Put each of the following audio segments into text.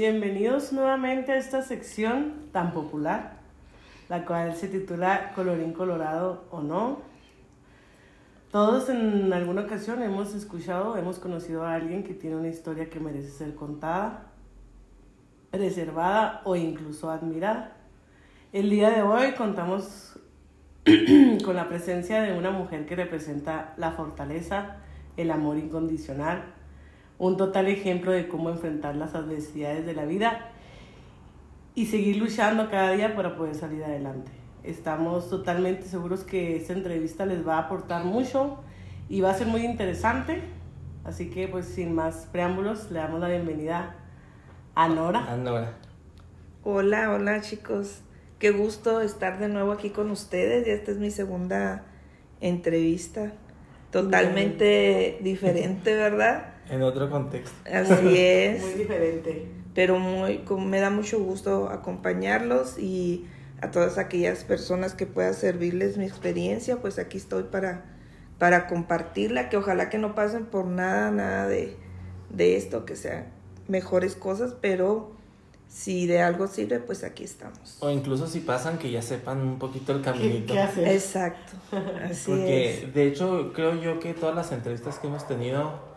Bienvenidos nuevamente a esta sección tan popular, la cual se titula Colorín Colorado o no. Todos en alguna ocasión hemos escuchado, hemos conocido a alguien que tiene una historia que merece ser contada, preservada o incluso admirada. El día de hoy contamos con la presencia de una mujer que representa la fortaleza, el amor incondicional, un total ejemplo de cómo enfrentar las adversidades de la vida y seguir luchando cada día para poder salir adelante. Estamos totalmente seguros que esta entrevista les va a aportar mucho y va a ser muy interesante. Así que pues sin más preámbulos le damos la bienvenida a Nora. A Nora. Hola, hola chicos. Qué gusto estar de nuevo aquí con ustedes. Ya esta es mi segunda entrevista. Totalmente diferente, ¿verdad? En otro contexto. Así es. Muy diferente. Pero muy, como me da mucho gusto acompañarlos y a todas aquellas personas que pueda servirles mi experiencia, pues aquí estoy para, para compartirla, que ojalá que no pasen por nada, nada de, de esto, que sean mejores cosas, pero si de algo sirve, pues aquí estamos. O incluso si pasan, que ya sepan un poquito el caminito. ¿Qué, qué? Exacto. Así Porque es. de hecho creo yo que todas las entrevistas que hemos tenido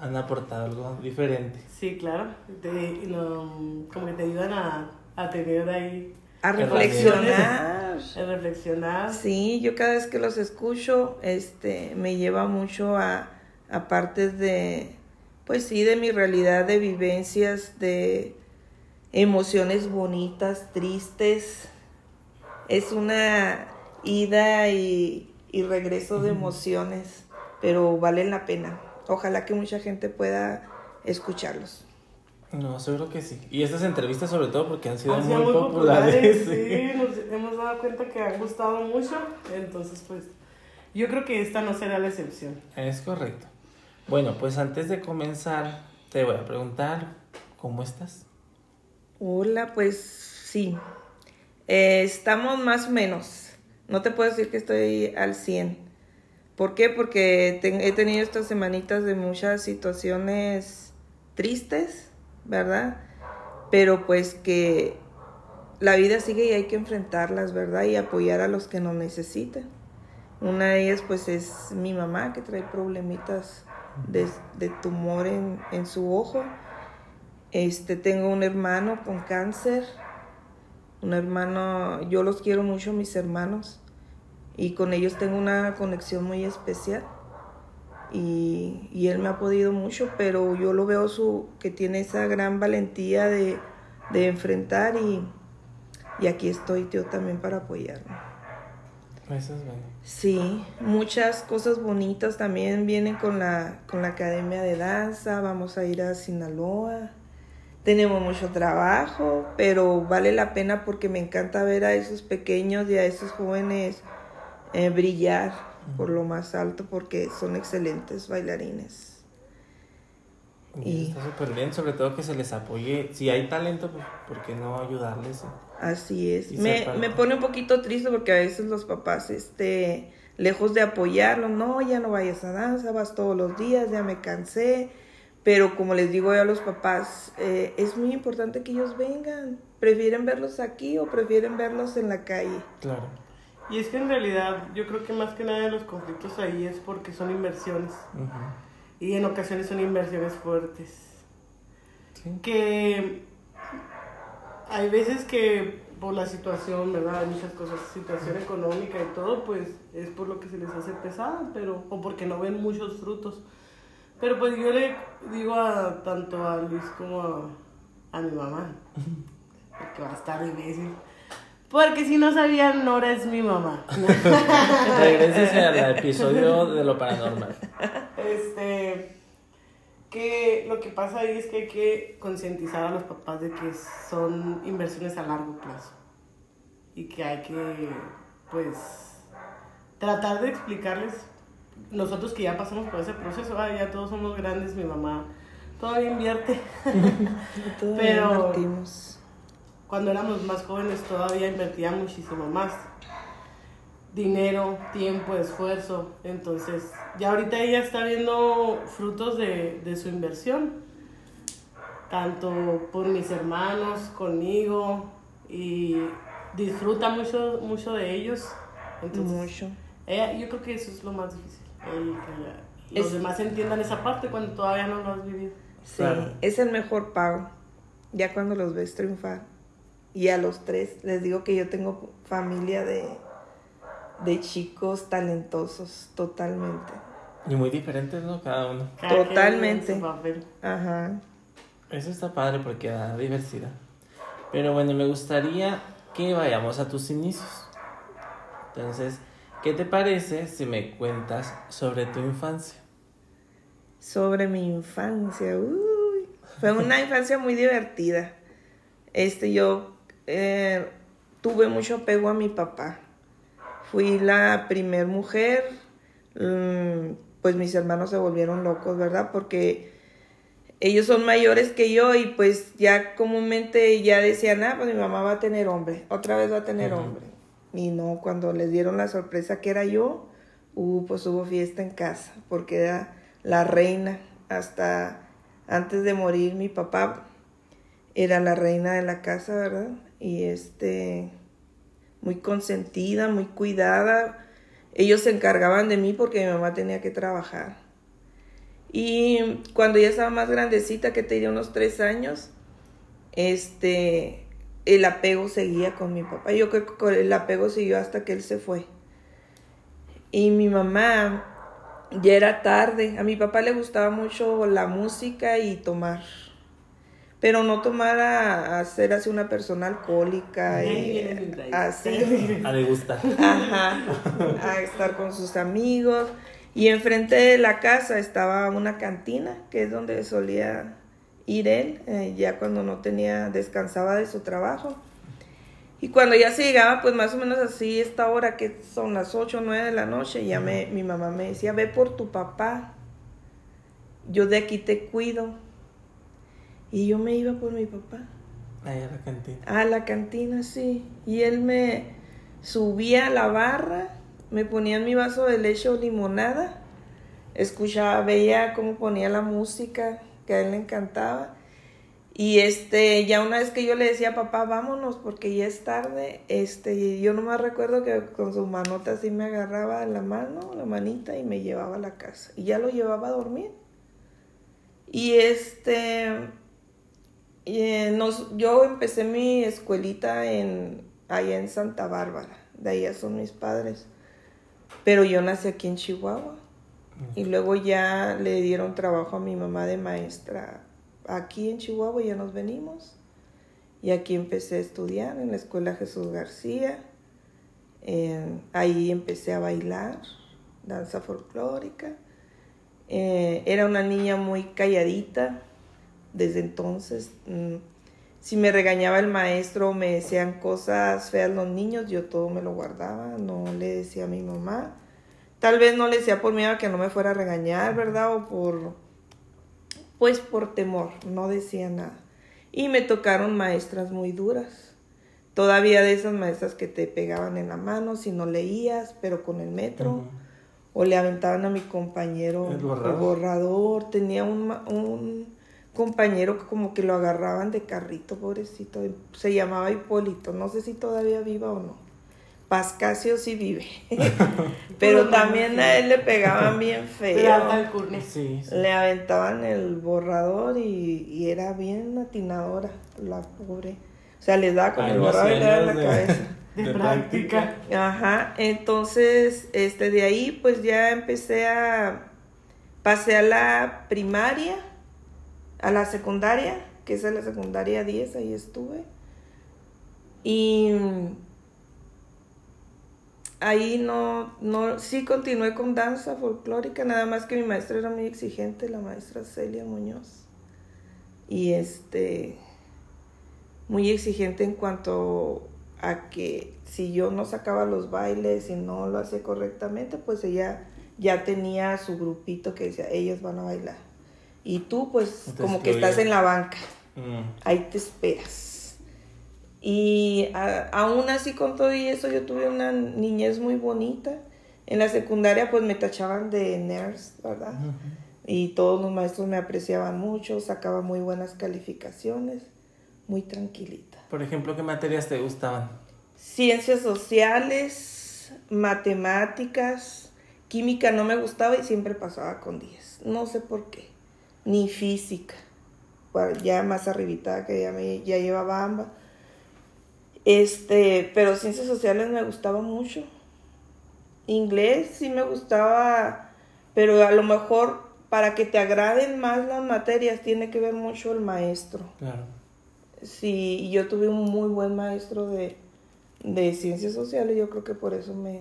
han aportado algo diferente. Sí, claro. Te- no, como que te ayudan a, a tener ahí, A reflexionar. a reflexionar. Sí, yo cada vez que los escucho, este, me lleva mucho a, a partes de, pues sí, de mi realidad, de vivencias, de emociones bonitas, tristes. Es una ida y, y regreso de emociones, pero valen la pena. Ojalá que mucha gente pueda escucharlos. No, seguro que sí. Y estas entrevistas sobre todo porque han sido, Han muy, sido muy populares. sí, nos hemos dado cuenta que han gustado mucho, entonces pues yo creo que esta no será la excepción. Es correcto. Bueno, pues antes de comenzar, te voy a preguntar, ¿cómo estás? Hola, pues sí. Eh, estamos más o menos. No te puedo decir que estoy al 100. ¿Por qué? Porque he tenido estas semanitas de muchas situaciones tristes, ¿verdad? Pero pues que la vida sigue y hay que enfrentarlas, ¿verdad? Y apoyar a los que nos necesitan. Una de ellas pues es mi mamá que trae problemitas de, de tumor en, en su ojo. Este, tengo un hermano con cáncer. Un hermano, yo los quiero mucho, mis hermanos. Y con ellos tengo una conexión muy especial. Y, y él me ha podido mucho, pero yo lo veo su, que tiene esa gran valentía de, de enfrentar y, y aquí estoy yo también para apoyarme. Eso es bueno. Sí, muchas cosas bonitas también vienen con la, con la Academia de Danza, vamos a ir a Sinaloa. Tenemos mucho trabajo, pero vale la pena porque me encanta ver a esos pequeños y a esos jóvenes eh, brillar por lo más alto porque son excelentes bailarines. Y está súper bien, sobre todo que se les apoye. Si hay talento, pues, ¿por qué no ayudarles? Así es. Me, me pone un poquito triste porque a veces los papás, este, lejos de apoyarlo, no, ya no vayas a danza, vas todos los días, ya me cansé. Pero como les digo yo a los papás, eh, es muy importante que ellos vengan. ¿Prefieren verlos aquí o prefieren verlos en la calle? Claro. Y es que en realidad yo creo que más que nada los conflictos ahí es porque son inversiones Ujú. y en ocasiones son inversiones fuertes. Sí. Que hay veces que por la situación, ¿verdad? Hay muchas cosas, situación económica y todo, pues es por lo que se les hace pesada, pero o porque no ven muchos frutos. Pero pues yo le digo a tanto a Luis como a, a mi mamá, porque va a estar difícil. Porque si no sabían, Nora es mi mamá. Regrésese al episodio de lo paranormal. Este, que lo que pasa ahí es que hay que concientizar a los papás de que son inversiones a largo plazo y que hay que, pues, tratar de explicarles, nosotros que ya pasamos por ese proceso, ah, ya todos somos grandes, mi mamá todavía invierte, Todavía Pero- invertimos. Cuando éramos más jóvenes todavía invertía muchísimo más dinero, tiempo, esfuerzo. Entonces, ya ahorita ella está viendo frutos de, de su inversión. tanto por mis hermanos, conmigo, y disfruta mucho, mucho de ellos. Entonces, Mucho. ella- yo creo que eso es lo más difícil. el que los Es- demás entiendan esa parte cuando todavía no lo has vivido. Sí, Claro. es el mejor pago. Ya cuando los ves triunfar. Y a los tres, les digo que yo tengo familia de, de chicos talentosos, totalmente. Y muy diferentes, ¿no? Cada uno. Cada Totalmente. su papel. Ajá. Eso está padre porque da diversidad. Pero bueno, me gustaría que vayamos a tus inicios. Entonces, ¿qué te parece si me cuentas sobre tu infancia? Sobre mi infancia, uy, fue una infancia muy divertida. Este, yo eh, tuve mucho apego a mi papá. Fui la primer mujer, mm, pues mis hermanos se volvieron locos, ¿verdad? Porque ellos son mayores que yo y pues ya comúnmente ya decían, ah, pues mi mamá va a tener hombre, otra vez va a tener hombre. Y no, cuando les dieron la sorpresa que era yo, uh, pues hubo fiesta en casa, porque era la reina. Hasta antes de morir mi papá era la reina de la casa, ¿verdad? Y este, muy consentida, muy cuidada. Ellos se encargaban de mí porque mi mamá tenía que trabajar. Y cuando ya estaba más grandecita, que tenía unos tres años, este, el apego seguía con mi papá. Yo creo que el apego siguió hasta que él se fue. Y mi mamá, ya era tarde. A mi papá le gustaba mucho la música y tomar. Pero no tomar a, a ser así una persona alcohólica y así. A degustar. Ajá, a estar con sus amigos. Y enfrente de la casa estaba una cantina, que es donde solía ir él, eh, ya cuando no tenía, descansaba de su trabajo. Y cuando ya se llegaba, pues más o menos así, esta hora que son las 8 o 9 de la noche, ya me, mi mamá me decía, ve por tu papá, yo de aquí te cuido. Y yo me iba por mi papá. Ahí a la cantina. A la cantina, sí. Y él me subía a la barra, me ponía en mi vaso de leche o limonada, escuchaba, veía cómo ponía la música que a él le encantaba. Y este, ya una vez que yo le decía, papá, vámonos porque ya es tarde, este, yo nomás recuerdo que con su manota así me agarraba la mano, la manita, y me llevaba a la casa. Y ya lo llevaba a dormir. Y este, eh, nos, yo empecé mi escuelita en, allá en Santa Bárbara, de allá son mis padres, pero yo nací aquí en Chihuahua. Y luego ya le dieron trabajo a mi mamá de maestra aquí en Chihuahua, ya nos venimos. Y aquí empecé a estudiar en la escuela Jesús García, Eh, ahí empecé a bailar danza folclórica, Eh, era una niña muy calladita, desde entonces. mm, si me regañaba el maestro, me decían cosas feas los niños, yo todo me lo guardaba, no le decía a mi mamá. Tal vez no le decía por miedo a que no me fuera a regañar, ¿verdad? O por, pues por temor, no decía nada. Y me tocaron maestras muy duras. Todavía de esas maestras que te pegaban en la mano si no leías, pero con el metro. O le aventaban a mi compañero El borrador. borrador. Tenía un, un compañero que como que lo agarraban de carrito, pobrecito. Se llamaba Hipólito. No sé si todavía viva o no. Pascasio sí vive. Pero también a él le pegaban bien feo. Sí, sí. Le aventaban el borrador y, y era bien atinadora, la pobre. O sea, les daba con el borrador y le daba en la de- cabeza. De, De práctica. Ajá, entonces, este, de ahí pues ya empecé a, pasé a la primaria, a la secundaria, que es a la secundaria 10, ahí estuve. Y ahí no, no, sí continué con danza folclórica, nada más que mi maestra era muy exigente, la maestra Celia Muñoz. Y este, muy exigente en cuanto a que si yo no sacaba los bailes y no lo hacía correctamente, pues ella ya tenía su grupito que decía, ellos van a bailar. Y tú pues Te como que estás en la banca, Mm. ahí te esperas. Y a- aún así con todo y eso yo tuve una niñez muy bonita. En la secundaria pues me tachaban de nurse, ¿verdad? Y todos los maestros me apreciaban mucho, sacaba muy buenas calificaciones, muy tranquilita. Por ejemplo, ¿qué materias te gustaban? Ciencias sociales, matemáticas, química no me gustaba y siempre pasaba con 10. No sé por qué. Ni física. Ya más arribita que ya, me, ya llevaba ambas. Este, pero ciencias sociales me gustaba mucho. Inglés sí me gustaba, pero a lo mejor para que te agraden más las materias tiene que ver mucho el maestro. Claro. Sí, yo tuve un muy buen maestro de, de ciencias sociales, yo creo que por eso me,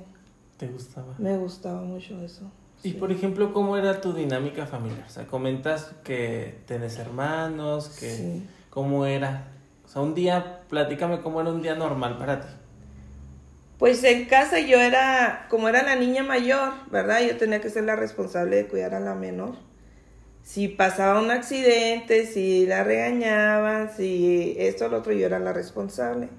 ¿Te gustaba? me gustaba mucho eso. Y por ejemplo, ¿cómo era tu dinámica familiar? O sea, comentas que tenés hermanos, que Sí. cómo era. O sea, un día, platícame cómo era un día normal para ti. Pues en casa yo era, como era la niña mayor, ¿verdad? Yo tenía que ser la responsable de cuidar a la menor. Si pasaba un accidente, si la regañaban, si esto o lo otro, yo era la responsable.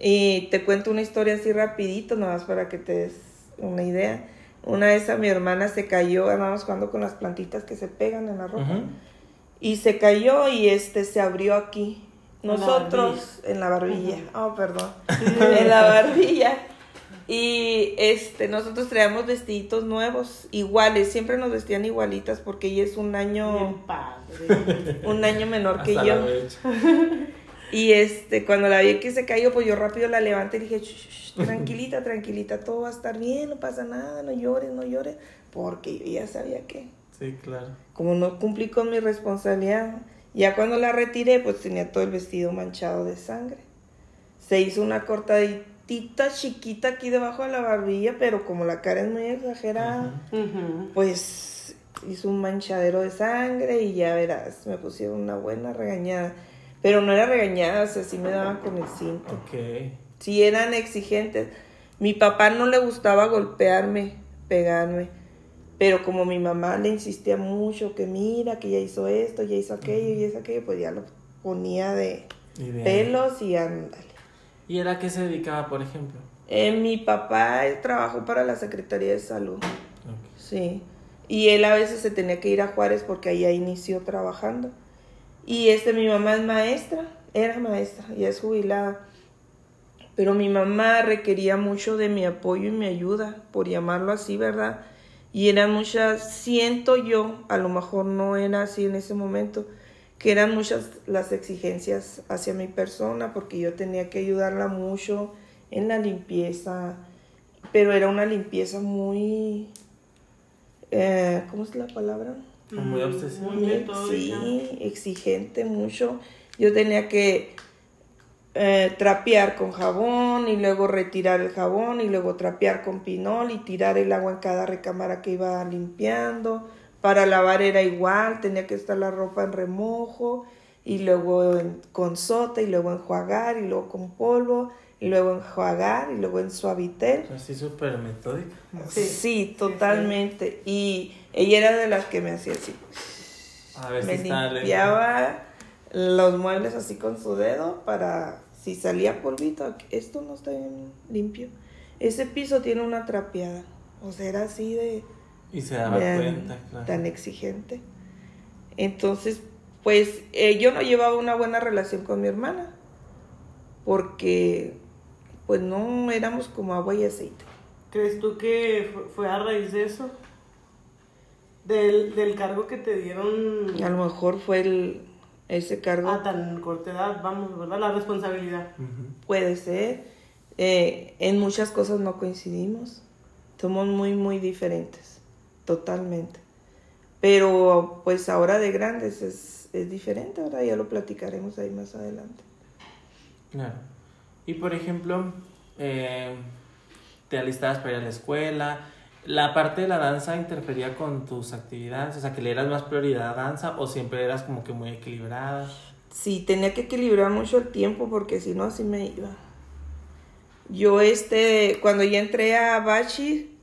Y te cuento una historia así rapidito, nada más para que te des una idea. Una vez a mi hermana se cayó, andábamos jugando con las plantitas que se pegan en la ropa. Y se cayó y este se abrió aquí. En la Nosotros en la barbilla. Oh, perdón. en la barbilla. Y este nosotros traíamos vestiditos nuevos, iguales, siempre nos vestían igualitas porque ella es un Bien año padre. un año menor que Hasta yo. Y este cuando la vi que se cayó, pues yo rápido la levanté y dije, "Shh, shh, shh, tranquilita, tranquilita, todo va a estar bien, no pasa nada, no llores, no llores, porque yo ya sabía que Sí, claro. como no cumplí con mi responsabilidad, ya cuando la retiré, pues tenía todo el vestido manchado de sangre. Se hizo una cortadita chiquita aquí debajo de la barbilla, pero como la cara es muy exagerada, pues hizo un manchadero de sangre y ya verás, me pusieron una buena regañada. Pero no era regañada, o sea, sí me daban con el cinto. Ok. Sí eran exigentes. Mi papá no le gustaba golpearme, pegarme. Pero como mi mamá le insistía mucho que mira, que ya hizo esto, ya hizo aquello, ya hizo aquello, pues ya lo ponía de Ideal. pelos y ándale. ¿Y era a qué se dedicaba, por ejemplo? Eh, mi papá trabajó para la Secretaría de Salud, sí. Y él a veces se tenía que ir a Juárez porque allá inició trabajando. Y este, mi mamá es maestra, era maestra, ya es jubilada. Pero mi mamá requería mucho de mi apoyo y mi ayuda, por llamarlo así, ¿verdad? Y eran muchas, siento yo, a lo mejor no era así en ese momento, que eran muchas las exigencias hacia mi persona, porque yo tenía que ayudarla mucho en la limpieza, pero era una limpieza muy, eh, ¿cómo es la palabra? Muy obsesiva. Muy metódica. Sí, exigente mucho. Yo tenía que eh, trapear con jabón y luego retirar el jabón y luego trapear con pinol y tirar el agua en cada recámara que iba limpiando. Para lavar era igual, tenía que estar la ropa en remojo y luego en- con sota y luego enjuagar y luego con polvo y luego enjuagar y luego en suavitel. Así súper metódica. Sí, Sí. totalmente. Y ella era de las que me hacía así. A ver me si está limpiaba los muebles así con su dedo para si salía polvito, esto no está bien limpio. Ese piso tiene una trapeada. O sea, era así de Y se daba cuenta, claro. tan exigente. Entonces, pues eh, yo no llevaba una buena relación con mi hermana porque pues no éramos como agua y aceite. ¿Crees tú que fu- fue a raíz de eso? Del, del cargo que te dieron A lo mejor fue el, ese cargo. a tan corta edad, vamos, ¿verdad? La responsabilidad. Puede ser. Eh, en muchas cosas no coincidimos. Somos muy, muy diferentes. Totalmente. Pero pues ahora de grandes es, es diferente. Ahora ya lo platicaremos ahí más adelante. Claro. Y por ejemplo, eh, te alistabas para ir a la escuela. ¿La parte de la danza interfería con tus actividades? O sea, que le eras más prioridad a danza o siempre eras como que muy equilibrada. Sí, tenía que equilibrar mucho el tiempo porque si no así me iba. Yo este, cuando ya entré a Bachi,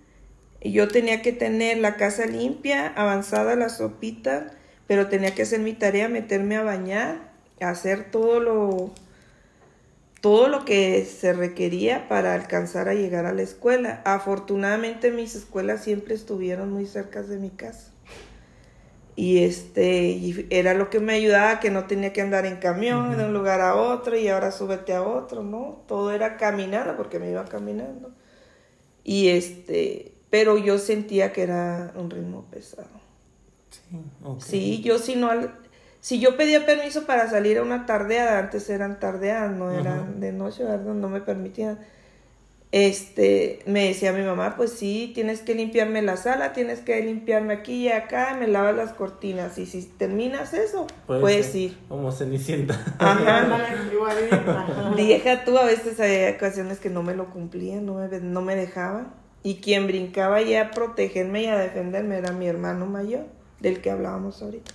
yo tenía que tener la casa limpia, avanzada la sopita, pero tenía que hacer mi tarea, meterme a bañar, hacer todo lo todo lo que se requería para alcanzar a llegar a la escuela. Afortunadamente mis escuelas siempre estuvieron muy cerca de mi casa. Y este, y era lo que me ayudaba, que no tenía que andar en camión de un lugar a otro y ahora súbete a otro, ¿no? Todo era caminando porque me iba caminando. Y este, pero yo sentía que era un ritmo pesado. Sí, ok. Sí, yo si no, si yo pedía permiso para salir a una tardeada, antes eran tardeadas, no eran de noche, ¿verdad? No me permitían. Este, me decía mi mamá, pues sí, tienes que limpiarme la sala, tienes que limpiarme aquí y acá, me lavas las cortinas y si terminas eso, Puede puedes ser ir. Como Cenicienta. Ajá. Deja tú, a veces hay ocasiones que no me lo cumplían, no me, no me dejaba. Y quien brincaba ya a protegerme y a defenderme era mi hermano mayor, del que hablábamos ahorita.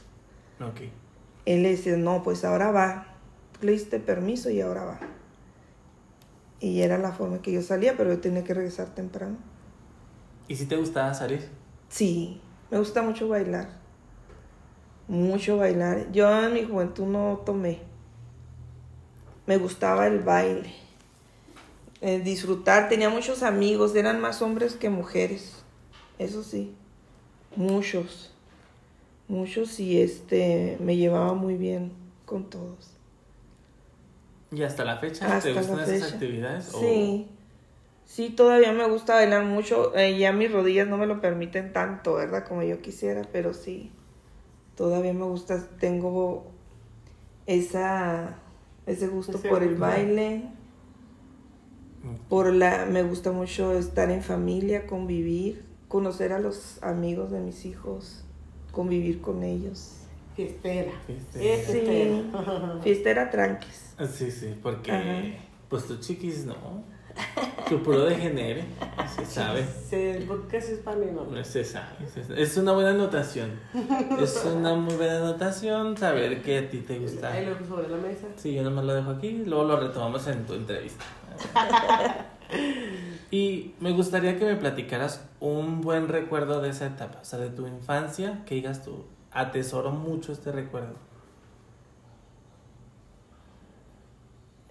ok. Él le dice, no, pues ahora va. Le diste permiso y ahora va. Y era la forma que yo salía, pero yo tenía que regresar temprano. ¿Y si te gustaba salir? Sí, me gusta mucho bailar. Mucho bailar. Yo en mi juventud no tomé. Me gustaba el baile. Eh, disfrutar. Tenía muchos amigos. Eran más hombres que mujeres. Eso sí. Muchos. Muchos y este me llevaba muy bien con todos. ¿Y hasta la fecha Hasta te gustan esas actividades? o- Sí. Sí, todavía me gusta bailar mucho. Eh, ya mis rodillas no me lo permiten tanto, ¿verdad? Como yo quisiera, pero sí. Todavía me gusta, tengo esa ese gusto Ese por el baile, por la me gusta mucho estar en familia, convivir, conocer a los amigos de mis hijos, convivir con ellos. Fiestera. Fiestera. Es Sí. fiestera. Tranquis. Ah, Sí, sí, porque Ajá. pues tu chiquis no. Tu puro degenere. Se sabe. Se- El podcast es para mi mamá. Se sabe. se sabe. Es una buena anotación. Es una muy buena anotación saber que a ti te gusta. Ahí lo dejo sobre la mesa. Sí, yo nomás lo dejo aquí, luego lo retomamos en tu entrevista. y me gustaría que me platicaras un buen recuerdo de esa etapa, o sea, de tu infancia, que digas tú, atesoro mucho este recuerdo.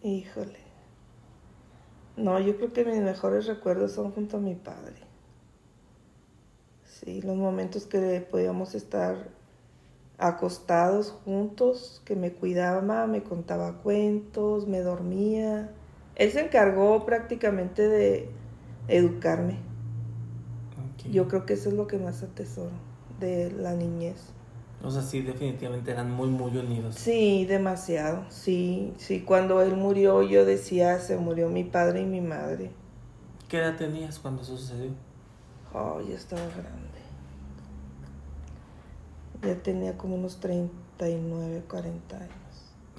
Híjole. No, yo creo que mis mejores recuerdos son junto a mi padre. Sí, los momentos que podíamos estar acostados juntos, que me cuidaba, me contaba cuentos, me dormía. Él se encargó prácticamente de educarme. Yo creo que eso es lo que más atesoro de la niñez. O sea, sí, definitivamente eran muy, muy unidos. Sí, demasiado. Sí, sí, cuando él murió yo decía, se murió mi padre y mi madre. ¿Qué edad tenías cuando eso sucedió? Oh, ya estaba grande. Ya tenía como unos 39, 40 años.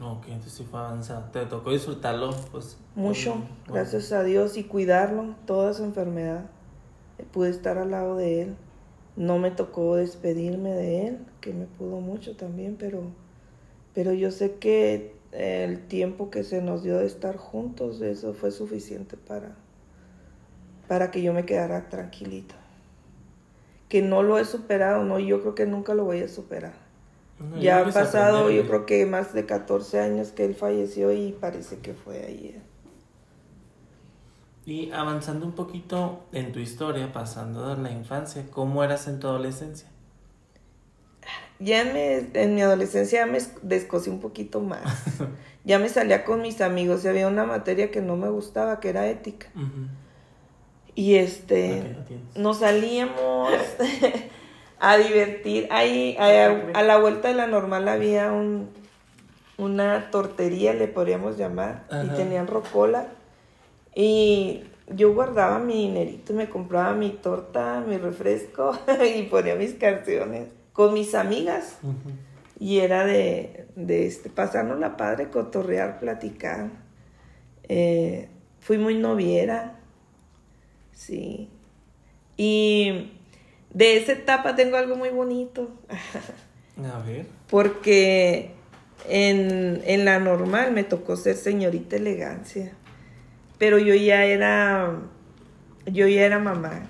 Ok, entonces sí fue avanzado. Te tocó disfrutarlo, pues. Mucho, gracias a Dios, y cuidarlo, toda su enfermedad. Pude estar al lado de él. No me tocó despedirme de él, que me pudo mucho también, pero, pero yo sé que el tiempo que se nos dio de estar juntos, eso fue suficiente para, para que yo me quedara tranquilita. Que no lo he superado, no, yo creo que nunca lo voy a superar. No, Ya han pasado, yo ¿no? creo que más de 14 años que él falleció y parece que fue ayer. Y avanzando un poquito en tu historia, pasando de la infancia, ¿cómo eras en tu adolescencia? Ya me, en mi adolescencia me es- descosí un poquito más. ya me salía con mis amigos y había una materia que no me gustaba, que era ética. Y este, Ok, lo tienes. nos salíamos a divertir. Ahí, a, a la vuelta de la normal había un, una tortería, le podríamos llamar, y tenían rocola. Y yo guardaba mi dinerito, me compraba mi torta, mi refresco y ponía mis canciones con mis amigas. Y era de, de este, pasarnos la padre, cotorrear, platicar. Eh, fui muy noviera, sí. Y de esa etapa tengo algo muy bonito, A ver. porque en, en la normal me tocó ser señorita elegancia, pero yo ya era, yo ya era mamá.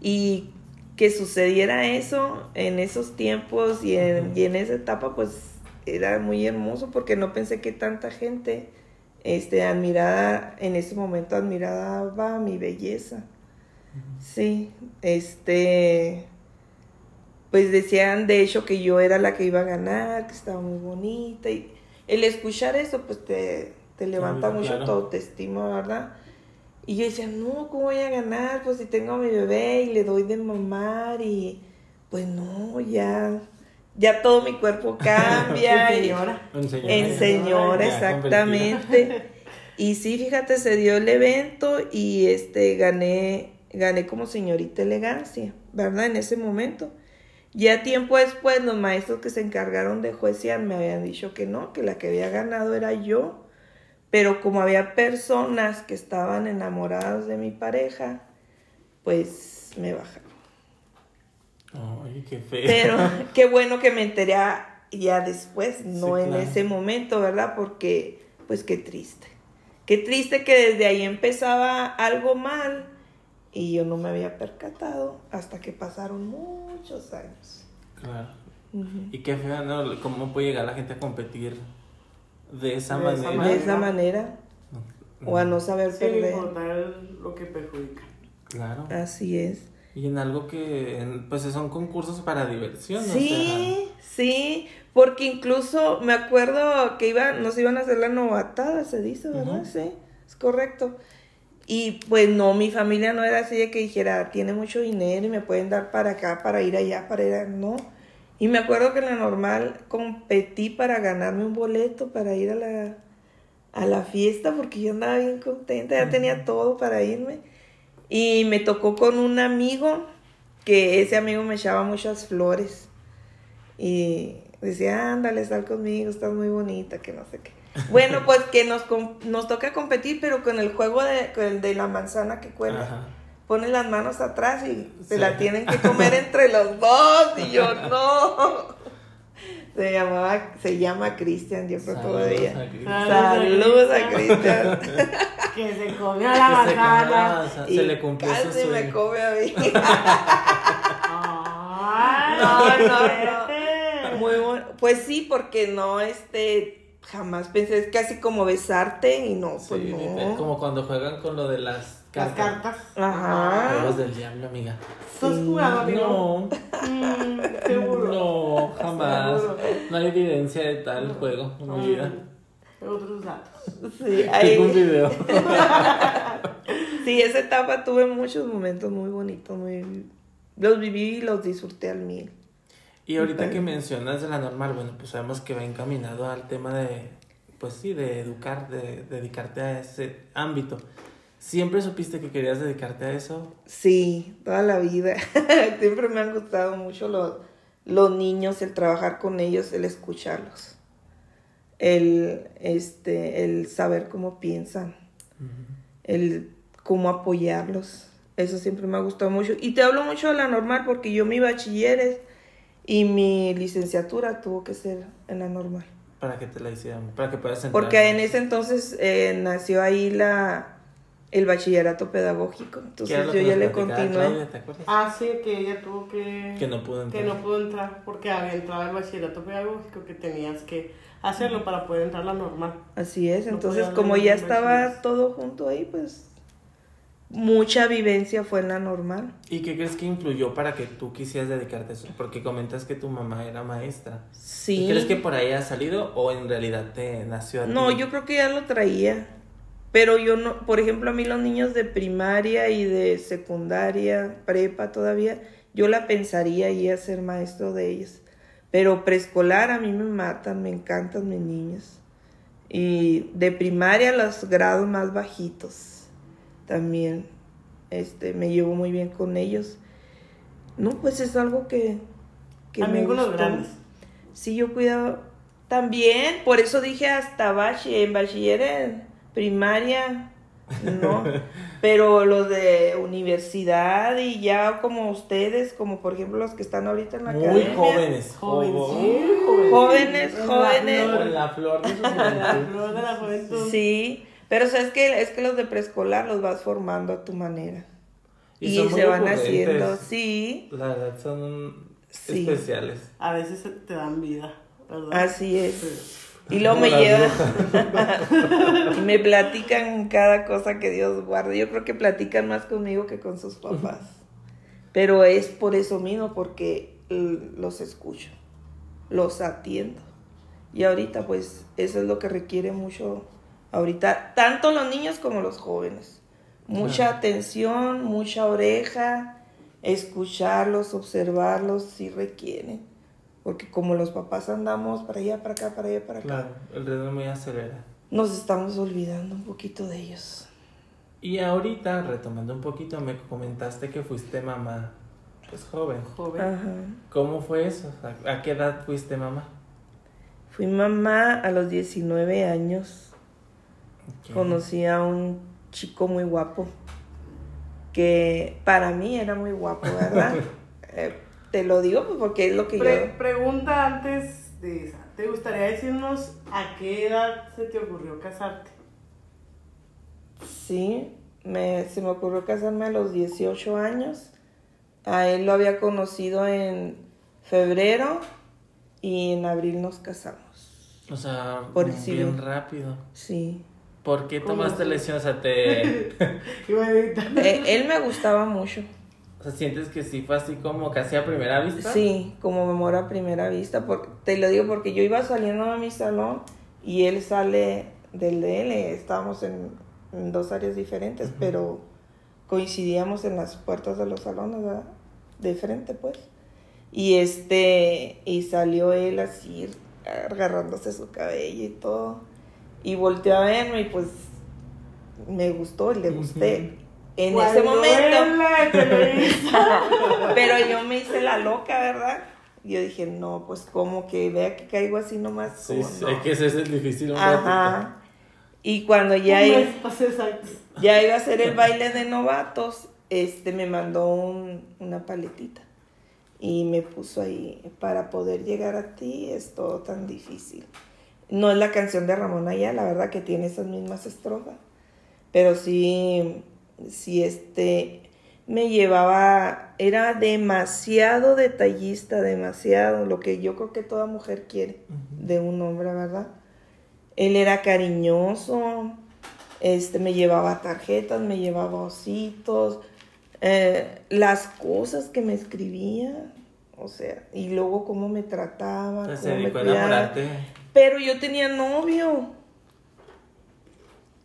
Y que sucediera eso en esos tiempos y en, y en esa etapa, pues era muy hermoso porque no pensé que tanta gente este, admirada, en ese momento admiraba mi belleza. Sí, este, pues decían de hecho que yo era la que iba a ganar, que estaba muy bonita y el escuchar eso pues te, te levanta Claro, mucho claro. tu autoestima, ¿verdad? Y yo decía, no, ¿cómo voy a ganar? Pues si tengo a mi bebé y le doy de mamar y pues no, ya, ya todo mi cuerpo cambia. y- señora. En señora. en señora, exactamente. Y sí, fíjate, se dio el evento y este gané, gané como señorita elegancia, ¿verdad? En ese momento. Ya tiempo después, los maestros que se encargaron de juecear me habían dicho que no, que la que había ganado era yo. Pero como había personas que estaban enamoradas de mi pareja, pues me bajaron. Ay, qué feo. Pero qué bueno que me enteré ya después, no Sí, en claro. ese momento, ¿verdad? Porque, pues qué triste. Qué triste que desde ahí empezaba algo mal y yo no me había percatado hasta que pasaron muchos años. Claro. Y qué feo, ¿no? ¿Cómo puede llegar la gente a competir de esa De manera? De esa manera, o a no saber Sin perder. importar lo que perjudica. Claro. Así es. Y en algo que, pues son concursos para diversión, ¿no? Sí, sí, porque incluso me acuerdo que iba, nos iban a hacer la novatada, se dice, ¿verdad? Sí, es correcto. Y pues no, mi familia no era así de que dijera, tiene mucho dinero y me pueden dar para acá, para ir allá, para ir a... No. Y me acuerdo que en la normal competí para ganarme un boleto para ir a la, a la fiesta porque yo andaba bien contenta, ya tenía todo para irme. Y me tocó con un amigo que ese amigo me echaba muchas flores. Y decía, ándale, sal conmigo, estás muy bonita, que no sé qué. Bueno, pues que nos, com- nos toca competir, pero con el juego de, con el de la manzana que cuela. Ajá. Ponen las manos atrás y se Sí. la tienen que comer entre los dos. Y yo, no. Se llamaba, se llama Cristian, yo creo Saludos todavía. a Cristian. Saludos a Cristian. Que se comió la Que se manzana. Y se le cumplió su casi me sueño. come a mí. Ay, No, no, vete. Muy bueno. Pues sí, porque no, este, jamás pensé, es casi como besarte y no, pues Sí, no. como cuando juegan con lo de las Las cartas. cartas. Ajá. Juegos del diablo, amiga. ¿Sos jugado, amigo? No, Mm, seguro. no, jamás. Seguro. No hay evidencia de tal juego en mi vida. Otros datos. Sí, Tengo un video. sí, esa etapa tuve muchos momentos muy bonitos, muy, los viví y los disfruté al mil. Y ahorita que mencionas de la normal, bueno, pues sabemos que va encaminado al tema de, pues sí, de educar, de dedicarte a ese ámbito. ¿Siempre supiste que querías dedicarte a eso? Sí, toda la vida. Siempre me han gustado mucho los, los niños, el trabajar con ellos, el escucharlos, el, este, el saber cómo piensan, el cómo apoyarlos. Eso siempre me ha gustado mucho. Y te hablo mucho de la normal porque yo mi bachilleres y mi licenciatura tuvo que ser en la normal. Para que te la hicieran, para que puedas entrar. Porque en ese entonces eh, nació ahí la, el bachillerato pedagógico. Entonces yo ya le continué. Claudia, ¿te acuerdas? Ah, sí, que ella tuvo que... Que no pudo entrar. Que no pudo entrar porque había entrado al bachillerato pedagógico que tenías que hacerlo para poder entrar a la normal. Así es, No entonces como ya estaba todo junto ahí, pues mucha vivencia fue en la normal. ¿Y qué crees que influyó para que tú quisieras dedicarte a eso? Porque comentas que tu mamá era maestra. Sí. ¿Y ¿Crees que por ahí ha salido o en realidad te nació a No, ti? yo creo que ya lo traía. Pero yo no, por ejemplo, a mí los niños de primaria y de secundaria, prepa todavía, yo la pensaría ir a ser maestro de ellos. Pero preescolar a mí me matan, me encantan mis niños. Y de primaria los grados más bajitos también. Este, me llevo muy bien con ellos. No, pues es algo que, que También me con los gustó. grandes. Sí, yo cuidado también, por eso dije hasta bachiller, en bachiller en primaria, no, pero los de universidad y ya como ustedes, como por ejemplo los que están ahorita en la Muy academia. jóvenes. Sí. Jóvenes, la jóvenes. flor, Con la flor de su en la juventud. flor de la juventud. Sí, pero sabes que es que los de preescolar los vas formando a tu manera. Y, son muy se van ocurrentes. haciendo, sí, La verdad son Sí. especiales. A veces te dan vida, ¿verdad? así es. Sí. Y luego me llevan y me platican cada cosa que Dios guarde. Yo creo que platican más conmigo que con sus papás. Pero es por eso mismo, porque los escucho, los atiendo. Y ahorita pues eso es lo que requiere mucho, ahorita, tanto los niños como los jóvenes. Mucha Claro. atención, mucha oreja, escucharlos, observarlos, si requieren. Porque como los papás andamos para allá, para acá, para allá, para acá, Claro, el ritmo muy acelera. nos estamos olvidando un poquito de ellos. Y ahorita, retomando un poquito, me comentaste que fuiste mamá, pues joven. Joven. Ajá. ¿Cómo fue eso? ¿A, a qué edad fuiste mamá? Fui mamá a los 19 años. Conocí a un chico muy guapo. Que para mí era muy guapo, ¿verdad? Eh, te lo digo porque es lo que Pre- yo... pregunta antes de esa. ¿Te gustaría decirnos a qué edad se te ocurrió casarte? Sí, me, se me ocurrió casarme a los 18 años. A él lo había conocido en febrero y en abril nos casamos. O sea, Por el bien rápido. Sí. ¿Por qué ¿Cómo tomaste fue? lección? O sea, te... Iba a editar. Eh, él me gustaba mucho. o sea, ¿sientes que sí fue así como casi a primera vista? Sí, como amor a primera vista. Porque, te lo digo porque yo iba saliendo a mi salón y él sale del de él. eh, Estábamos en, en dos áreas diferentes, pero coincidíamos en las puertas de los salones, ¿verdad? De frente, pues. Y este, y salió él así, agarrándose su cabello y todo. Y volteó a verme y pues me gustó y le gusté. En ese momento. Pero yo me hice la loca, ¿verdad? Yo dije, no, pues como que vea que caigo así nomás. Sí, no. es que eso es difícil. Ajá. Y cuando ya, Un i- mes, para ser exactos. ya iba a hacer el baile de novatos, este me mandó un- una paletita. Y me puso ahí, para poder llegar a ti es todo tan difícil. No es la canción de Ramón Ayala, la verdad que tiene esas mismas estrofas. Pero sí, sí, este, me llevaba, era demasiado detallista, demasiado, lo que yo creo que toda mujer quiere de un hombre, ¿verdad? Él era cariñoso, este, me llevaba tarjetas, me llevaba ositos, eh, las cosas que me escribía, o sea, y luego cómo me trataba, Entonces se cómo me cuidaba. Pero yo tenía novio.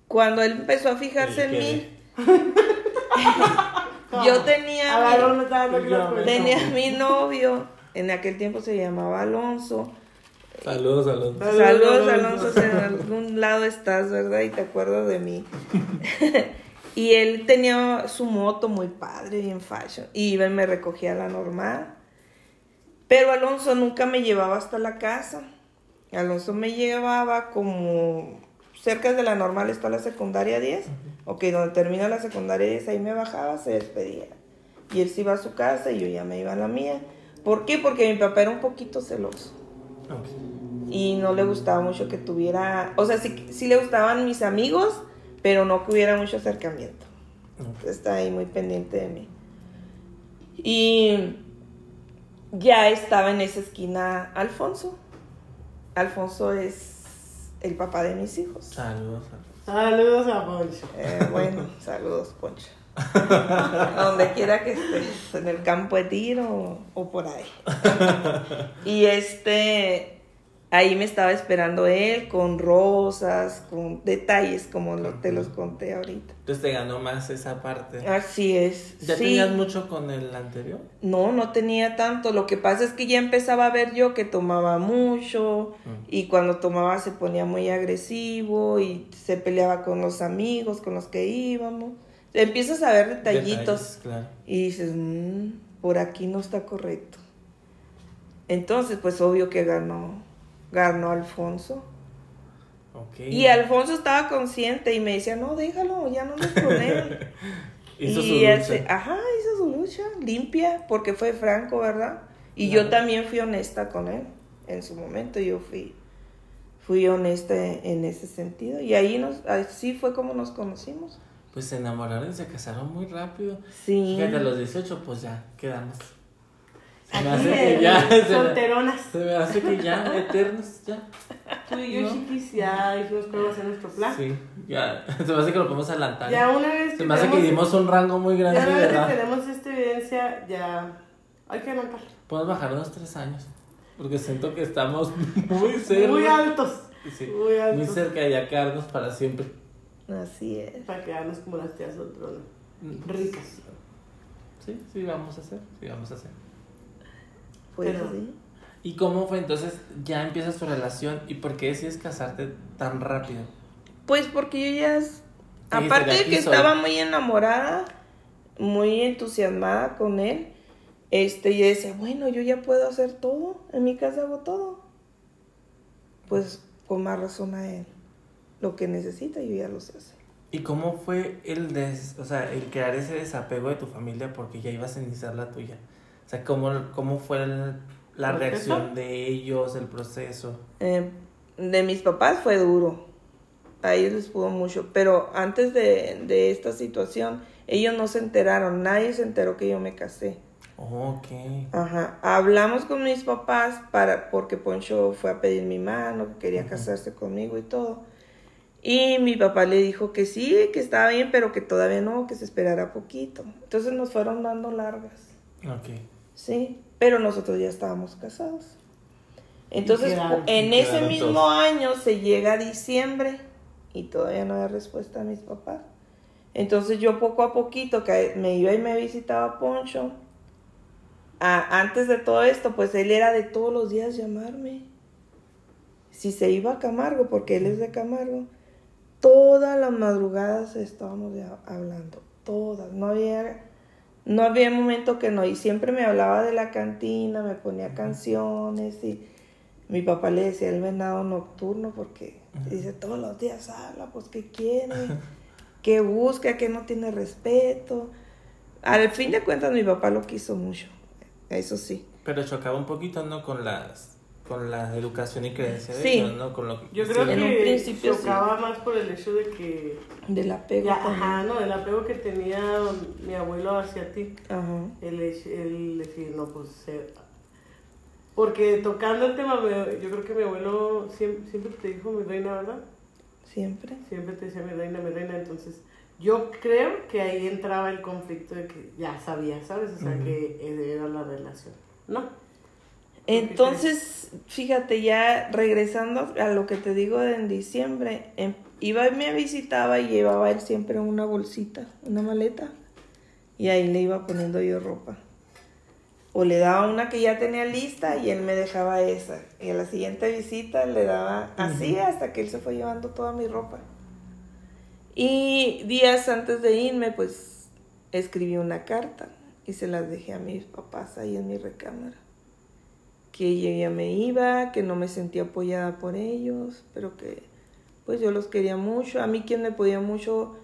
Cuando él empezó a fijarse en ¿Y mí, yo tenía A ver, mi- ¿dónde está dando que Yo nos me- cuenta? tenía mi novio. En aquel tiempo se llamaba Alonso. Saludos, saludos. Saludos, Saludos, Alonso. Alonso, si en algún lado estás, ¿verdad? Y te acuerdas de mí. y él tenía su moto muy padre, bien fashion. Y iba y me recogía a la normal. Pero Alonso nunca me llevaba hasta la casa. Alonso me llevaba como cerca de la normal está la secundaria 10. Ok, donde termina la secundaria 10, ahí me bajaba, se despedía. Y él se iba a su casa y yo ya me iba a la mía. ¿Por qué? Porque mi papá era un poquito celoso y no le gustaba mucho que tuviera, o sea, sí, sí le gustaban mis amigos, pero no que hubiera mucho acercamiento. Ok. Está ahí muy pendiente de mí. Y ya estaba en esa esquina Alfonso. Alfonso es el papá de mis hijos. Saludos, saludos. Saludos a Poncho. Eh, bueno, saludos, Poncho. Donde quiera que estés, en el campo de tiro o por ahí. Y este, ahí me estaba esperando él con rosas, con detalles como lo- te los conté ahorita. Entonces te ganó más esa parte. Así es. ¿Ya sí. tenías mucho con el anterior? No, no tenía tanto. Lo que pasa es que ya empezaba a ver yo que tomaba mucho Mm. y cuando tomaba se ponía muy agresivo y se peleaba con los amigos con los que íbamos. Empiezas a ver detallitos Detalles, claro. y dices, "Mm, por aquí no está correcto. Entonces, pues obvio que ganó, ganó Alfonso. Y Alfonso estaba consciente y me decía, no, déjalo, ya no nos él. Hizo su y él lucha. se- ajá, hizo su lucha, limpia, porque fue franco, ¿verdad? Y yo también fui honesta con él. En su momento yo fui, fui honesta en ese sentido. Y ahí nos, así fue como nos conocimos. Pues se enamoraron y se casaron muy rápido. Sí. Fíjate, a los 18, pues ya, quedamos. Se me Aquí hace que ya. Solteronas. se me hace que ya, eternos, ya. Tú y yo, ¿No? chiquis, ya dijimos que vamos a hacer nuestro plan. Sí, ya. Se me hace que lo podemos adelantar. Ya una vez Se que me hace que tenemos- dimos un rango muy grande ya una vez que tenemos esta evidencia, ya Hay que adelantar. Podemos bajar unos tres años. Porque siento que estamos muy cerca. Muy altos. Sí, Muy muy altos. cerca de ya quedarnos para siempre. Así es. Para quedarnos como las tías del trono. Mm. Ricas. Sí, sí, vamos a hacer. Sí, vamos a hacer. Pues Pero- sí. ¿Y cómo fue entonces? Ya empiezas tu relación y por qué decides casarte tan rápido? Pues porque yo ya, es- aparte de "Aquí que soy". estaba muy enamorada, muy entusiasmada con él, este, yo decía, bueno, yo ya puedo hacer todo, en mi casa hago todo. Pues con más razón a él, lo que necesita yo ya lo sé hacer. ¿Y cómo fue el des, o sea, el crear ese desapego de tu familia porque ya ibas a iniciar la tuya? O sea, ¿cómo, cómo fue el- la ¿El reacción de ellos, el proceso? Eh, de mis papás fue duro, a ellos les pudo mucho, pero antes de, de esta situación, ellos no se enteraron, nadie se enteró que yo me casé. Ok. Ajá, hablamos con mis papás para porque Poncho fue a pedir mi mano, que quería casarse conmigo y todo. Y mi papá le dijo que sí, que estaba bien, pero que todavía no, que se esperara poquito. Entonces nos fueron dando largas, Ok. sí, pero nosotros ya estábamos casados. Entonces, quedaron- en ese mismo todos. año se llega a diciembre y todavía no hay respuesta a mis papás. Entonces yo poco a poquito que me iba y me visitaba Poncho. a- antes de todo esto, pues él era de todos los días llamarme. Si se iba a Camargo, porque él es de Camargo, todas las madrugadas estábamos ya hablando, todas. No había, no había momento que no. Y siempre me hablaba de la cantina, me ponía canciones y mi papá le decía el venado nocturno porque dice todos los días habla, pues que quiere, que busca, que no tiene respeto. Al fin de cuentas mi papá lo quiso mucho, eso sí. Pero chocaba un poquito, ¿no? Con las con la educación y creencia de Sí. ellos, ¿no? Con lo que Yo creo En un que principio sí. chocaba más por el hecho de que. Del apego Ya, ajá, no, el apego que tenía mi abuelo hacia ti. Ajá. El, hecho- el decir, no, pues. eh, porque tocando el tema, me- yo creo que mi abuelo siempre, siempre te dijo mi reina, ¿verdad? Siempre. Siempre te decía mi reina, mi reina. Entonces, yo creo que ahí entraba el conflicto de que ya sabía, ¿sabes? O sea, que era la relación. ¿No? Entonces, fíjate, ya regresando a lo que te digo de en diciembre, em- iba y me visitaba y llevaba él siempre una bolsita, una maleta, y ahí le iba poniendo yo ropa. O le daba una que ya tenía lista y él me dejaba esa. Y a la siguiente visita le daba así hasta que él se fue llevando toda mi ropa. Y días antes de irme, pues escribí una carta y se las dejé a mis papás ahí en mi recámara que ya me iba, que no me sentía apoyada por ellos, pero que pues yo los quería mucho. A mí quien me podía mucho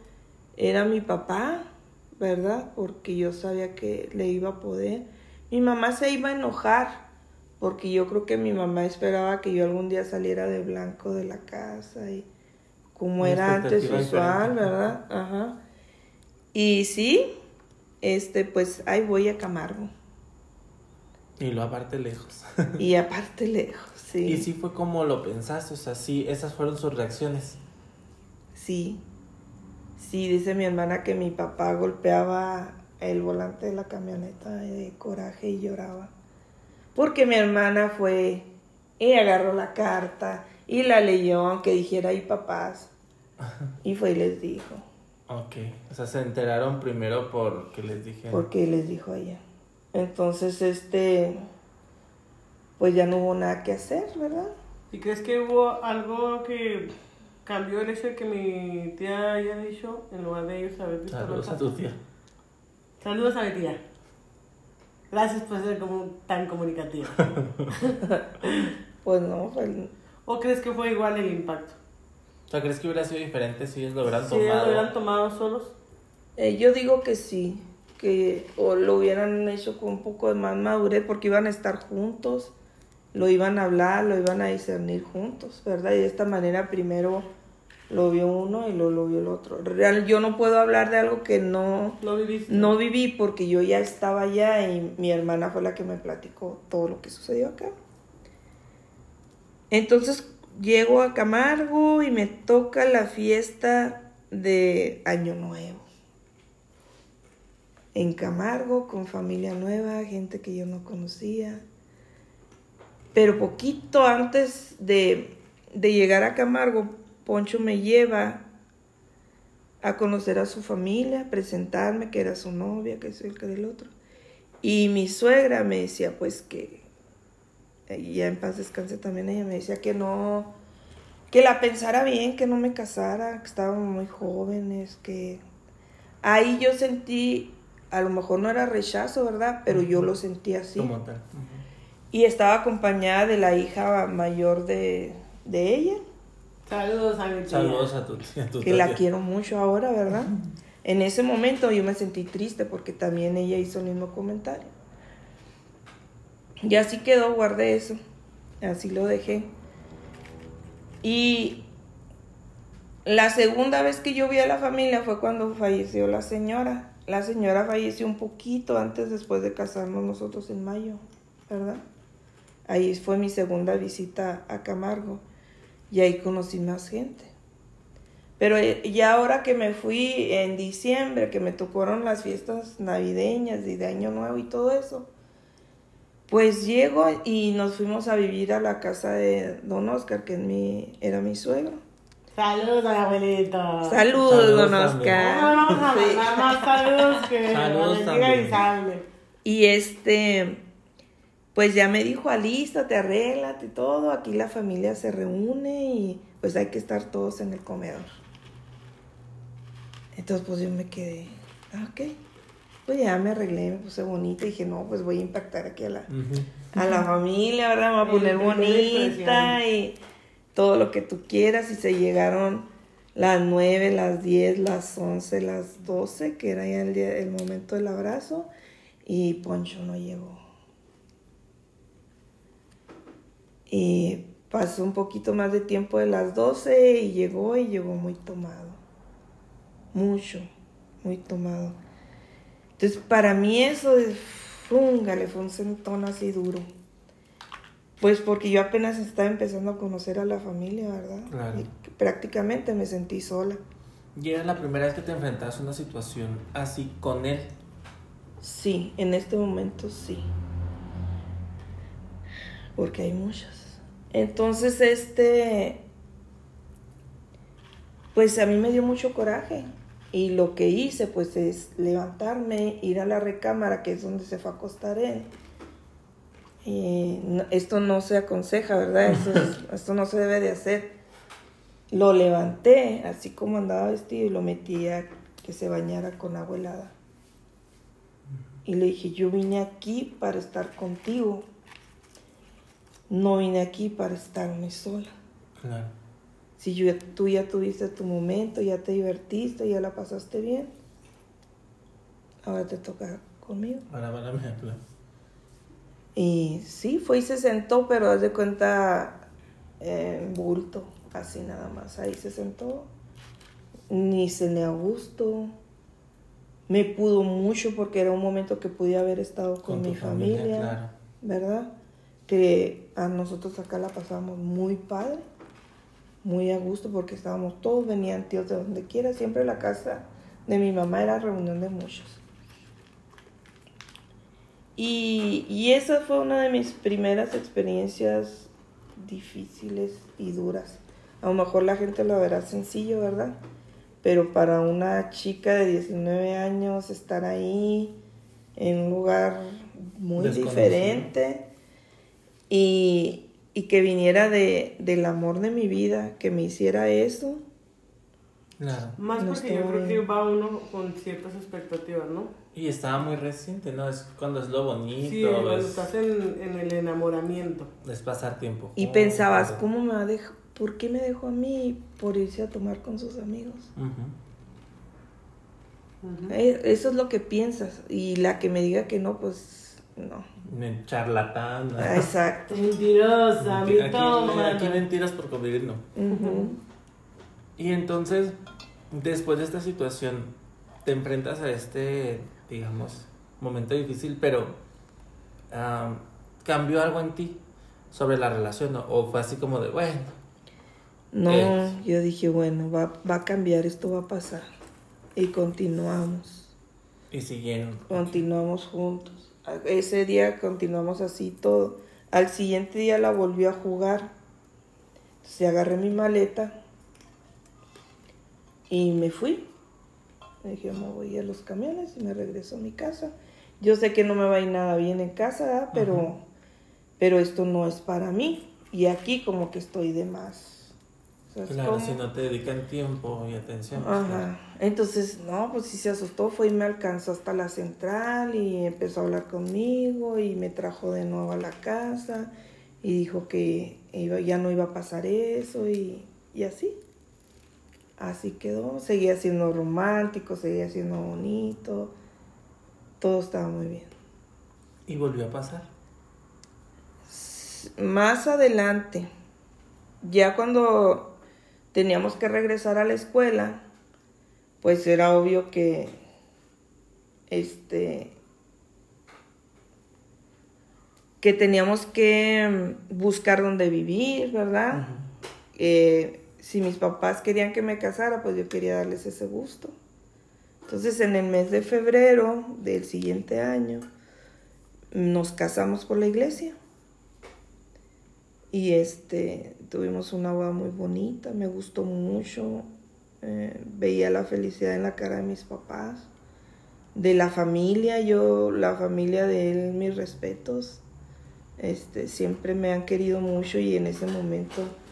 era mi papá, ¿verdad? Porque yo sabía que le iba a poder. Mi mamá se iba a enojar, porque yo creo que mi mamá esperaba que yo algún día saliera de blanco de la casa y como era antes usual. ¿verdad? Ajá. Y sí, este, pues ahí voy a Camargo. Y lo aparte lejos. Y aparte lejos, sí. Y sí fue como lo pensaste, o sea, sí, esas fueron sus reacciones. Sí. Sí, dice mi hermana que mi papá golpeaba el volante de la camioneta de coraje y lloraba. Porque mi hermana fue y agarró la carta y la leyó, aunque dijera ahí papás. Y fue y les dijo, Ok, o sea, se enteraron primero porque les dije. porque les dijo a ella. Entonces, este, pues ya no hubo nada que hacer, ¿verdad? ¿Y crees que hubo algo que cambió el hecho de que mi tía haya dicho en lugar de ellos haber visto Saludos a tu tía. Saludos a mi tía. Gracias por ser como tan comunicativa. Pues no, fue el- ¿O crees que fue igual el impacto? O sea, ¿crees que hubiera sido diferente si ellos lo hubieran Si ellos tomado? lo hubieran tomado solos. Eh, yo digo que sí, que o lo hubieran hecho con un poco de más madurez porque iban a estar juntos, lo iban a hablar, lo iban a discernir juntos, ¿verdad? Y de esta manera primero lo vio uno y luego lo vio el otro. Real, yo no puedo hablar de algo que no, No no viví porque yo ya estaba allá y mi hermana fue la que me platicó todo lo que sucedió acá. Entonces llego a Camargo y me toca la fiesta de Año Nuevo. En Camargo con familia nueva, gente que yo no conocía. Pero poquito antes de, de llegar a Camargo, Poncho me lleva a conocer a su familia, presentarme que era su novia, que soy el que del otro. Y mi suegra me decía pues que, ya en paz descanse también ella, me decía que no, que la pensara bien, que no me casara, que estábamos muy jóvenes, que ahí yo sentí, a lo mejor no era rechazo, ¿verdad? Pero yo lo sentí así. Como tal. Y estaba acompañada de la hija mayor de, de ella, Saludos a mi tía. Saludos a tu, a tu que la quiero mucho ahora, ¿verdad? En ese momento yo me sentí triste porque también ella hizo el mismo comentario. Y así quedó, guardé eso. Así lo dejé. Y la segunda vez que yo vi a la familia fue cuando falleció la señora. La señora falleció un poquito antes después de casarnos nosotros en mayo, ¿verdad? Ahí fue mi segunda visita a Camargo y ahí conocí más gente. Pero eh, ya ahora que me fui en diciembre, que me tocaron las fiestas navideñas y de Año Nuevo y todo eso, pues llego y nos fuimos a vivir a la casa de Don Oscar, que es mi, era mi suegro. Saludos al abuelito. Saludos, Saludos Don. Oscar. No, vamos a Sí. mandar más saludos que Saludos y Salve. Y este, pues ya me dijo, alístate, arréglate y todo. Aquí la familia se reúne y pues hay que estar todos en el comedor. Entonces pues yo me quedé, ah, ok. Pues ya me arreglé, me puse bonita y dije, no, pues voy a impactar aquí a la, a la familia, ¿verdad? Me voy a poner bonita y todo lo que tú quieras. Y se llegaron las 9, las 10, las 11, las 12, que era ya el, día, el momento del abrazo. Y Poncho no llegó. Y pasó un poquito más de tiempo de las 12 y llegó y llegó muy tomado. Mucho, muy tomado. Entonces, para mí eso fúngale, fue un sentón así duro. Pues porque yo apenas estaba empezando a conocer a la familia, ¿verdad? Claro. Y prácticamente me sentí sola. Y era la primera vez que te enfrentas a una situación así con él. Sí, en este momento sí. Porque hay muchas. Entonces, este, pues a mí me dio mucho coraje. Y lo que hice, pues, es levantarme, ir a la recámara, que es donde se fue a acostar él. Y no- esto no se aconseja, ¿verdad? Esto, es- esto no se debe de hacer. Lo levanté, así como andaba vestido, y lo metí a que se bañara con agua helada. Y le dije, yo vine aquí para estar contigo. No vine aquí para estarme sola. Claro. Si yo, tú ya tuviste tu momento, ya te divertiste, ya la pasaste bien, ahora te toca conmigo. Para, mira, claro. Y sí, fue y se sentó, pero haz de cuenta en bulto, así nada más. Ahí se sentó. Ni cené a gusto. Me pudo mucho porque era un momento que pude haber estado con, mi familia, familia, claro. ¿verdad? Que a nosotros acá la pasábamos muy padre, muy a gusto porque estábamos todos, venían tíos de donde quiera. Siempre la casa de mi mamá era reunión de muchos. Y, y esa fue una de mis primeras experiencias difíciles y duras. A lo mejor la gente lo verá sencillo, ¿verdad? Pero para una chica de 19 años estar ahí en un lugar muy diferente y, y que viniera de, del amor de mi vida, que me hiciera eso, Claro. Más No porque yo creo que va uno con ciertas expectativas, ¿no? Y estaba muy reciente, ¿no? Es cuando es lo bonito, Sí, cuando es, estás en, en el enamoramiento. es pasar tiempo. y Oh, pensabas. ¿cómo me va a dejar? ¿Por qué me dejó a mí por irse a tomar con sus amigos? Eh, Eso es lo que piensas. Y la que me diga que no, pues no. ¿no? Ah, Exacto. Mentirosa, Aquí, aquí, aquí mentiras por convivir, no. Y entonces, después de esta situación, te enfrentas a este, digamos, momento difícil, pero cambió algo en ti sobre la relación, ¿no? O fue así como de, bueno, No, Eh. yo dije, bueno, va, va a cambiar, esto va a pasar. Y continuamos. Y siguieron. Continuamos juntos. Ese día continuamos así todo. Al siguiente día la volvió a jugar. Entonces agarré mi maleta y me fui. Me dije, me voy a los camiones y me regreso a mi casa. Yo sé que no me va a ir nada bien en casa, pero, pero esto no es para mí. Y aquí como que estoy de más. O sea, es Claro, como- si no te dedican tiempo y atención. pues, claro. Entonces, no, pues sí se asustó, fue y me alcanzó hasta la central y empezó a hablar conmigo y me trajo de nuevo a la casa y dijo que iba- ya no iba a pasar eso y, y así. Así quedó, seguía siendo romántico, seguía siendo bonito, todo estaba muy bien. Y volvió a pasar. Más adelante, ya cuando teníamos que regresar a la escuela, pues era obvio que este que teníamos que buscar dónde vivir, ¿verdad? Eh, si mis papás querían que me casara, pues yo quería darles ese gusto. Entonces, en el mes de febrero del siguiente año, nos casamos por la iglesia. Y este, tuvimos una boda muy bonita, me gustó mucho. eh, veía la felicidad en la cara de mis papás, de la familia, yo, la familia de él, mis respetos. Este, siempre me han querido mucho y en ese momento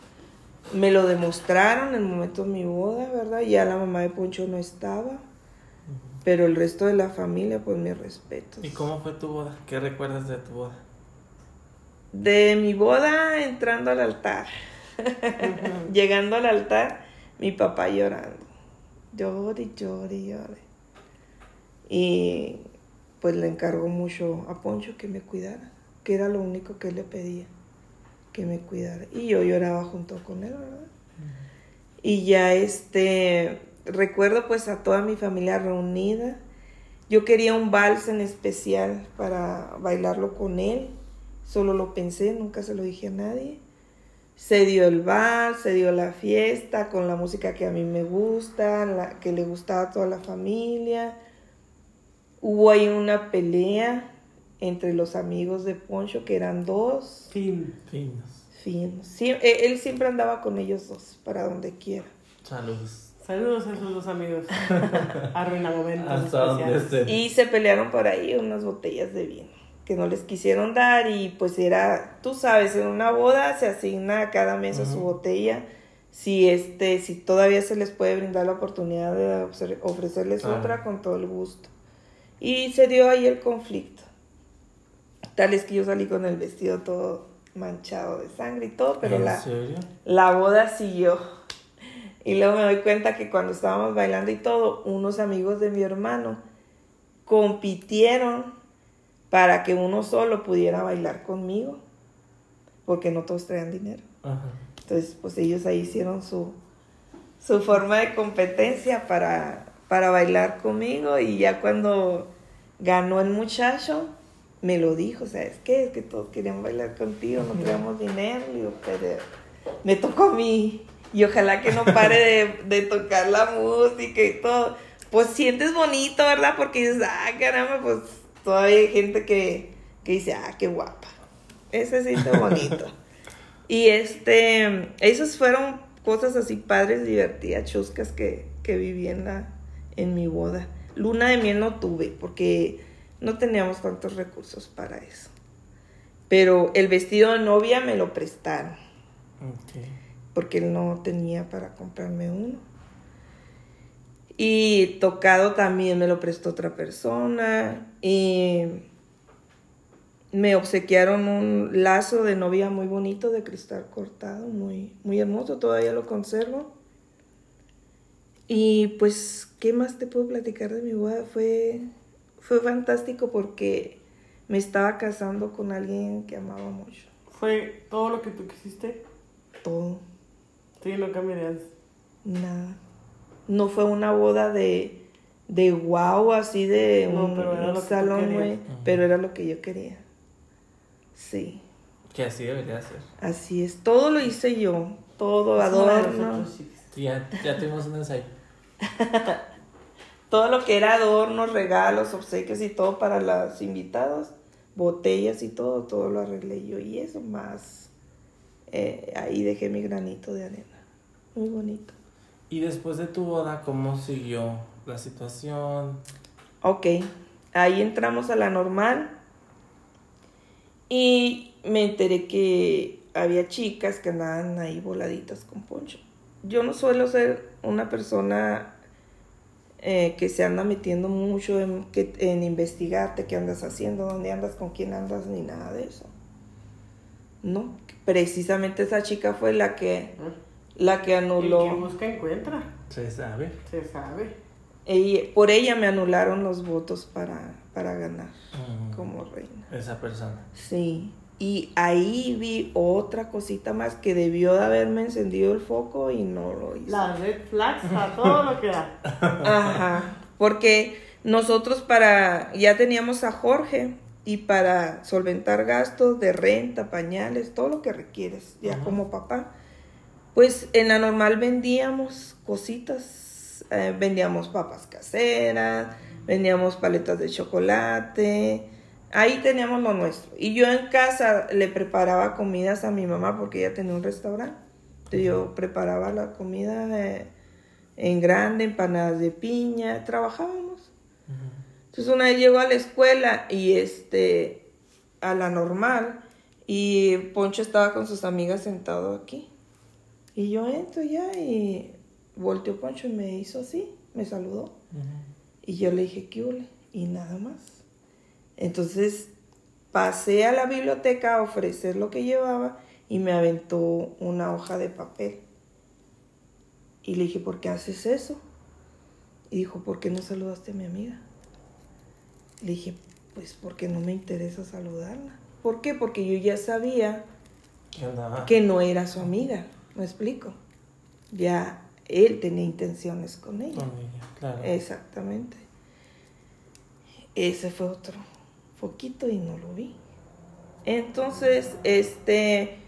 me lo demostraron en el momento de mi boda, ¿verdad? Ya la mamá de Poncho no estaba, pero el resto de la familia, pues mis respetos. ¿Y cómo fue tu boda? ¿Qué recuerdas de tu boda? De mi boda entrando al altar, llegando al altar, mi papá llorando, llore, llore, llore. Y pues le encargó mucho a Poncho que me cuidara, que era lo único que le pedía, que me cuidara. Y yo lloraba junto con él, ¿verdad? Y ya este, recuerdo pues a toda mi familia reunida. Yo quería un vals en especial para bailarlo con él. Solo lo pensé, nunca se lo dije a nadie. Se dio el vals, se dio la fiesta con la música que a mí me gusta, la que le gustaba a toda la familia. Hubo ahí una pelea entre los amigos de Poncho, que eran dos. Fin. Finos. Finos. Sí, eh, él siempre andaba con ellos dos, para donde quiera. Saludos. Saludos a esos dos amigos. Arruina momentos. Y se pelearon por ahí unas botellas de vino que no les quisieron dar y pues era, tú sabes, en una boda se asigna a cada mesa su Ujú. botella. Si este, si todavía se les puede brindar la oportunidad de ofrecer- ofrecerles otra con todo el gusto. Y se dio ahí el conflicto. Tal es que yo salí con el vestido todo manchado de sangre y todo, pero ¿En la, serio? la boda siguió. Y luego me doy cuenta que cuando estábamos bailando y todo, unos amigos de mi hermano compitieron para que uno solo pudiera bailar conmigo, porque no todos traían dinero. Ajá. Entonces, pues ellos ahí hicieron su, su forma de competencia para, para bailar conmigo y ya cuando ganó el muchacho, me lo dijo, ¿sabes qué? Es que todos querían bailar contigo, no traíamos dinero, digo, pero me tocó a mí y ojalá que no pare de, de tocar la música y todo. Pues sientes bonito, ¿verdad? Porque dices, ah, caramba, pues todavía hay gente que, que dice, ah, qué guapa. Ese siente bonito. Y este, esas fueron cosas así padres, divertidas, chuscas que, que viví en, la, en mi boda. Luna de miel no tuve porque no teníamos tantos recursos para eso. Pero el vestido de novia me lo prestaron porque él no tenía para comprarme uno. Y tocado también me lo prestó otra persona. Y me obsequiaron un lazo de novia muy bonito de cristal cortado, muy, muy hermoso, todavía lo conservo. Y pues, ¿qué más te puedo platicar de mi boda? Fue, fue fantástico porque me estaba casando con alguien que amaba mucho. Fue todo lo que tú quisiste. Todo. Sí, no cambiarías. Nada. No fue una boda de, de wow, así de No, un, pero era un lo que tú salón muy... Pero era lo que yo quería. Sí, Que así debería ser. así es. Todo lo hice yo. Todo, adorno. Sí, Ya, ya tuvimos un ensayo. todo lo que era adornos, regalos, obsequios y todo para los invitados, botellas y todo, todo lo arreglé yo. Y eso más, eh, ahí dejé mi granito de arena. Muy bonito. Y después de tu boda, ¿cómo siguió la situación? Ok, ahí entramos a la normal y me enteré que había chicas que andaban ahí voladitas con poncho. Yo no suelo ser una persona eh, que se anda metiendo mucho en, que, en investigarte qué andas haciendo, dónde andas, con quién andas, ni nada de eso. No, precisamente esa chica fue la que, la que anuló. El que busca encuentra. Se sabe. Se sabe. Ella- por ella me anularon los votos para, para ganar Mm. como reina. Esa persona. Sí. Y ahí vi otra cosita más que debió de haberme encendido el foco y no lo hizo. Las red flags a todo lo que da. Ajá. Porque nosotros para, ya teníamos a Jorge y para solventar gastos de renta, pañales, todo lo que requieres, ya Ajá. como papá, pues en la normal vendíamos cositas, eh, vendíamos papas caseras, vendíamos paletas de chocolate, ahí teníamos lo nuestro. Y yo en casa le preparaba comidas a mi mamá porque ella tenía un restaurante. Entonces yo preparaba la comida en grande, empanadas de piña, trabajábamos. Entonces una vez llego a la escuela y este, a la normal, y Poncho estaba con sus amigas sentado aquí. Y yo entro ya y volteó Poncho y me hizo así, me saludó. Y yo le dije, ¿qué huele? Y nada más. Entonces pasé a la biblioteca a ofrecer lo que llevaba y me aventó una hoja de papel. Y le dije, ¿por qué haces eso? Y dijo, ¿por qué no saludaste a mi amiga? Le dije, pues porque no me interesa saludarla. ¿Por qué? Porque yo ya sabía que no era su amiga. ¿Me explico? Ya él tenía intenciones con ella. Con ella, claro. Exactamente. Ese fue otro foquito y no lo vi. Entonces, este,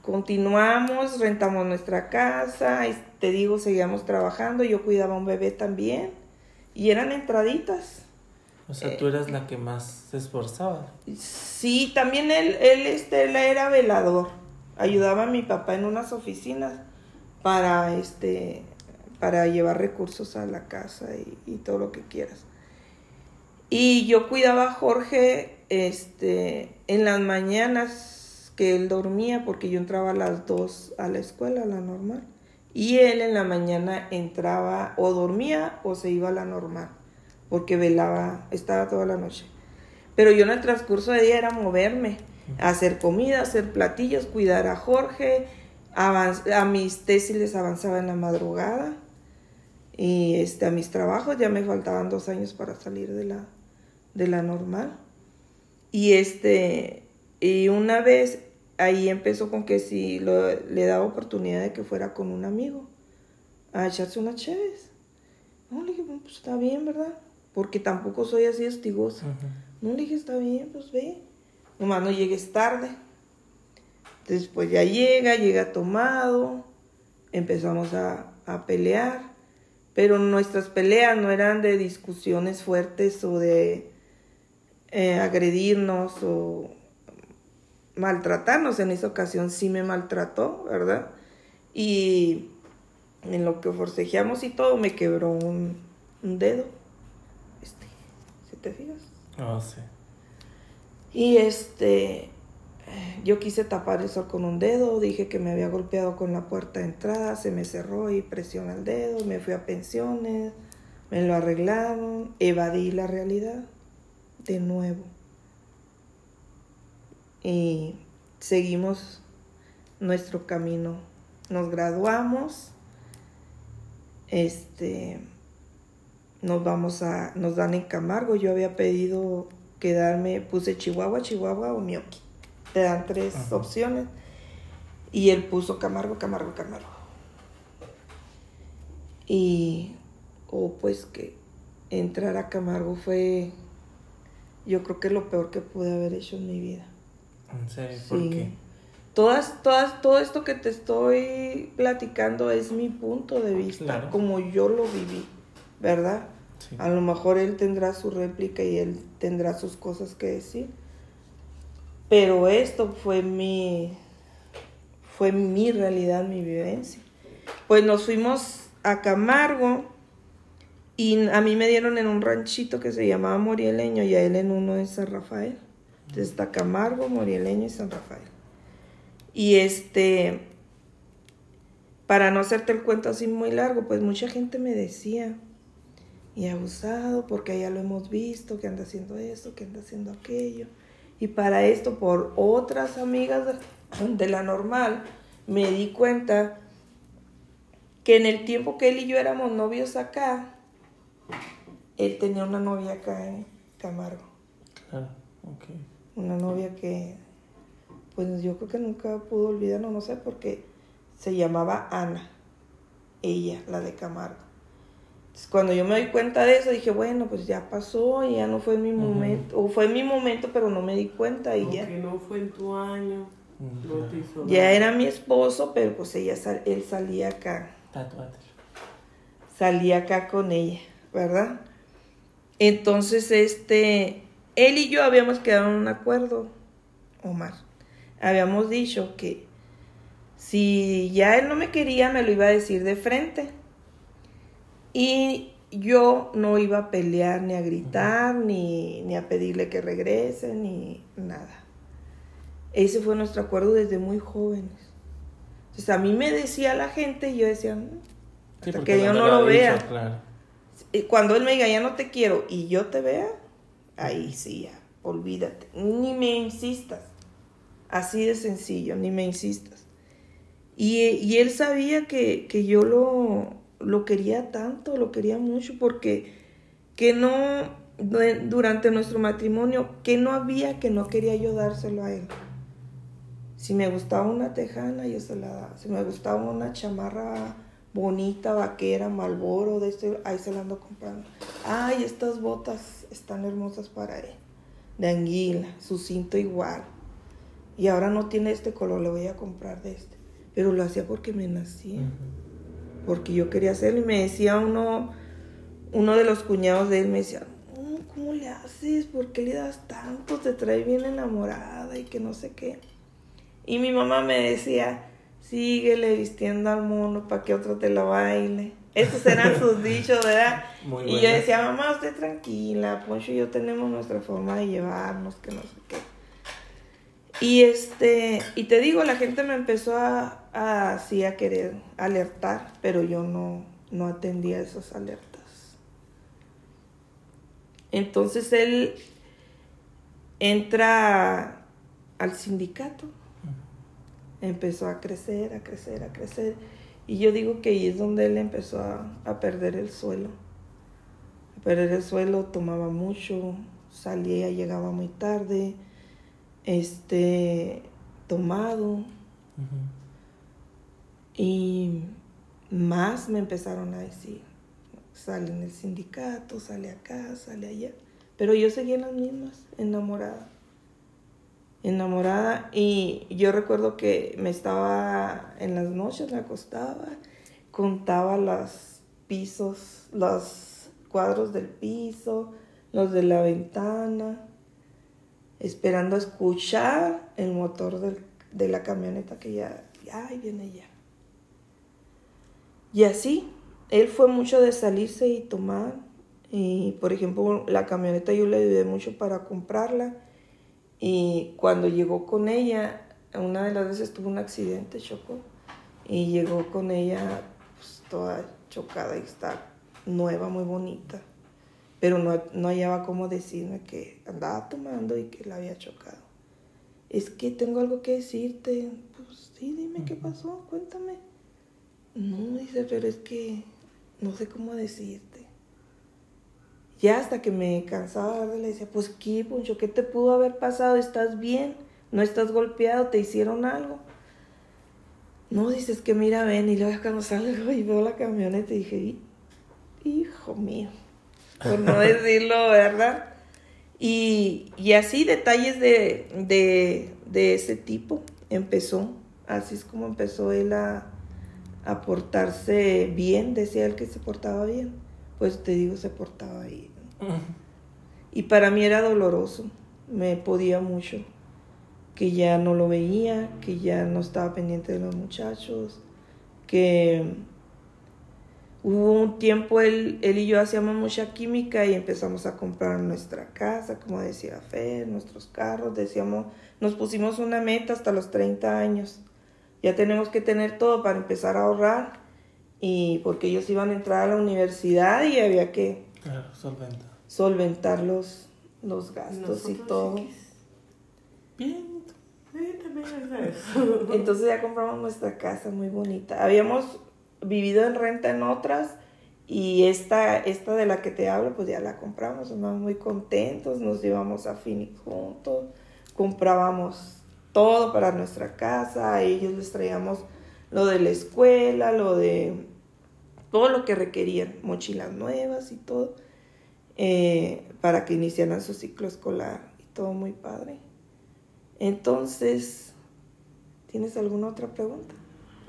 continuamos, rentamos nuestra casa, y te digo, seguíamos trabajando, yo cuidaba a un bebé también, y eran entraditas. O sea, tú eras la que más se esforzaba. Sí, también él, él, este, él era velador, ayudaba a mi papá en unas oficinas para, este, para llevar recursos a la casa y, y todo lo que quieras. Y yo cuidaba a Jorge este, en las mañanas que él dormía, porque yo entraba a las 2 a la escuela, a la normal. Y él en la mañana entraba o dormía o se iba a la normal, porque velaba, estaba toda la noche. Pero yo en el transcurso de día era moverme, hacer comida, hacer platillos, cuidar a Jorge. a mis tesis les avanzaba en la madrugada. Y este, a mis trabajos ya me faltaban dos años para salir de la, de la normal. Y este, y una vez ahí empezó con que si lo- le daba oportunidad de que fuera con un amigo a echarse unas chéves. No, le dije, "Bueno, pues está bien, ¿verdad? Porque tampoco soy así hostigosa. No le dije, está bien, pues ve. Nomás no llegues tarde. Después ya llega, llega tomado. Empezamos a, a pelear. Pero nuestras peleas no eran de discusiones fuertes o de eh, agredirnos o maltratarnos. En esa ocasión sí me maltrató, ¿verdad? Y en lo que forcejeamos y todo me quebró un, un dedo. Este, ¿se te fijas? Oh, sí. Y este, yo quise tapar eso con un dedo, dije que me había golpeado con la puerta de entrada, se me cerró y presiona el dedo, me fui a pensiones, me lo arreglaron, evadí la realidad de nuevo. Y seguimos nuestro camino. Nos graduamos, este, nos vamos a, nos dan en Camargo. Yo había pedido quedarme, puse Chihuahua, Chihuahua o Mioki. Te dan tres Ajá. opciones. Y él puso Camargo, Camargo, Camargo. Y, o pues que entrar a Camargo fue, yo creo que lo peor que pude haber hecho en mi vida. ¿En serio? ¿Por Sí. qué? Todas, todas, todo esto que te estoy platicando es mi punto de vista, Claro. como yo lo viví, ¿verdad? Sí. A lo mejor él tendrá su réplica y él tendrá sus cosas que decir. Pero esto fue mi, fue mi realidad, mi vivencia. Pues nos fuimos a Camargo y a mí me dieron en un ranchito que se llamaba Morieleño y a él en uno de San Rafael. Entonces está Camargo, Morieleño y San Rafael. Y este, para no hacerte el cuento así muy largo, pues mucha gente me decía, y abusado, porque ya lo hemos visto, que anda haciendo esto, que anda haciendo aquello. Y para esto, por otras amigas de, la normal, me di cuenta que en el tiempo que él y yo éramos novios acá, él tenía una novia acá en Camargo. Claro, ok. Una novia que, pues yo creo que nunca pudo olvidarlo, no sé, porque se llamaba Ana, ella, la de Camargo. Entonces, cuando yo me doy cuenta de eso, dije, bueno, pues ya pasó, y ya no fue mi momento, o fue mi momento, pero no me di cuenta y ya. Aunque no fue en tu año, no te hizo Ya nada. era mi esposo, pero pues ella sal- él salía acá, Tatuátelo. salía acá con ella, ¿verdad? Entonces, este, él y yo habíamos quedado en un acuerdo, Omar. Habíamos dicho que si ya él no me quería, me lo iba a decir de frente. Y yo no iba a pelear, ni a gritar, ni, ni a pedirle que regrese, ni nada. Ese fue nuestro acuerdo desde muy jóvenes. Entonces a mí me decía la gente y yo decía, "Mm, hasta porque que yo no lo dicho, vea. Claro. Cuando él me diga, ya no te quiero, y yo te vea, ahí sí, ya, olvídate. Ni me insistas. Así de sencillo, ni me insistas. Y, y él sabía que, que yo lo, lo quería tanto, lo quería mucho, porque que no, du- durante nuestro matrimonio, que no había que no quería yo dárselo a él. Si me gustaba una tejana, yo se la daba. Si me gustaba una chamarra bonita, vaquera, malboro, de este, ahí se la ando comprando. Ay, estas botas están hermosas para él. De anguila, su cinto igual. Y ahora no tiene este color, le voy a comprar de este. Pero lo hacía porque me nacía porque yo quería hacerlo y me decía uno, uno de los cuñados de él me decía, "Mm, ¿cómo le haces? ¿Por qué le das tanto? Te trae bien enamorada y que no sé qué. Y mi mamá me decía, síguele vistiendo al mono para que otro te la baile. Esos eran sus dichos, ¿verdad? Muy y yo decía, mamá, usted tranquila, Poncho y yo tenemos nuestra forma de llevarnos, que no sé qué. Y este, y te digo, la gente me empezó a, a así a querer alertar, pero yo no, no atendía esas alertas. Entonces él entra al sindicato, empezó a crecer, a crecer, a crecer. Y yo digo que ahí es donde él empezó a, a perder el suelo. A perder el suelo, tomaba mucho, salía, llegaba muy tarde, este, tomado. Y más me empezaron a decir, sale en el sindicato, sale acá, sale allá. Pero yo seguía en las mismas, enamorada. Enamorada. Y yo recuerdo que me estaba en las noches, me acostaba, contaba los pisos, los cuadros del piso, los de la ventana, esperando escuchar el motor del- de la camioneta que ya, ahí viene ya. Y así, él fue mucho de salirse y tomar. Y por ejemplo, la camioneta yo le ayudé mucho para comprarla. Y cuando llegó con ella, una de las veces tuvo un accidente, chocó. Y llegó con ella pues, toda chocada y está nueva, muy bonita. Pero no, no hallaba cómo decirme que andaba tomando y que la había chocado. Es que tengo algo que decirte. Pues sí, dime qué pasó, cuéntame. No, dice, pero es que no sé cómo decirte. Ya hasta que me cansaba le decía, pues qué, Poncho, ¿qué te pudo haber pasado? ¿Estás bien? ¿No estás golpeado? ¿Te hicieron algo? No, dices que mira, ven, y luego cuando salgo y veo la camioneta y dije, "Hi- hijo mío, por no decirlo, ¿verdad? Y, y así detalles de, de, de ese tipo empezó, así es como empezó él a, a portarse bien, decía él que se portaba bien, pues te digo, se portaba ahí. Y para mí era doloroso, me podía mucho, que ya no lo veía, que ya no estaba pendiente de los muchachos, que hubo un tiempo él, él y yo hacíamos mucha química y empezamos a comprar nuestra casa, como decía Fer, nuestros carros, decíamos, nos pusimos una meta hasta los 30 años. Ya tenemos que tener todo para empezar a ahorrar y porque ellos iban a entrar a la universidad y había que Claro, solventa. Solventar los, los gastos y todo. Bien. Entonces ya compramos nuestra casa muy bonita. Habíamos vivido en renta en otras y esta, esta de la que te hablo, pues ya la compramos. Andamos muy contentos, nos íbamos a Phoenix juntos, comprábamos todo para nuestra casa, a ellos les traíamos lo de la escuela, lo de todo lo que requerían, mochilas nuevas y todo, eh, para que iniciaran su ciclo escolar y todo muy padre. Entonces, ¿tienes alguna otra pregunta?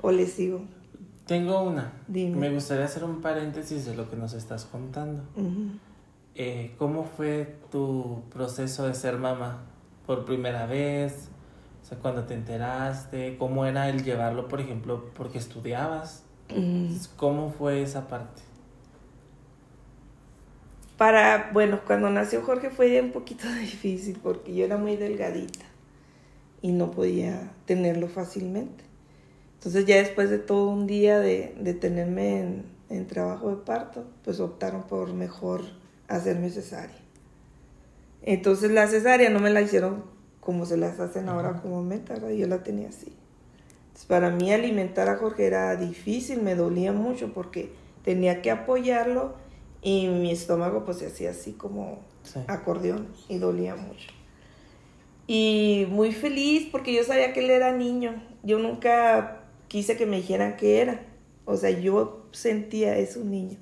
¿O le sigo? Tengo una. Dime. Me gustaría hacer un paréntesis de lo que nos estás contando. Eh, ¿Cómo fue tu proceso de ser mamá por primera vez? O sea, cuando te enteraste, ¿cómo era el llevarlo, por ejemplo, porque estudiabas? ¿Cómo fue esa parte? Para, bueno, cuando nació Jorge fue un poquito difícil porque yo era muy delgadita y no podía tenerlo fácilmente. Entonces ya después de todo un día de, de tenerme en, en trabajo de parto, pues optaron por mejor hacerme cesárea. Entonces la cesárea no me la hicieron como se las hacen ahora comúnmente, ¿verdad? yo la tenía así. Entonces, para mí alimentar a Jorge era difícil, me dolía mucho porque tenía que apoyarlo y mi estómago pues se hacía así como Sí. acordeón y dolía mucho. Y muy feliz porque yo sabía que él era niño. Yo nunca quise que me dijeran que era. O sea, yo sentía es un niño.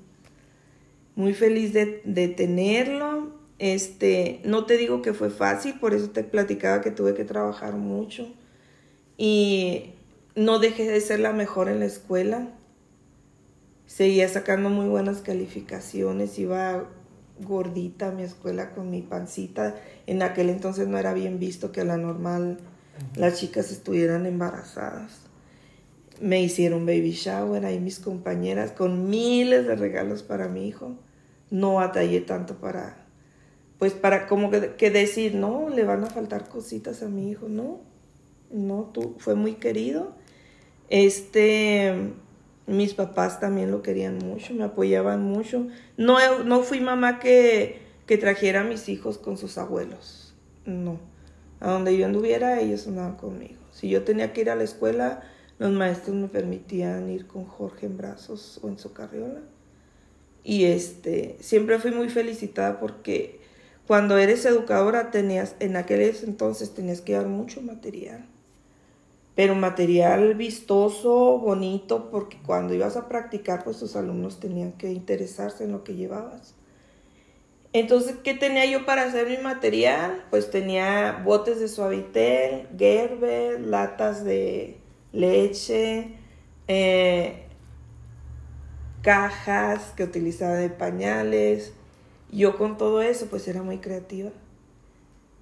Muy feliz de, de tenerlo. Este, no te digo que fue fácil, por eso te platicaba que tuve que trabajar mucho. Y no dejé de ser la mejor en la escuela. Seguía sacando muy buenas calificaciones, iba gordita a mi escuela con mi pancita. En aquel entonces no era bien visto que a la normal las chicas estuvieran embarazadas. Me hicieron baby shower ahí mis compañeras con miles de regalos para mi hijo. No batallé tanto para, pues para como que, que decir, no, le van a faltar cositas a mi hijo, no, no, tú, fue muy querido. Este, mis papás también lo querían mucho, me apoyaban mucho. No, no fui mamá que, que trajera a mis hijos con sus abuelos, no. A donde yo anduviera, ellos andaban conmigo. Si yo tenía que ir a la escuela, los maestros me permitían ir con Jorge en brazos o en su carriola. Y este, siempre fui muy felicitada porque cuando eres educadora tenías, en aquel entonces tenías que dar mucho material. Pero material vistoso, bonito, porque cuando ibas a practicar, pues tus alumnos tenían que interesarse en lo que llevabas. Entonces, ¿qué tenía yo para hacer mi material? Pues tenía botes de suavitel, Gerber, latas de leche, eh, cajas que utilizaba de pañales. Yo con todo eso, pues era muy creativa.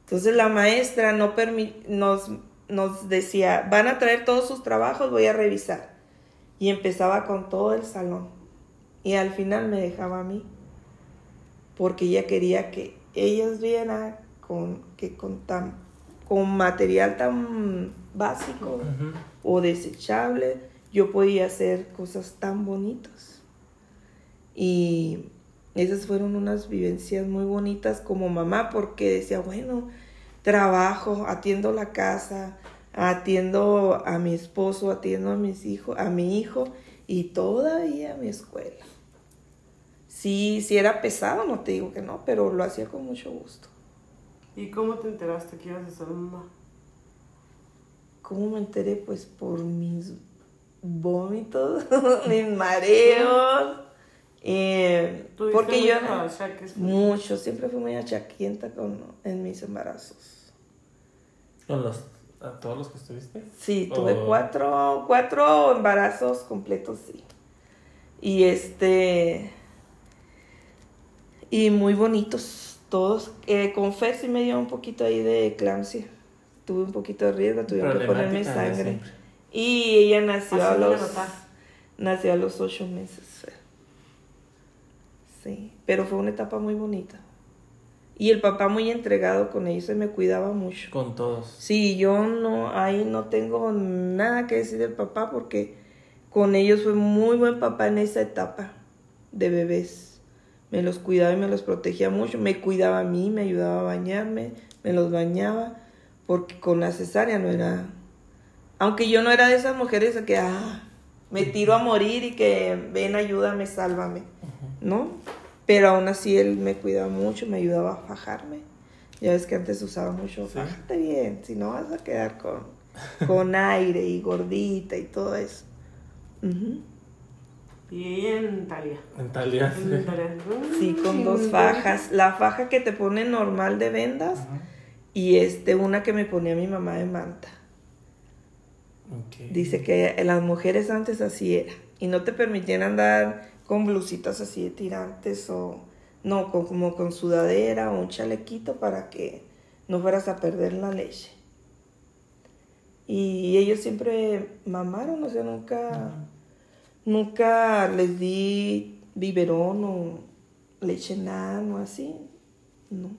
Entonces la maestra no permi- nos, nos decía, van a traer todos sus trabajos, voy a revisar. Y empezaba con todo el salón. Y al final me dejaba a mí porque ella quería que ellas vieran con, que con, tan, con material tan básico o desechable, yo podía hacer cosas tan bonitas. Y esas fueron unas vivencias muy bonitas como mamá, porque decía, bueno, trabajo, atiendo la casa, atiendo a mi esposo, atiendo a mis hijos, a mi hijo y todavía a mi escuela. Sí, sí era pesado, no te digo que no, pero lo hacía con mucho gusto. ¿Y cómo te enteraste que ibas a ser mamá? ¿Cómo me enteré? Pues por mis vómitos, mis mareos. Eh, ¿Tuviste porque yo achaques? mucho, siempre fui muy achaquienta con, en mis embarazos. ¿Con los, a todos los que estuviste? Sí, tuve Oh. cuatro, cuatro embarazos completos, sí. Y este, Y muy bonitos todos. Eh, con Fer sí me dio un poquito ahí de eclampsia. Tuve un poquito de riesgo, tuvieron que ponerme sangre. Y ella nació a Así los nació a los ocho meses. Fer. Sí, pero fue una etapa muy bonita. Y el papá muy entregado con ellos, se me cuidaba mucho. Con todos. Sí, yo no, ahí no tengo nada que decir del papá porque con ellos fue muy buen papá en esa etapa de bebés. Me los cuidaba y me los protegía mucho. Me cuidaba a mí, me ayudaba a bañarme, me los bañaba, porque con la cesárea no era... Aunque yo no era de esas mujeres que, ah, me tiro a morir y que ven, ayúdame, sálvame, ¿no? Pero aún así él me cuidaba mucho, me ayudaba a fajarme. Ya ves que antes usaba mucho, Sí. fájate bien, si no vas a quedar con, con aire y gordita y todo eso. Ujú. Y ella en Italia. En Talia. Italia. Sí, con dos Mm, fajas. La faja que te pone normal de vendas Ajá. y este, una que me ponía mi mamá de manta. Dice que las mujeres antes así era. Y no te permitían andar con blusitas así de tirantes o no, con, como con sudadera o un chalequito para que no fueras a perder la leche. Y ellos siempre mamaron, o sea, nunca, nunca les di biberón o leche nan o así. No,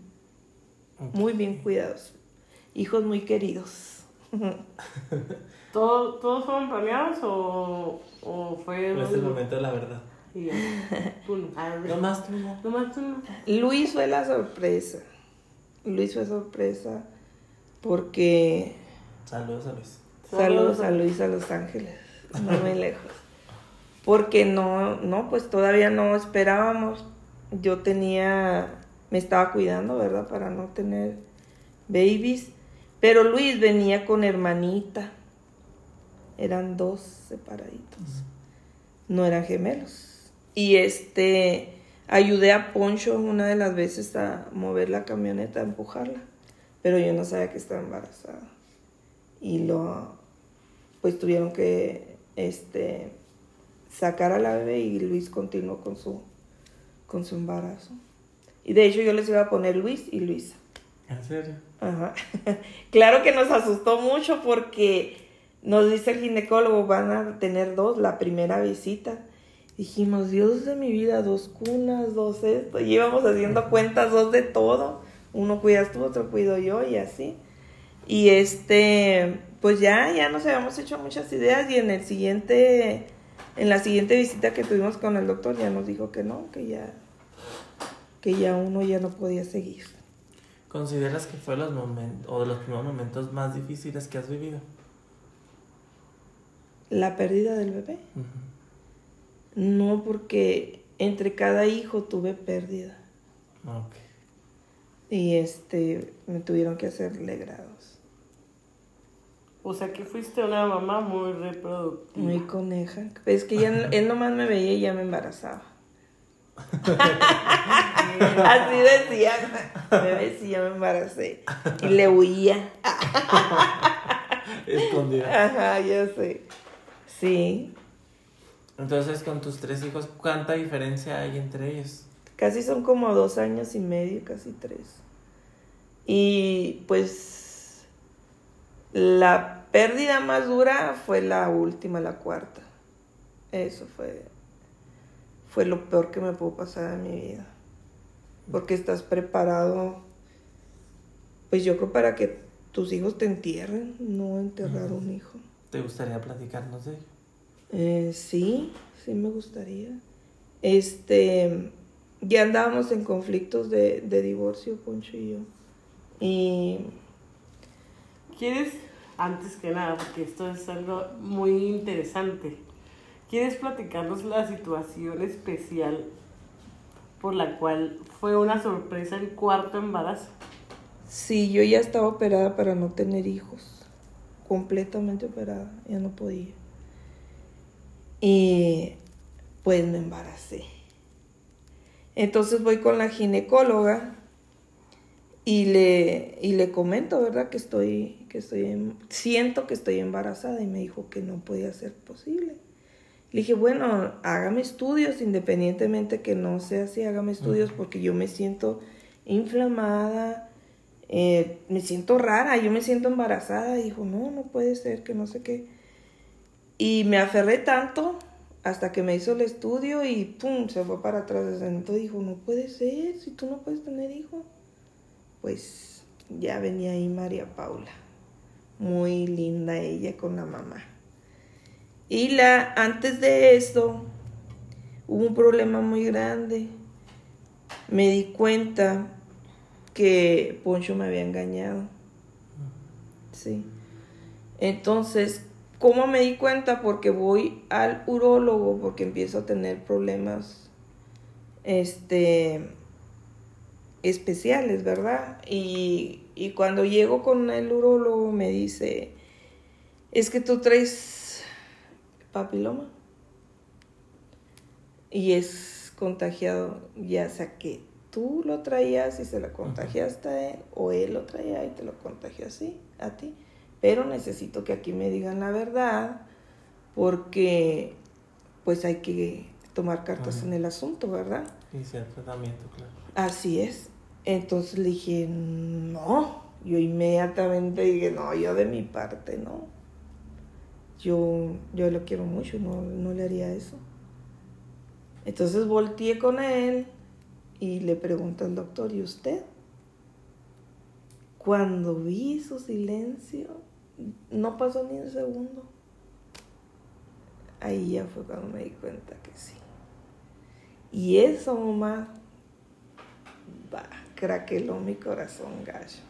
muy bien cuidados. Hijos muy queridos. ¿Todo- ¿Todos fueron planeados o, o fue.? Es el momento de la verdad. Y ya. Tú no. No más tú no. Nomás tú no. Luis fue la sorpresa. Luis fue sorpresa porque Saludos a Luis. saludos a Luis a Los Ángeles, no muy lejos. Porque no, no, pues todavía no esperábamos. Yo tenía, me estaba cuidando, ¿verdad? Para no tener babies. Pero Luis venía con hermanita. Eran dos separaditos. No eran gemelos. Y este, ayudé a Poncho una de las veces a mover la camioneta, a empujarla. Pero yo no sabía que estaba embarazada. Y lo, pues tuvieron que, este, sacar a la bebé y Luis continuó con su, con su embarazo. Y de hecho yo les iba a poner Luis y Luisa. ¿En serio? Ajá. claro que nos asustó mucho porque nos dice el ginecólogo, van a tener dos, la primera visita. Dijimos, Dios de mi vida, dos cunas, dos esto. Y íbamos haciendo cuentas, dos de todo. Uno cuidas tú, otro cuido yo y así. Y este, pues ya, ya nos habíamos hecho muchas ideas y en el siguiente, en la siguiente visita que tuvimos con el doctor ya nos dijo que no, que ya, que ya uno ya no podía seguir. ¿Consideras que fue los momentos o de los primeros momentos más difíciles que has vivido? La pérdida del bebé. Ujú. No, porque entre cada hijo tuve pérdida. Ok. Y este, me tuvieron que hacer legrados. O sea que fuiste una mamá muy reproductiva. Muy coneja. Es que ya, él nomás me veía y ya me embarazaba. Así decía. Me decía, me embaracé. Y le huía. Escondida. Ajá, ya sé. Sí. Entonces, con tus tres hijos, ¿cuánta diferencia hay entre ellos? Casi son como dos años y medio, casi tres. Y pues la pérdida más dura fue la última, la cuarta. Eso fue, fue lo peor que me pudo pasar en mi vida. Porque estás preparado, pues yo creo para que tus hijos te entierren, no enterrar a un hijo. ¿Te gustaría platicarnos de ello? Eh, sí, sí me gustaría. Este, ya andábamos en conflictos de, de divorcio, Poncho y yo. Y ¿Quieres, antes que nada, porque esto es algo muy interesante, ¿quieres platicarnos la situación especial por la cual fue una sorpresa el cuarto embarazo? sí, yo ya estaba operada para no tener hijos. Completamente operada, ya no podía. Y pues me embaracé. Entonces voy con la ginecóloga y le, y le comento, ¿verdad? Que estoy, que estoy, en- siento que estoy embarazada y me dijo que no podía ser posible. Le dije, bueno, hágame estudios, independientemente que no sea así, hágame estudios porque yo me siento inflamada, eh, me siento rara, yo me siento embarazada. Y dijo, no, no puede ser, que no sé qué. Y me aferré tanto hasta que me hizo el estudio y pum, se fue para atrás. Entonces dijo, no puede ser, si tú no puedes tener hijo. Pues ya venía ahí María Paula. Muy linda ella con la mamá. Y la, antes de eso, hubo un problema muy grande. Me di cuenta que Poncho me había engañado. Sí. Entonces, ¿cómo me di cuenta? Porque voy al urólogo porque empiezo a tener problemas este especiales, ¿verdad? Y, y cuando llego con el urólogo me dice, es que tú traes papiloma y es contagiado, ya sea que tú lo traías y se lo contagiaste a él, o él lo traía y te lo contagió así, a ti. Pero necesito que aquí me digan la verdad, porque pues hay que tomar cartas en el asunto, ¿verdad? Y el tratamiento, claro. Así es. Entonces le dije, no. Yo inmediatamente dije, no, yo de mi parte, no. Yo, yo lo quiero mucho, no, no le haría eso. Entonces volteé con él y le pregunto al doctor, ¿y usted? Cuando vi su silencio, no pasó ni un segundo. Ahí ya fue cuando me di cuenta que sí. Y eso, mamá, va, craqueló mi corazón gallo.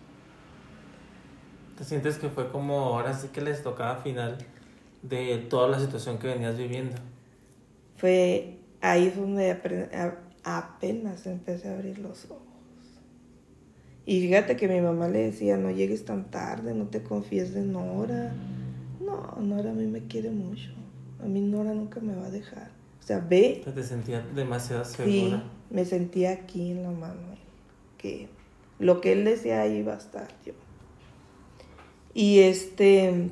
¿Te sientes que fue como ahora sí que les tocaba final de toda la situación que venías viviendo? Fue ahí donde apenas empecé a abrir los ojos. Y fíjate que mi mamá le decía, no llegues tan tarde, no te confíes de Nora. No, Nora a mí me quiere mucho. A mí Nora nunca me va a dejar. O sea, ve. Te sentía demasiado segura. Sí, me sentía aquí en la mano. Que lo que él decía ahí iba a estar yo. Y este,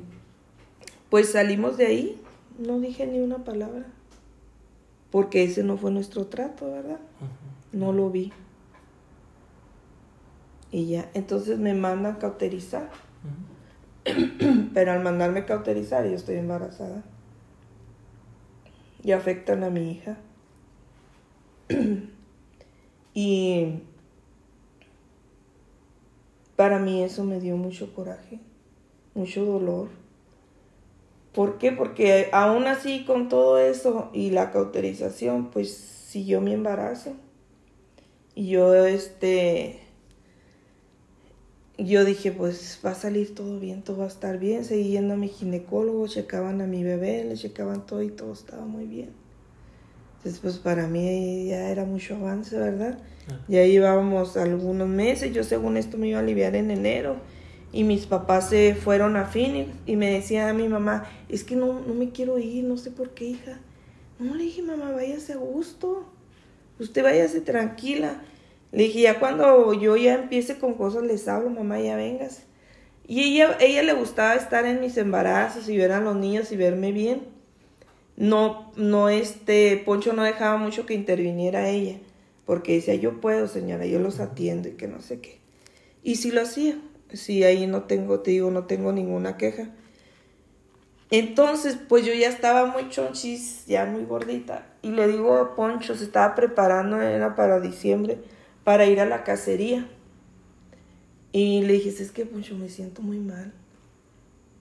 pues salimos de ahí. No dije ni una palabra. Porque ese no fue nuestro trato, ¿verdad? No lo vi. Y ya, entonces me mandan cauterizar. Pero al mandarme cauterizar, yo estoy embarazada. Y afectan a mi hija. y para mí eso me dio mucho coraje, mucho dolor. ¿Por qué? Porque aún así con todo eso y la cauterización, pues siguió mi embarazo. Y yo, este, yo dije, pues va a salir todo bien, todo va a estar bien. Seguí yendo a mi ginecólogo, checaban a mi bebé, le checaban todo y todo estaba muy bien. Entonces, pues para mí ya era mucho avance, ¿verdad? Ya llevábamos algunos meses, yo según esto me iba a aliviar en enero. Y mis papás se fueron a Phoenix y me decía a mi mamá, es que no, no me quiero ir, no sé por qué, hija. No, le dije, mamá, váyase a gusto. Usted váyase tranquila. Le dije, ya cuando yo ya empiece con cosas les hablo, mamá, ya vengas. Y ella, ella le gustaba estar en mis embarazos y ver a los niños y verme bien. No, no, este, Poncho no dejaba mucho que interviniera ella, porque decía, yo puedo, señora, yo los atiendo y que no sé qué. Y sí lo hacía, sí, ahí no tengo, te digo, no tengo ninguna queja. Entonces, pues yo ya estaba muy chonchis, ya muy gordita. Y le digo a Poncho, se estaba preparando, era para diciembre para ir a la cacería. Y le dije, es que pues yo me siento muy mal.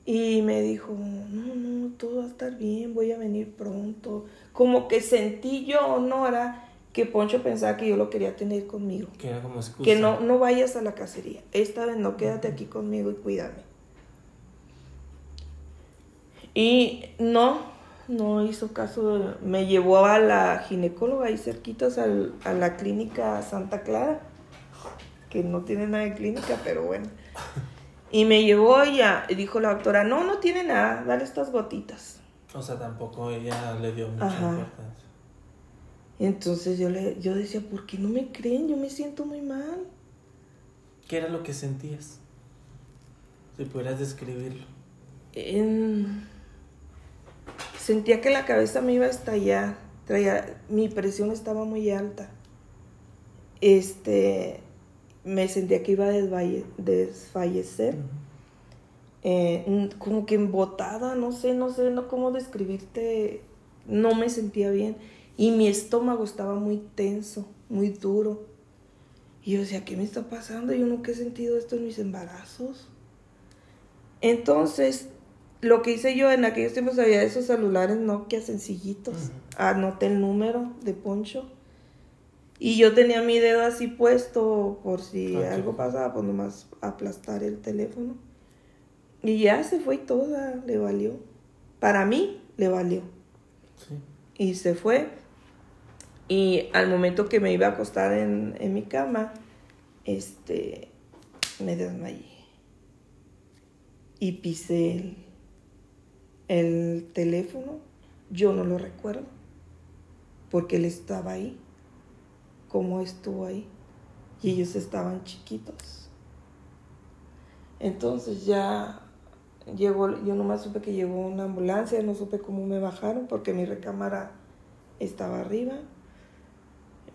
Y me dijo, no, no, todo va a estar bien, voy a venir pronto. Como que sentí yo, Nora, que Poncho pensaba que yo lo quería tener conmigo. Que era como excusa. Que no, no vayas a la cacería. Esta vez no, quédate aquí conmigo y cuídame. Y no, no hizo caso, me llevó a la ginecóloga ahí cerquitas al, a la clínica Santa Clara, que no tiene nada de clínica, pero bueno. Y me llevó y dijo la doctora, no, no tiene nada, dale estas gotitas. O sea, tampoco ella le dio mucha importancia. Entonces yo, le, yo decía, ¿por qué no me creen? Yo me siento muy mal. ¿Qué era lo que sentías? Si pudieras describirlo. En sentía que la cabeza me iba a estallar. Traía, mi presión estaba muy alta. Este, me sentía que iba a desvalle- desfallecer. Eh, como que embotada, no sé, no sé no cómo describirte. No me sentía bien. Y mi estómago estaba muy tenso, muy duro. Y yo decía, ¿qué me está pasando? Yo nunca he sentido esto en mis embarazos. Entonces, lo que hice yo en aquellos tiempos había esos celulares Nokia sencillitos. Anoté el número de Poncho. Y yo tenía mi dedo así puesto por si Ok. algo pasaba, pues nomás aplastar el teléfono. Y ya se fue toda, le valió. Para mí, le valió. Sí. Y se fue. Y al momento que me iba a acostar en, en mi cama, este, me desmayé. Y pisé el, el teléfono. Yo no lo recuerdo. Porque él estaba ahí. Cómo estuvo ahí. Y ellos estaban chiquitos. Entonces ya llegó, yo nomás supe que llegó una ambulancia, no supe cómo me bajaron porque mi recámara estaba arriba.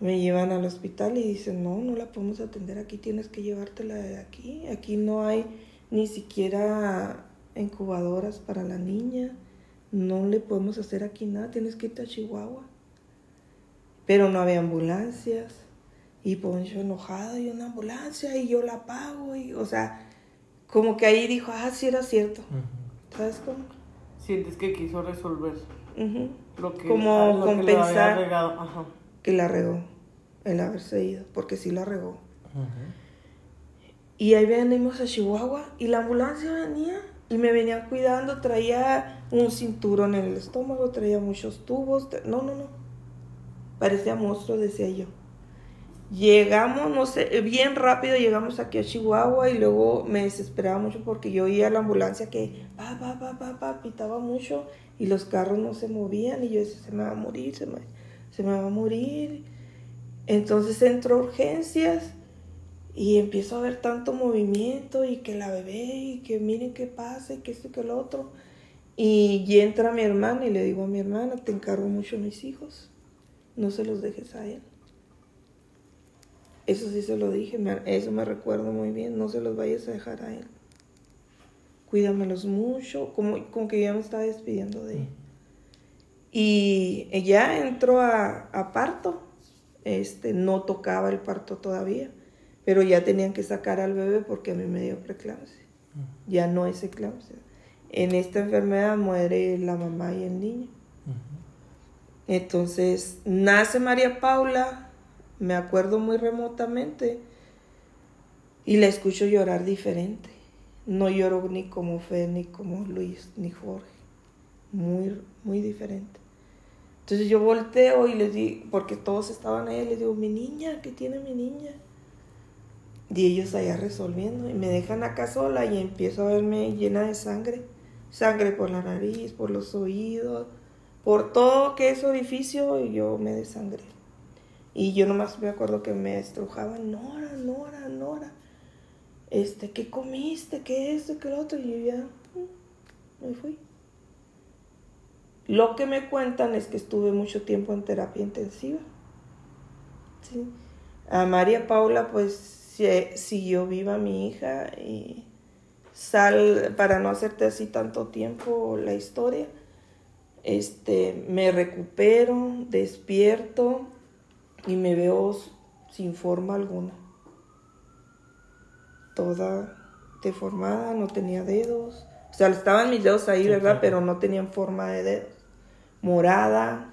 Me llevan al hospital y dicen, no, no la podemos atender aquí, tienes que llevártela de aquí. Aquí no hay ni siquiera incubadoras para la niña, no le podemos hacer aquí nada, tienes que irte a Chihuahua. Pero no había ambulancias. Y Poncho enojado, y una ambulancia, y yo la pago, y, o sea, como que ahí dijo, ah, sí era cierto. ¿Sabes cómo? Sientes que quiso resolver lo que, Como lo que compensar. regado. Ajá. Que la regó, el haberse ido, porque sí la regó. Y ahí venimos a Chihuahua y la ambulancia venía y me venían cuidando, traía un cinturón en el estómago, traía muchos tubos. No, no, no. Parecía monstruo, decía yo. Llegamos, no sé, bien rápido llegamos aquí a Chihuahua y luego me desesperaba mucho porque yo oía la ambulancia que pa, pa, pa, pa, pa, pitaba mucho y los carros no se movían y yo decía, se me va a morir, se me, se me va a morir. Entonces entro a urgencias y empiezo a ver tanto movimiento y que la bebé y que miren qué pasa y que esto y que lo otro. Y ya entra mi hermana y le digo a mi hermana, te encargo mucho a mis hijos, no se los dejes a él. Eso sí se lo dije, me- eso me recuerdo muy bien, no se los vayas a dejar a él. Cuídamelos mucho, como, como que ya me estaba despidiendo de él. Y ella entró a, a parto, este, no tocaba el parto todavía, pero ya tenían que sacar al bebé porque a mí me dio preeclampsia. Ya no es eclampsia. En esta enfermedad muere la mamá y el niño. Entonces nace María Paula, me acuerdo muy remotamente, y la escucho llorar diferente. No lloro ni como Fer, ni como Luis, ni Jorge. Muy, muy diferente. Entonces yo volteo y les digo, porque todos estaban ahí, les digo, mi niña, ¿qué tiene mi niña? Y ellos allá resolviendo, y me dejan acá sola y empiezo a verme llena de sangre. Sangre por la nariz, por los oídos, por todo que es orificio, yo me desangré. Y yo nomás me acuerdo que me estrujaban, Nora, Nora, Nora. Este, ¿qué comiste? ¿Qué esto? ¿Qué lo otro? Y yo ya mm, me fui. Lo que me cuentan es que estuve mucho tiempo en terapia intensiva. Sí. A María Paula, pues siguió viva mi hija y sal, para no hacerte así tanto tiempo la historia, este, me recupero, despierto y me veo sin forma alguna. Toda deformada, no tenía dedos. O sea, estaban mis dedos ahí, ¿verdad? Pero no tenían forma de dedos. Morada,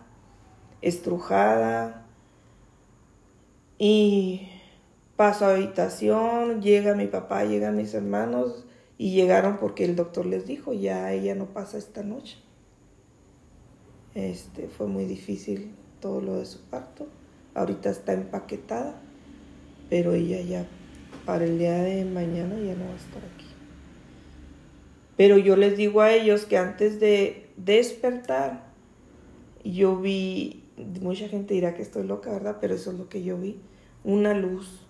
estrujada. Y paso a habitación, llega mi papá, llegan mis hermanos y llegaron porque el doctor les dijo, ya ella no pasa esta noche. Este, fue muy difícil todo lo de su parto. Ahorita está empaquetada, pero ella ya para el día de mañana ya no va a estar aquí. Pero yo les digo a ellos que antes de despertar, yo vi, mucha gente dirá que estoy loca, ¿verdad? Pero eso es lo que yo vi, una luz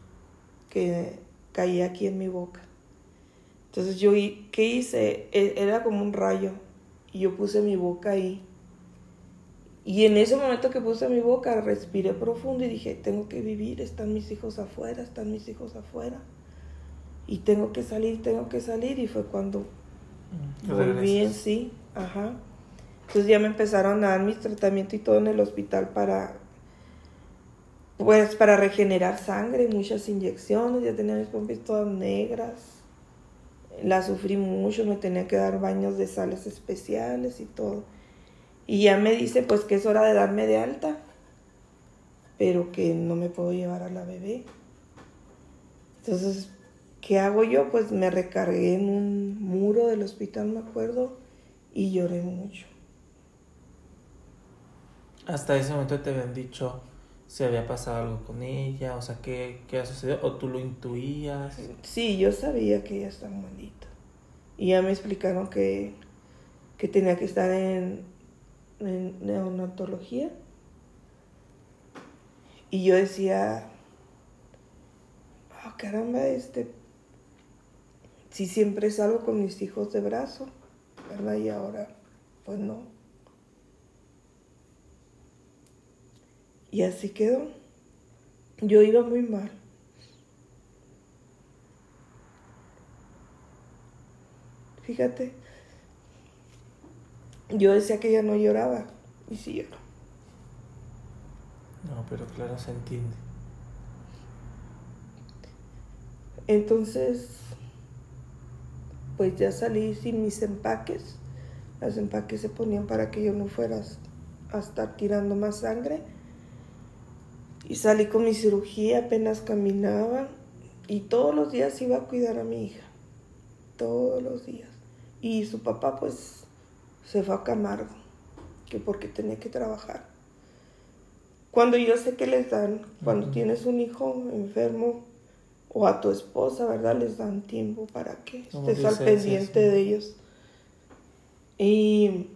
que caía aquí en mi boca. Entonces yo, ¿qué hice? E- Era como un rayo y yo puse mi boca ahí Y en ese momento que puse mi boca, respiré profundo y dije, tengo que vivir, están mis hijos afuera, están mis hijos afuera. Y tengo que salir, tengo que salir. Y fue cuando volví en sí, ajá. Entonces ya me empezaron a dar mis tratamientos y todo en el hospital para, pues, para regenerar sangre, muchas inyecciones, ya tenía mis pompis todas negras. La sufrí mucho, me tenía que dar baños de sales especiales y todo. Y ya me dice pues que es hora de darme de alta, pero que no me puedo llevar a la bebé. Entonces, ¿qué hago yo? Pues me recargué en un muro del hospital, me acuerdo, y lloré mucho. Hasta ese momento te habían dicho si había pasado algo con ella, o sea, ¿qué, qué ha sucedido? ¿O tú lo intuías? Sí, yo sabía que ella estaba malita. Y ya me explicaron que, que tenía que estar en, en neonatología. Y yo decía, oh, caramba, este, si siempre salgo con mis hijos de brazo, ¿verdad? Y ahora, pues no. Y así quedó. Yo iba muy mal. Fíjate, yo decía que ella no lloraba. Y sí lloró. No, pero claro, se entiende. Entonces, pues ya salí sin mis empaques. Los empaques se ponían para que yo no fuera a estar tirando más sangre. Y salí con mi cirugía, apenas caminaba. Y todos los días iba a cuidar a mi hija. Todos los días. Y su papá, pues, se fue a Camargo, que porque tenía que trabajar. Cuando yo sé que les dan, cuando tienes un hijo enfermo o a tu esposa, ¿verdad? Les dan tiempo para que estés al pendiente de ellos. Y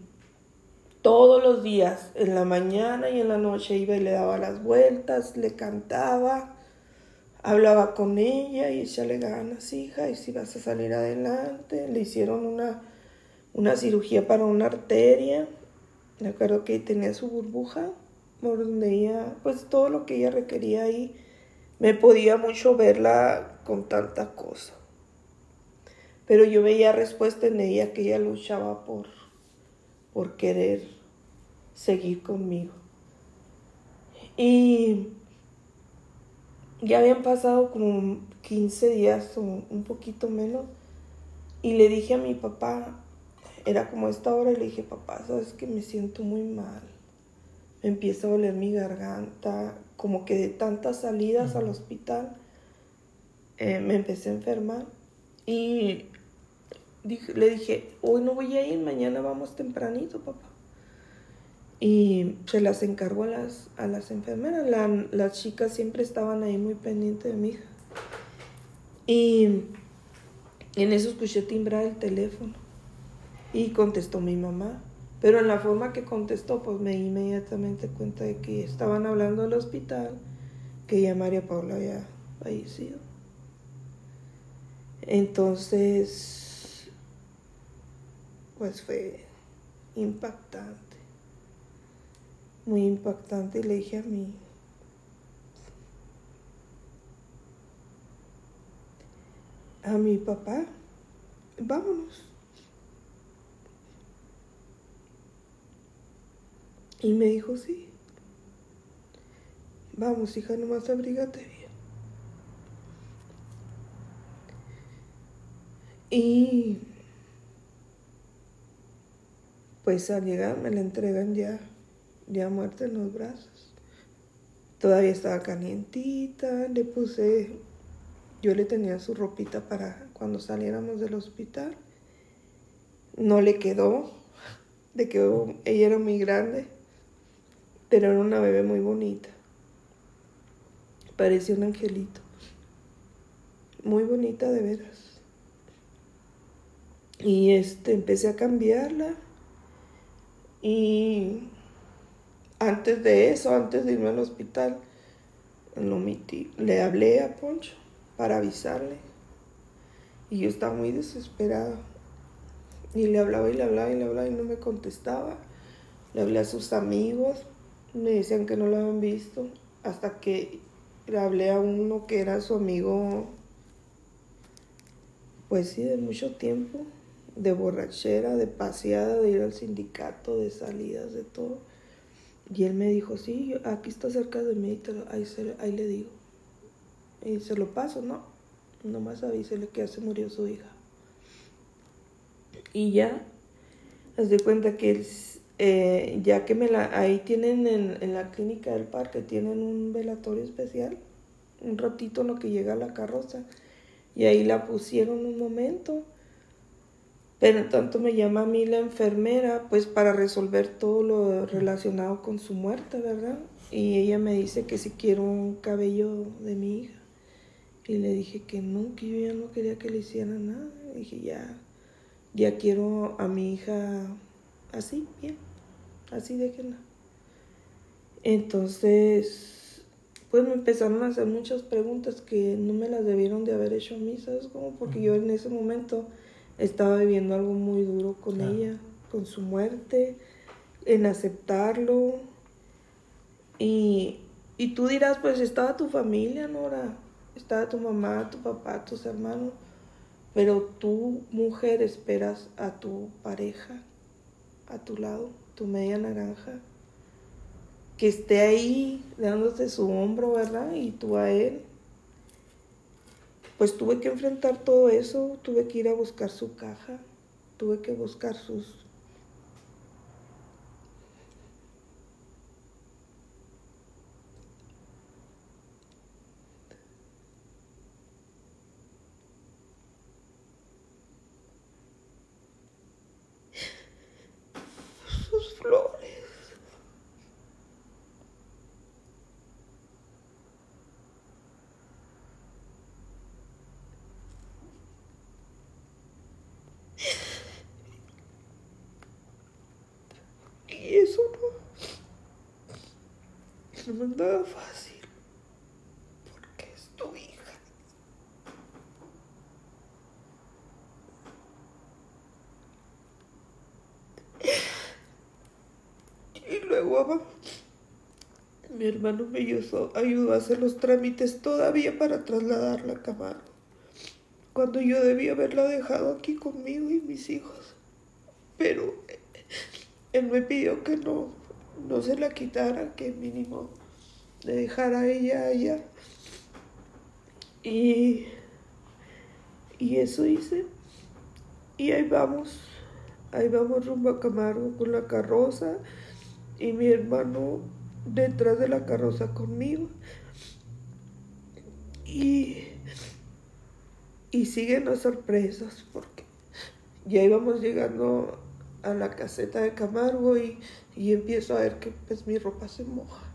todos los días, en la mañana y en la noche, iba y le daba las vueltas, le cantaba, hablaba con ella y échale ganas, hija, y si vas a salir adelante. Le hicieron una una cirugía para una arteria. Me acuerdo que tenía su burbuja, por donde ella, pues todo lo que ella requería ahí, me podía mucho verla con tanta cosa. Pero yo veía respuesta en ella que ella luchaba por, por querer seguir conmigo. Y ya habían pasado como 15 días o un poquito menos. Y le dije a mi papá, era como esta hora y le dije, papá, sabes que me siento muy mal. Me empieza a doler mi garganta, como que de tantas salidas al hospital eh, me empecé a enfermar. Y le dije, hoy no voy a ir, mañana vamos tempranito, papá. Y se las encargó a las, a las enfermeras. las chicas siempre estaban ahí muy pendientes de mi hija. Y en eso escuché timbrar el teléfono. Y contestó mi mamá. Pero en la forma que contestó, pues me di inmediatamente cuenta de que estaban hablando del hospital, que ya María Paula había fallecido. Entonces, pues fue impactante. Muy impactante. Y le dije a mí, a mi papá, vámonos. Y me dijo, sí. Vamos, hija, nomás abrígate bien. Y pues al llegar me la entregan ya, ya muerta en los brazos. Todavía estaba calientita, le puse, yo le tenía su ropita para cuando saliéramos del hospital. No le quedó, de que ella era muy grande pero era una bebé muy bonita. Parecía un angelito. Muy bonita de veras. Y este, empecé a cambiarla. Y antes de eso, antes de irme al hospital, lo le hablé a Poncho para avisarle. Y yo estaba muy desesperada. Y le hablaba y le hablaba y le hablaba y no me contestaba Le hablé a sus amigos, me decían que no lo habían visto, hasta que le hablé a uno que era su amigo, pues sí, de mucho tiempo, de borrachera, de paseada, de ir al sindicato, de salidas, de todo. Y él me dijo, sí, aquí está cerca de mí, ahí, se- ahí le digo. Y se lo paso, ¿no? Nomás avísele que ya se murió su hija. Y ya, haz de cuenta que él, eh, ya que me la, ahí tienen en, en la clínica del parque, tienen un velatorio especial, un ratito en lo que llega la carroza. Y ahí la pusieron un momento. Pero en tanto me llama a mí la enfermera, pues para resolver todo lo relacionado con su muerte, ¿verdad? Y ella me dice que si quiero un cabello de mi hija. Y le dije que no, que yo ya no quería que le hicieran nada. Y dije, ya, ya quiero a mi hija así, bien, así déjenla. Entonces, pues me empezaron a hacer muchas preguntas que no me las debieron de haber hecho a mí, ¿sabes cómo? Porque yo en ese momento estaba viviendo algo muy duro con Claro. ella, con su muerte, en aceptarlo. Y, y tú dirás, pues estaba tu familia, Nora, estaba tu mamá, tu papá, tus hermanos, pero tú, mujer, esperas a tu pareja a tu lado, tu media naranja, que esté ahí dándote su hombro, ¿verdad? Y tú a él. Pues tuve que enfrentar todo eso, tuve que ir a buscar su caja, tuve que buscar sus flores. Y eso nada fácil, porque es tu hija. Y luego mi hermano me ayudó, ayudó a hacer los trámites todavía para trasladarla a Camargo. Cuando yo debía haberla dejado aquí conmigo y mis hijos. Pero él me pidió que no, no se la quitara, que mínimo le dejara a ella allá. Y, y eso hice. Y ahí vamos, ahí vamos rumbo a Camargo con la carroza y mi hermano detrás de la carroza conmigo. Y, y siguen las sorpresas porque ya íbamos llegando a la caseta de Camargo y, y empiezo a ver que pues mi ropa se moja.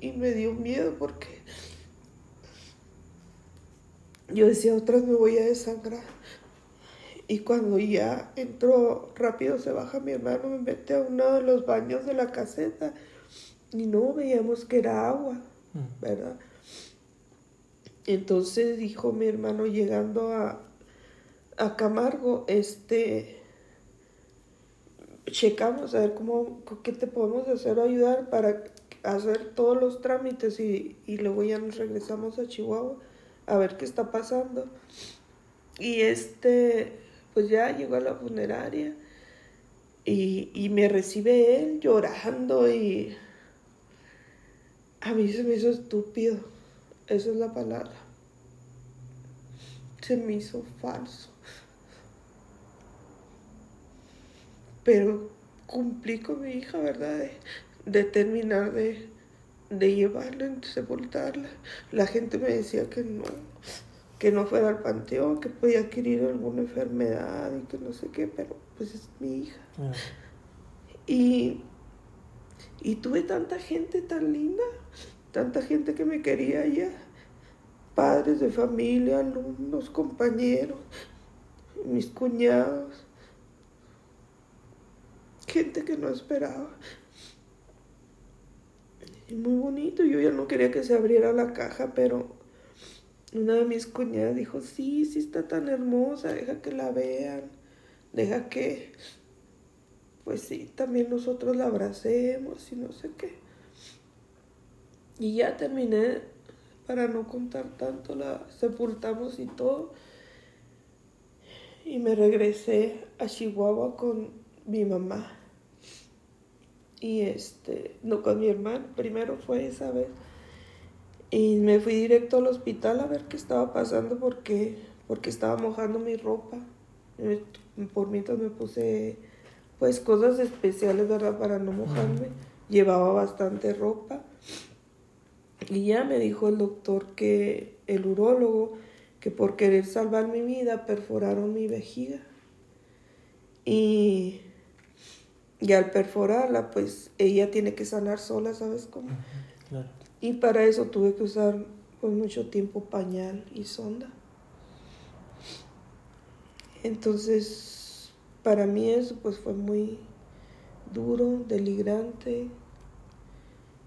Y me dio miedo porque yo decía, otras me voy a desangrar. Y cuando ya entró rápido, se baja mi hermano, me mete a uno de los baños de la caseta. Y no veíamos que era agua, Mm. ¿verdad? Entonces dijo mi hermano llegando a, a Camargo, este, checamos a ver cómo, qué te podemos hacer o ayudar para hacer todos los trámites y, y luego ya nos regresamos a Chihuahua a ver qué está pasando. Y este, pues ya llegó a la funeraria y, y me recibe él llorando y a mí se me hizo estúpido, esa es la palabra. Se me hizo falso. Pero cumplí con mi hija, ¿verdad? De, terminar de, de llevarla, de sepultarla. La gente me decía que no, que no fuera al panteón, que podía adquirir alguna enfermedad y que no sé qué, pero pues es mi hija. Ah, Y, y tuve tanta gente tan linda, tanta gente que me quería allá, padres de familia, alumnos, compañeros, mis cuñados, gente que no esperaba. Y muy bonito, yo ya no quería que se abriera la caja, pero una de mis cuñadas dijo, sí, sí está tan hermosa, deja que la vean, deja que pues sí, también nosotros la abracemos y no sé qué. Y ya terminé, para no contar tanto, la sepultamos y todo. Y me regresé a Chihuahua con mi mamá. Y este, no con mi hermano, primero fue esa vez. Y me fui directo al hospital a ver qué estaba pasando porque, porque estaba mojando mi ropa. Por mientras me puse pues cosas especiales, ¿verdad? Para no mojarme. Llevaba bastante ropa. Y ya me dijo el doctor que el urólogo que por querer salvar mi vida perforaron mi vejiga. Y, y al perforarla, pues ella tiene que sanar sola, ¿sabes cómo? Claro. Y para eso tuve que usar por mucho tiempo pañal y sonda. Entonces, para mí eso pues fue muy duro, deligrante,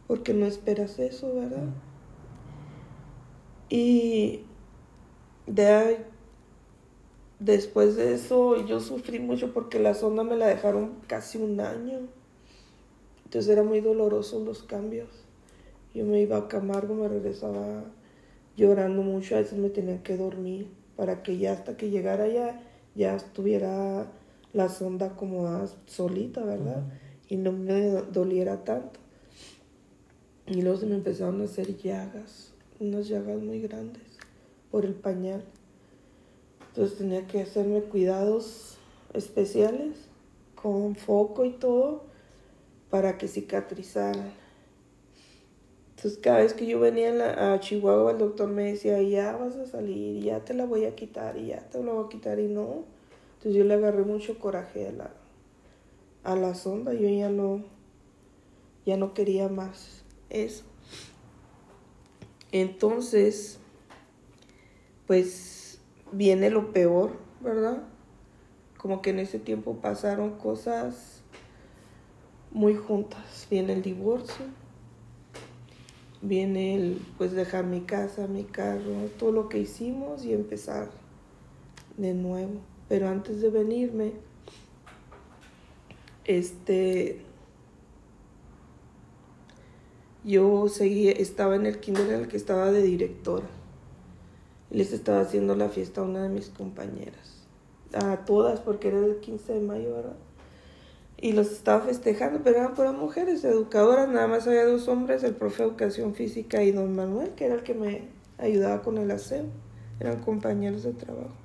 porque no esperas eso, ¿verdad? Y de ahí, después de eso yo sufrí mucho porque la sonda me la dejaron casi un año. Entonces era muy doloroso los cambios. Yo me iba a Camargo, me regresaba llorando mucho, a veces me tenía que dormir para que ya hasta que llegara allá ya estuviera la sonda acomodada solita, ¿verdad? Y no me doliera tanto. Y luego se me empezaron a hacer llagas, unas llagas muy grandes por el pañal. Entonces tenía que hacerme cuidados especiales con foco y todo para que cicatrizaran. Entonces cada vez que yo venía a, Chihuahua el doctor me decía, ya vas a salir, ya te la voy a quitar y ya te la voy a quitar y no. Entonces yo le agarré mucho coraje a la, a la sonda, yo ya no, ya no quería más eso. Entonces, pues viene lo peor, ¿verdad? Como que en ese tiempo pasaron cosas muy juntas. Viene el divorcio, viene el pues dejar mi casa, mi carro, todo lo que hicimos y empezar de nuevo. Pero antes de venirme, este yo seguía, estaba en el kinder en el que estaba de directora. Les estaba haciendo la fiesta a una de mis compañeras. A todas, porque era el 15 de mayo, ¿verdad? Y los estaba festejando, pero eran puras mujeres educadoras, nada más había dos hombres, el profe de educación física y don Manuel, que era el que me ayudaba con el aseo. Eran compañeros de trabajo.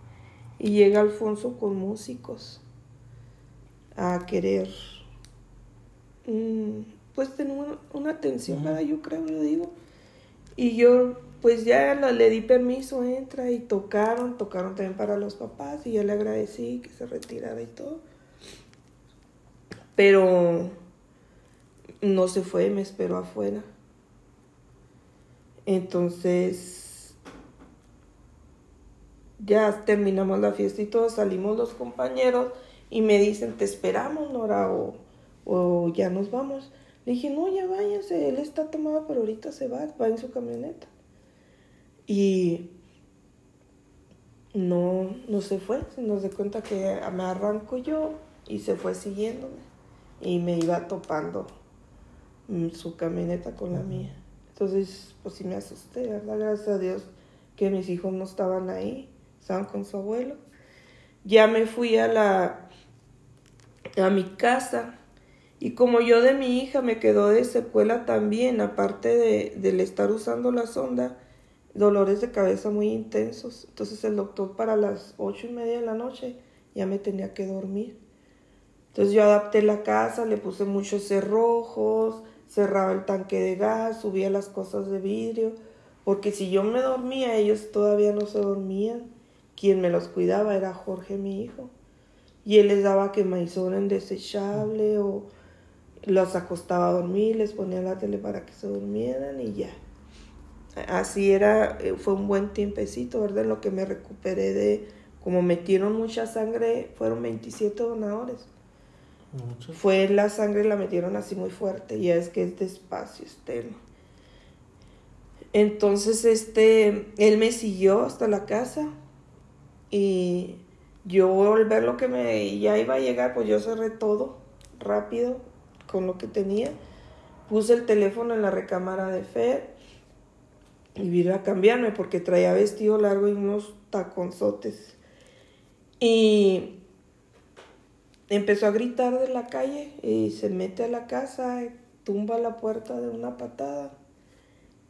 Y llega Alfonso con músicos a querer, mm, pues tener una, atención. ¿verdad? Yo creo, yo digo. Y yo, pues ya lo- le di permiso, entra y tocaron, tocaron también para los papás y yo le agradecí que se retirara y todo. Pero no se fue, me esperó afuera. Entonces, ya terminamos la fiesta y todos salimos los compañeros y me dicen, te esperamos, Nora, o, o ya nos vamos. Le dije, no, ya váyanse, él está tomado, pero ahorita se va, va en su camioneta. Y no, no se fue, se nos dio cuenta que me arranco yo y se fue siguiéndome y me iba topando mm, su camioneta con la mía. Entonces, pues sí me asusté, ¿verdad? Gracias a Dios que mis hijos no estaban ahí, estaban con su abuelo. Ya me fui a la a mi casa y como yo de mi hija me quedó de secuela también, aparte de, del estar usando la sonda, dolores de cabeza muy intensos. Entonces el doctor para las ocho y media de la noche ya me tenía que dormir. Entonces yo adapté la casa, le puse muchos cerrojos, cerraba el tanque de gas, subía las cosas de vidrio, porque si yo me dormía, ellos todavía no se dormían. Quien me los cuidaba era Jorge, mi hijo. Y él les daba quemazón en desechable o los acostaba a dormir, les ponía la tele para que se durmieran y ya. Así era, eh, fue un buen tiempecito, ¿verdad? En lo que me recuperé de, como metieron mucha sangre, fueron 27 donadores. Mucho. Fue la sangre, la metieron así muy fuerte, ya es que es despacio externo. Entonces, este, él me siguió hasta la casa y yo al ver lo que me ya iba a llegar, pues yo cerré todo, rápido con lo que tenía. Puse el teléfono en la recámara de Fer y vine a cambiarme porque traía vestido largo y unos taconzotes. Y empezó a gritar de la calle y se mete a la casa, tumba la puerta de una patada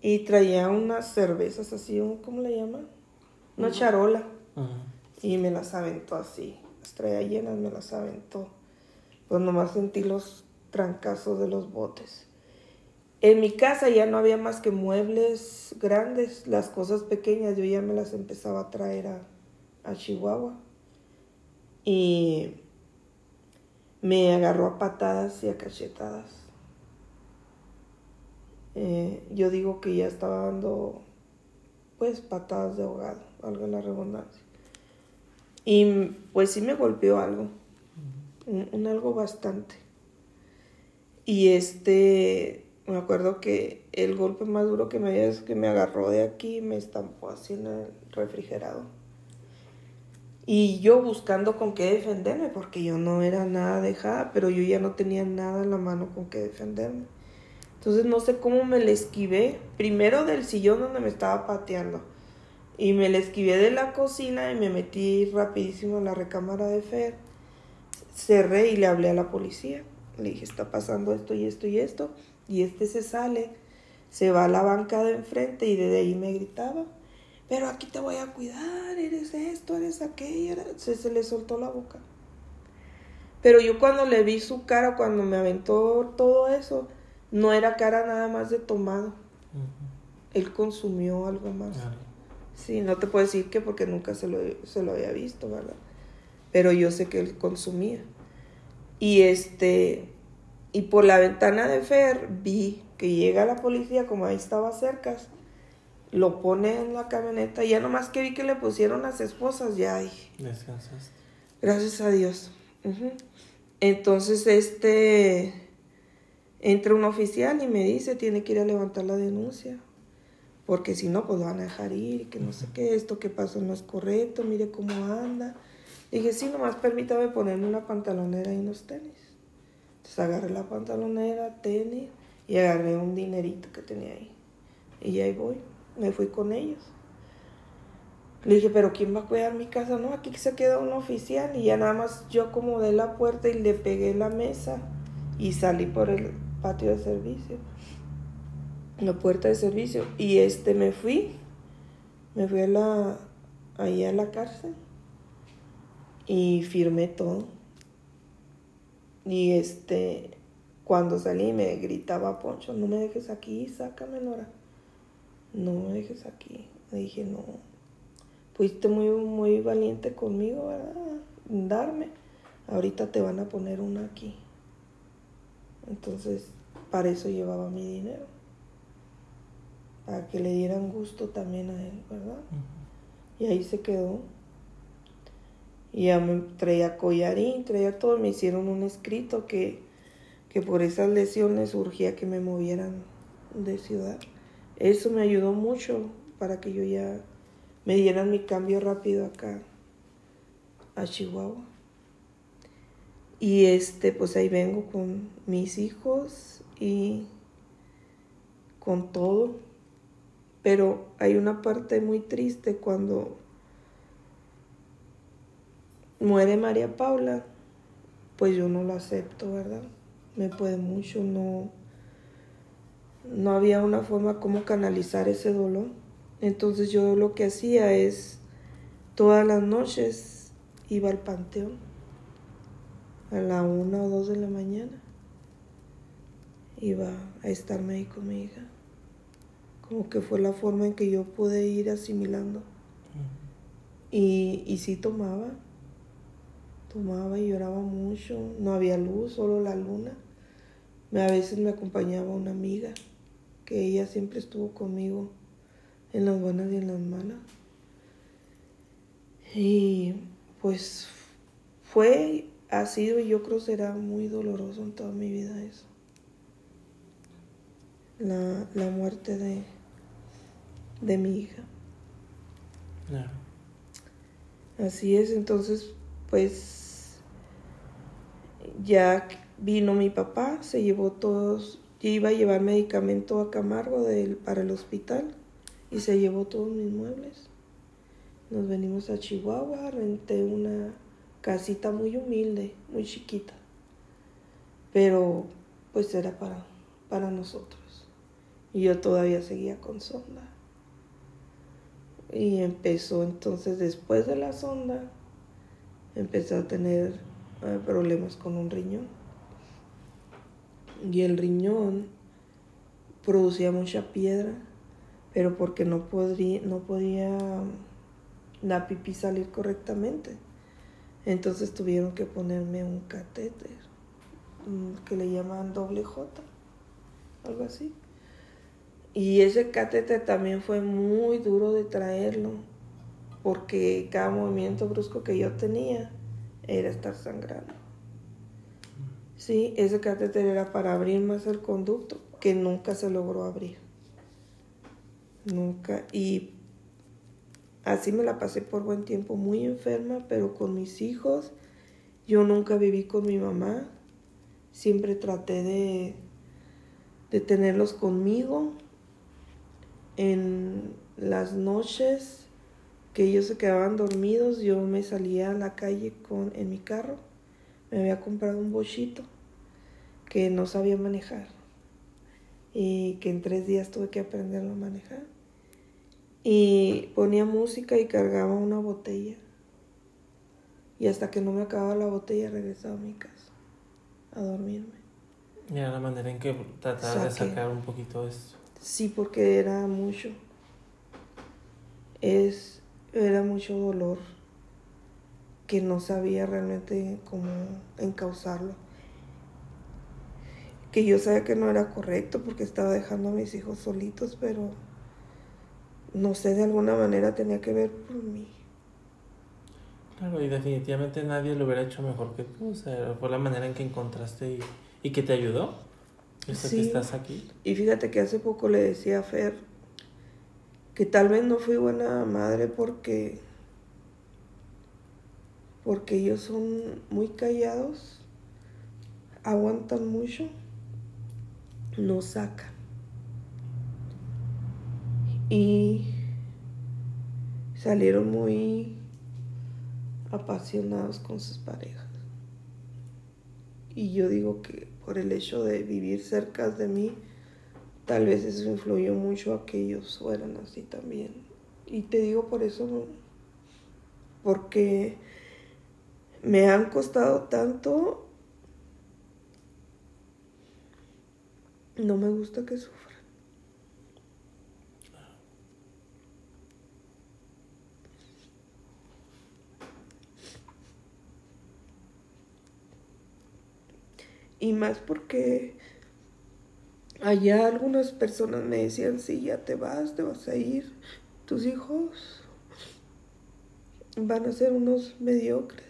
y traía unas cervezas así, ¿cómo le llaman? Una charola. Y me las aventó así. Las traía llenas, me las aventó. Pues nomás sentí los trancazos de los botes. En mi casa ya no había más que muebles grandes, las cosas pequeñas yo ya me las empezaba a traer a, a Chihuahua. Y me agarró a patadas y a cachetadas. Eh, yo digo que ya estaba dando pues patadas de ahogado, algo la redundancia. Y pues sí me golpeó algo, un, algo bastante. Y este, me acuerdo que el golpe más duro que me dio es que me agarró de aquí y me estampó así en el refrigerador. Y yo buscando con qué defenderme, porque yo no era nada dejada, pero yo ya no tenía nada en la mano con qué defenderme. Entonces no sé cómo me le esquivé, primero del sillón donde me estaba pateando. Y me le esquivé de la cocina y me metí rapidísimo en la recámara de Fer. Cerré y le hablé a la policía. Le dije, está pasando esto y esto y esto. Y este se sale, se va a la banca de enfrente y desde ahí me gritaba pero aquí te voy a cuidar, eres esto, eres aquello. Se, se le soltó la boca. Pero yo cuando le vi su cara, cuando me aventó todo eso, no era cara nada más de tomado. Él consumió algo más. Sí, no te puedo decir que porque nunca se lo, se lo había visto, ¿verdad? Pero yo sé que él consumía. Y este, y por la ventana de Fer vi que llega la policía, como ahí estaba cerca, lo pone en la camioneta. Y ya nomás que vi que le pusieron las esposas, ya ahí. Descansaste. Gracias a Dios. Entonces, este, entra un oficial y me dice, tiene que ir a levantar la denuncia. Porque si no, pues lo van a dejar ir, que no sé qué, esto que pasó no es correcto, mire cómo anda. dije, sí, nomás permítame ponerme una pantalonera y unos tenis. Entonces agarré la pantalonera, tenis y agarré un dinerito que tenía ahí. Y ahí voy me fui con ellos. Le dije, pero ¿quién va a cuidar mi casa? No, aquí se queda un oficial y ya nada más yo acomodé la puerta y le pegué la mesa y salí por el patio de servicio, la puerta de servicio. Y este me fui, me fui a la, ahí a la cárcel y firmé todo. Y este, cuando salí me gritaba Poncho, no me dejes aquí, sácame Nora no me dejes aquí. Le dije, no, fuiste muy, muy valiente conmigo, ¿verdad? Darme. Ahorita te van a poner una aquí. Entonces, para eso llevaba mi dinero. Para que le dieran gusto también a él, ¿verdad? Y ahí se quedó. Y ya me traía collarín, traía todo. Me hicieron un escrito que, que por esas lesiones urgía que me movieran de ciudad. Eso me ayudó mucho para que yo ya me dieran mi cambio rápido acá a Chihuahua. Y este, pues ahí vengo con mis hijos y con todo. Pero hay una parte muy triste cuando muere María Paula, pues yo no lo acepto, ¿verdad? Me puede mucho, no, no había una forma como canalizar ese dolor. Entonces yo lo que hacía es todas las noches iba al panteón a la una o dos de la mañana. Iba a estarme ahí con mi hija. Como que fue la forma en que yo pude ir asimilando. Y, y sí tomaba. Tomaba y lloraba mucho. No había luz, solo la luna. A veces me acompañaba una amiga que ella siempre estuvo conmigo en las buenas y en las malas. Y pues fue, ha sido y yo creo será muy doloroso en toda mi vida eso. La, la muerte de, de mi hija. Así es, entonces pues ya vino mi papá, se llevó todos, yo iba a llevar medicamento a Camargo para el hospital y se llevó todos mis muebles. Nos venimos a Chihuahua, renté una casita muy humilde, muy chiquita, pero pues era para, para nosotros. Y yo todavía seguía con sonda. Y empezó entonces después de la sonda, empecé a tener eh, problemas con un riñón. Y el riñón producía mucha piedra, pero porque no, podría, no podía la pipí salir correctamente. Entonces tuvieron que ponerme un catéter mm, que le llaman doble J, algo así. Y ese catéter también fue muy duro de traerlo, porque cada movimiento brusco que yo tenía era estar sangrando. Sí, ese catéter era para abrir más el conducto, que nunca se logró abrir. Nunca. Y así me la pasé por buen tiempo, muy enferma, pero con mis hijos. Yo nunca viví con mi mamá. Siempre traté de, de tenerlos conmigo. En las noches que ellos se quedaban dormidos, yo me salía a la calle con, en mi carro. Me había comprado un bochito que no sabía manejar y que en tres días tuve que aprenderlo a manejar. Y ponía música y cargaba una botella. Y hasta que no me acababa la botella regresaba a mi casa a dormirme. Y era la manera en que trataba de sacar un poquito esto. Sí, porque era mucho. Es era mucho dolor que no sabía realmente cómo encauzarlo. Que yo sabía que no era correcto porque estaba dejando a mis hijos solitos, pero no sé, de alguna manera tenía que ver por mí. Claro, y definitivamente nadie lo hubiera hecho mejor que tú. O sea, fue la manera en que encontraste y, que te ayudó. Eso que estás aquí. Y fíjate que hace poco le decía a Fer, que tal vez no fui buena madre porque porque ellos son muy callados, aguantan mucho, no sacan. Y salieron muy apasionados con sus parejas. Y yo digo que por el hecho de vivir cerca de mí, Tal vez eso influyó mucho a que ellos fueran así también. Y te digo por eso, porque me han costado tanto, no me gusta que sufran. Y más porque allá algunas personas me decían, sí, ya te vas, te vas a ir, tus hijos van a ser unos mediocres.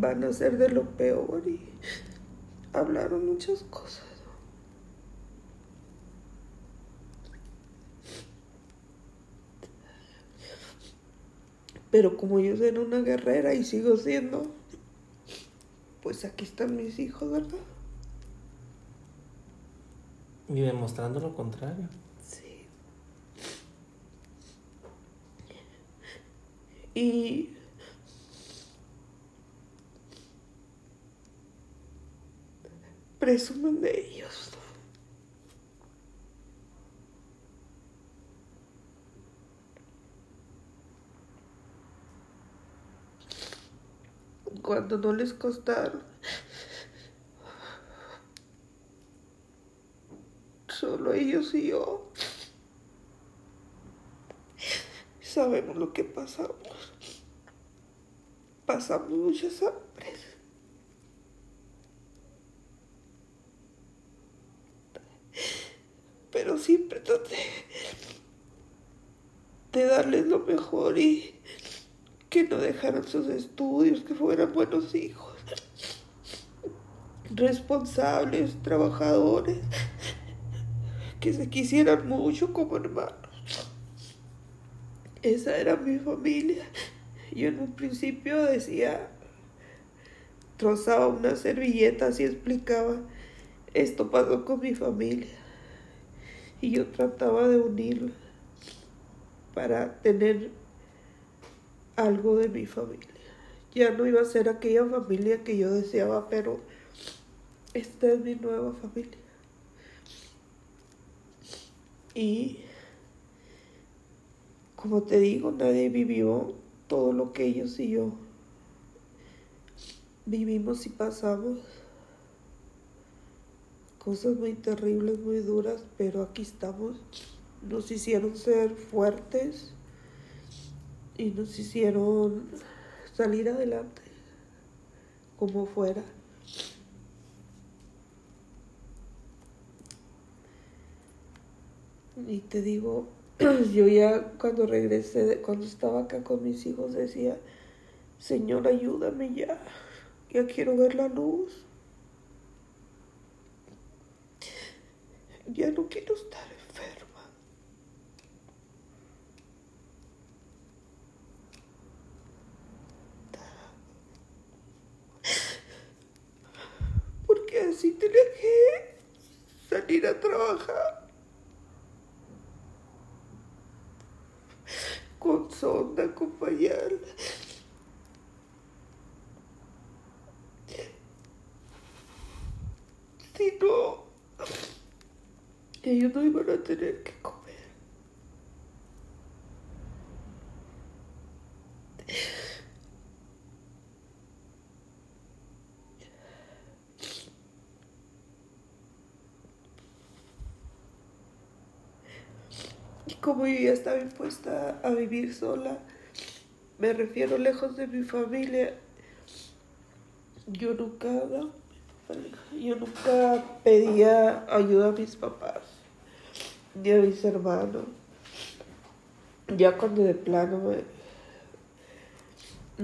van a ser de lo peor y hablaron muchas cosas. Pero como yo soy una guerrera y sigo siendo, pues aquí están mis hijos, ¿verdad? Y demostrando lo contrario. Sí. Y presumen de ellos. Cuando no les costaron. Solo ellos y yo. Sabemos lo que pasamos. Pasamos muchas hambre. pero siempre traté de darles lo mejor y que no dejaran sus estudios, que fueran buenos hijos, responsables, trabajadores, que se quisieran mucho como hermanos. Esa era mi familia. Yo en un principio decía, trozaba una servilleta y explicaba, esto pasó con mi familia. Y yo trataba de unirla para tener algo de mi familia. Ya no iba a ser aquella familia que yo deseaba, pero esta es mi nueva familia. Y como te digo, nadie vivió todo lo que ellos y yo vivimos y pasamos. Cosas muy terribles, muy duras, pero aquí estamos. Nos hicieron ser fuertes y nos hicieron salir adelante como fuera. Y te digo, yo ya cuando regresé, cuando estaba acá con mis hijos, decía, Señor, ayúdame ya, ya quiero ver la luz. Ya no quiero estar enferma. Porque así tenía que salir a trabajar. Con sonda, con no, ellos no iban a tener que comer. Y como yo ya estaba impuesta a vivir sola, me refiero lejos de mi familia, yo nunca, yo nunca pedía ayuda a mis papás, ni a mis hermanos. Ya cuando de plano me,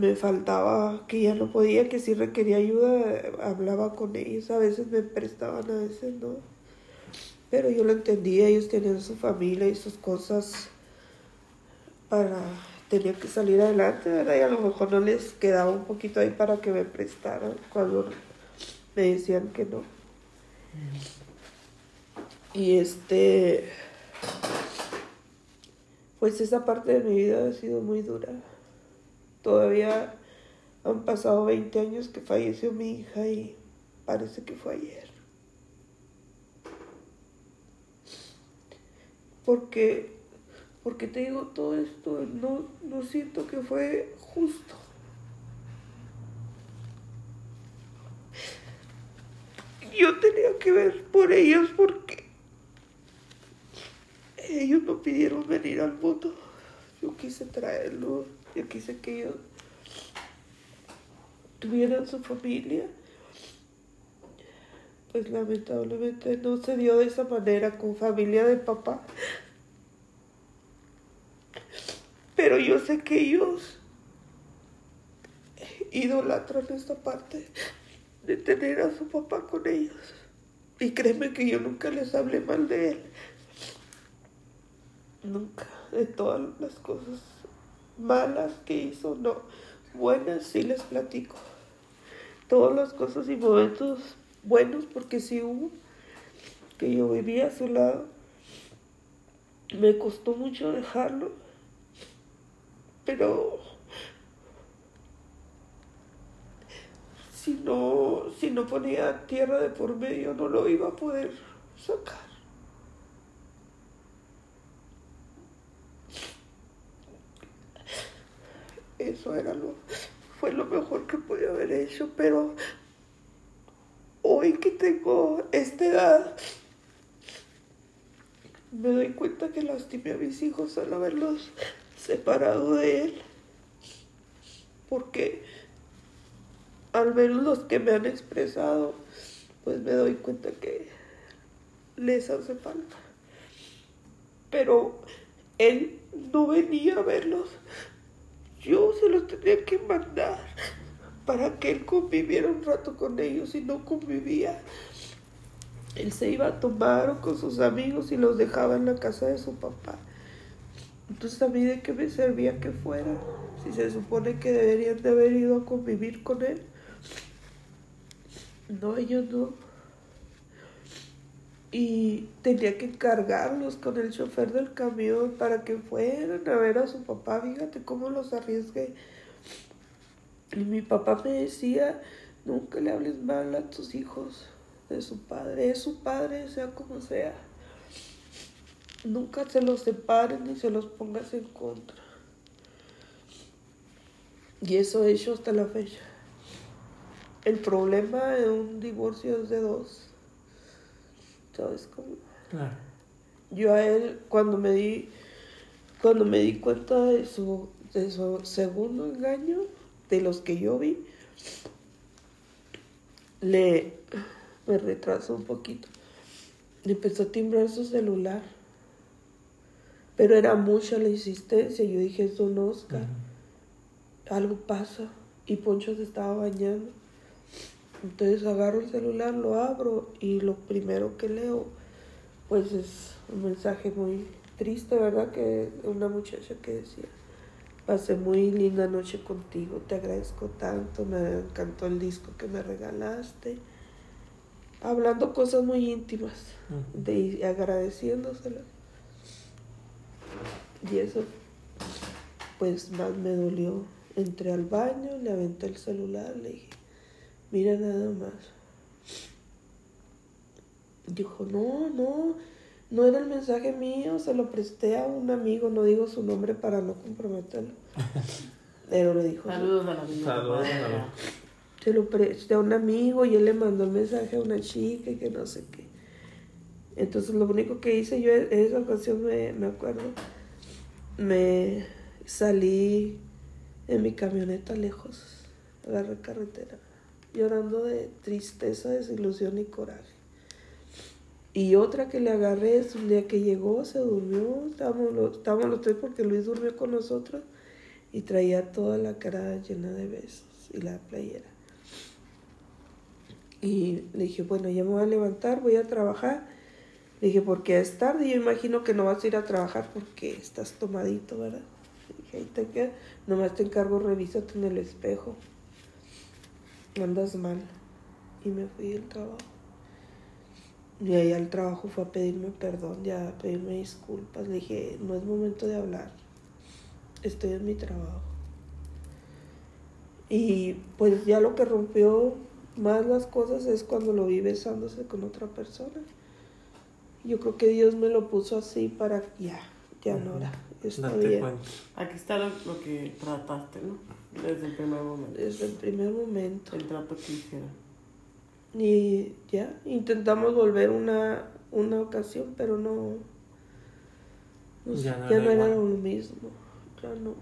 me faltaba, que ya no podía, que si requería ayuda, hablaba con ellos. A veces me prestaban, a veces no. Pero yo lo entendía, ellos tenían su familia y sus cosas para tenían que salir adelante, ¿verdad? Y a lo mejor no les quedaba un poquito ahí para que me prestaran cuando me decían que no. Y este, pues esa parte de mi vida ha sido muy dura. Todavía han pasado 20 años que falleció mi hija y parece que fue ayer. Porque, porque te digo todo esto, no, no siento que fue justo. Yo tenía que ver por ellos porque ellos no pidieron venir al mundo. Yo quise traerlos, yo quise que ellos tuvieran su familia. Pues lamentablemente no se dio de esa manera con familia de papá. Pero yo sé que ellos idolatran esta parte de tener a su papá con ellos. Y créeme que yo nunca les hablé mal de él. Nunca. De todas las cosas malas que hizo, no. Buenas sí les platico. Todas las cosas y momentos buenos, porque sí hubo, que yo vivía a su lado. Me costó mucho dejarlo, pero si no, si no ponía tierra de por medio, no lo iba a poder sacar. Eso era lo, fue lo mejor que podía haber hecho, pero hoy que tengo esta edad, me doy cuenta que lastimé a mis hijos al haberlos separado de él. Porque al menos los que me han expresado, pues me doy cuenta que les hace falta. Pero él no venía a verlos. yo se los tenía que mandar para que él conviviera un rato con ellos y no convivía. Él se iba a tomar con sus amigos y los dejaba en la casa de su papá. Entonces a mí de qué me servía que fuera, si se supone que deberían de haber ido a convivir con él. No, no. Y tenía que cargarlos con el chofer del camión para que fueran a ver a su papá. Fíjate cómo los arriesgué. Y mi papá me decía, nunca le hables mal a tus hijos de su padre. Es su padre, sea como sea. Nunca se los separes ni se los pongas en contra. Y eso he hecho hasta la fecha. El problema de un divorcio es de dos. ¿Sabes cómo? Claro. Yo a él, cuando me di, cuando me di cuenta de su, de su segundo engaño, de los que yo vi, le me retrasó un poquito. Le empezó a timbrar su celular. Pero era mucha la insistencia. Yo dije, es Don Oscar. Algo pasa. Y Poncho se estaba bañando. Entonces agarro el celular, lo abro y lo primero que leo, pues es un mensaje muy triste, ¿verdad? Que una muchacha que decía, pasé muy linda noche contigo, te agradezco tanto, me encantó el disco que me regalaste. Hablando cosas muy íntimas de, y agradeciéndosela. Y eso, pues más me dolió. Entré al baño, le aventé el celular, le dije, mira nada más. Dijo, no, no, no era el mensaje mío, se lo presté a un amigo, no digo su nombre para no comprometerlo. Pero le dijo, Saludos a la amiga. Saludos, papá. saludos. se lo presté a un amigo y él le mandó el mensaje a una chica y que no sé qué. Entonces lo único que hice yo en esa ocasión, me, me acuerdo, me salí en mi camioneta lejos, agarré carretera, llorando de tristeza, desilusión y coraje. Y otra que le agarré es un día que llegó, se durmió, estábamos los, tres porque Luis durmió con nosotros y traía toda la cara llena de besos y la playera. Y le dije, bueno, ya me voy a levantar, voy a trabajar. Le dije, porque es tarde, yo imagino que no vas a ir a trabajar porque estás tomadito, ¿verdad? Dije, ahí te queda, nomás te encargo, revísate en el espejo. Andas mal. Y me fui del trabajo. Y ahí al trabajo fue a pedirme perdón, ya a pedirme disculpas. Le dije, no es momento de hablar. Estoy en mi trabajo. Y pues ya lo que rompió más las cosas es cuando lo vi besándose con otra persona. Yo creo que Dios me lo puso así para ya, ya no era. Está Date bien. cuenta. Aquí está lo, lo que trataste, ¿no? Desde el primer momento. Desde el primer momento. El trato que hicieron. Y ya, intentamos volver una, una ocasión, pero no. no sé, Ya no ya era no era lo mismo. Ya no.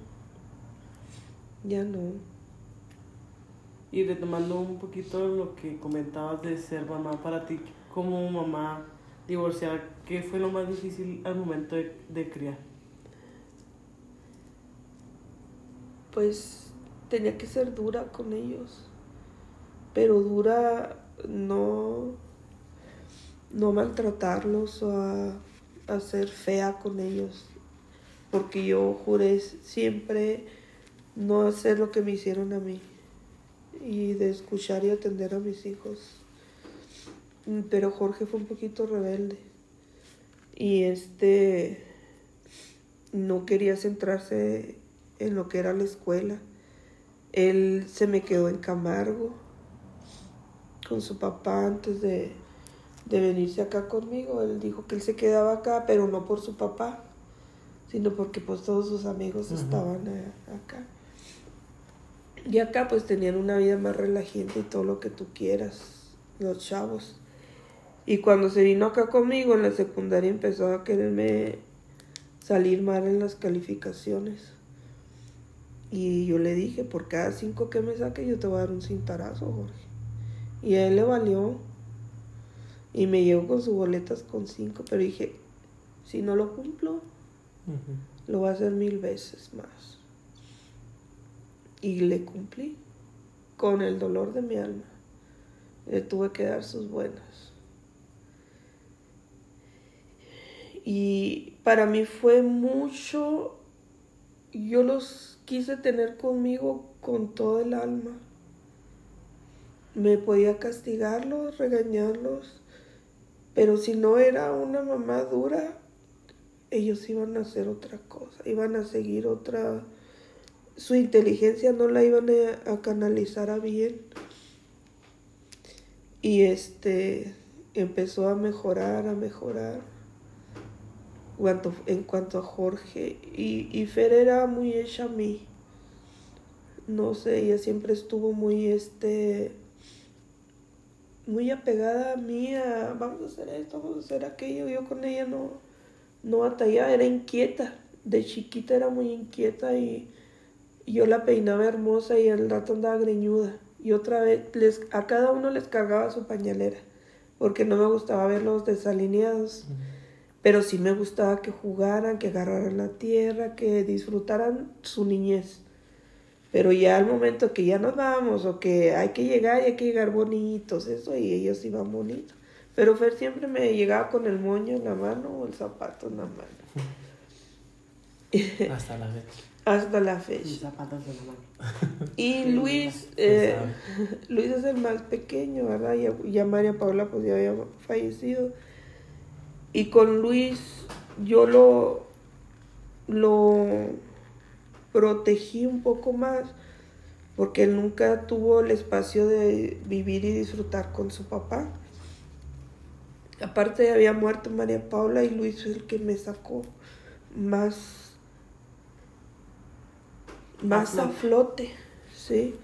Ya no. Y retomando un poquito lo que comentabas de ser mamá para ti, como mamá divorciada, ¿qué fue lo más difícil al momento de, de criar? Pues tenía que ser dura con ellos. Pero dura no. No maltratarlos o a, a ser fea con ellos. Porque yo juré siempre no hacer lo que me hicieron a mí. Y de escuchar y atender a mis hijos. Mm, Pero Jorge fue un poquito rebelde. Y este no quería centrarse en lo que era la escuela. Él se me quedó en Camargo con su papá antes de, de venirse acá conmigo. Él dijo que él se quedaba acá, pero no por su papá, sino porque pues todos sus amigos estaban eh, acá. Y acá pues tenían una vida más relajante y todo lo que tú quieras, los chavos. Y cuando se vino acá conmigo en la secundaria empezó a quererme salir mal en las calificaciones. Y yo le dije, por cada cinco que me saque yo te voy a dar un cintarazo, Jorge. Y a él le valió. Y me llegó con sus boletas con cinco, pero dije, si no lo cumplo, lo voy a hacer mil veces más. Y le cumplí con el dolor de mi alma. Le tuve que dar sus buenas. Y para mí fue mucho, yo los quise tener conmigo con todo el alma. Me podía castigarlos, regañarlos, pero si no era una mamá dura, ellos iban a hacer otra cosa, iban a seguir otra, su inteligencia no la iban a, canalizar a bien. Y este empezó a mejorar, a mejorar. En cuanto a Jorge. Y, y Fer era muy hecha a mí. No sé, ella siempre estuvo muy este muy apegada a mí a vamos a hacer esto, vamos a hacer aquello. Yo con ella no, no batallaba, era inquieta. De chiquita era muy inquieta y, yo la peinaba hermosa y al rato andaba greñuda. Y otra vez les, a cada uno les cargaba su pañalera, porque no me gustaba verlos desalineados. Pero sí me gustaba que jugaran, que agarraran la tierra, que disfrutaran su niñez. Pero ya al momento que ya nos vamos o que hay que llegar y hay que llegar bonitos, eso, y ellos iban bonitos. Pero Fer siempre me llegaba con el moño en la mano o el zapato en la mano. Hasta la fecha. Hasta la fecha. zapatos en la mano. Y Luis, eh, Luis es el más pequeño, ¿verdad? Ya, ya María Paula pues ya había fallecido. Y con Luis yo lo, lo protegí un poco más porque él nunca tuvo el espacio de vivir y disfrutar con su papá. Aparte había muerto María Paula y Luis fue el que me sacó más, más a flote, ¿sí?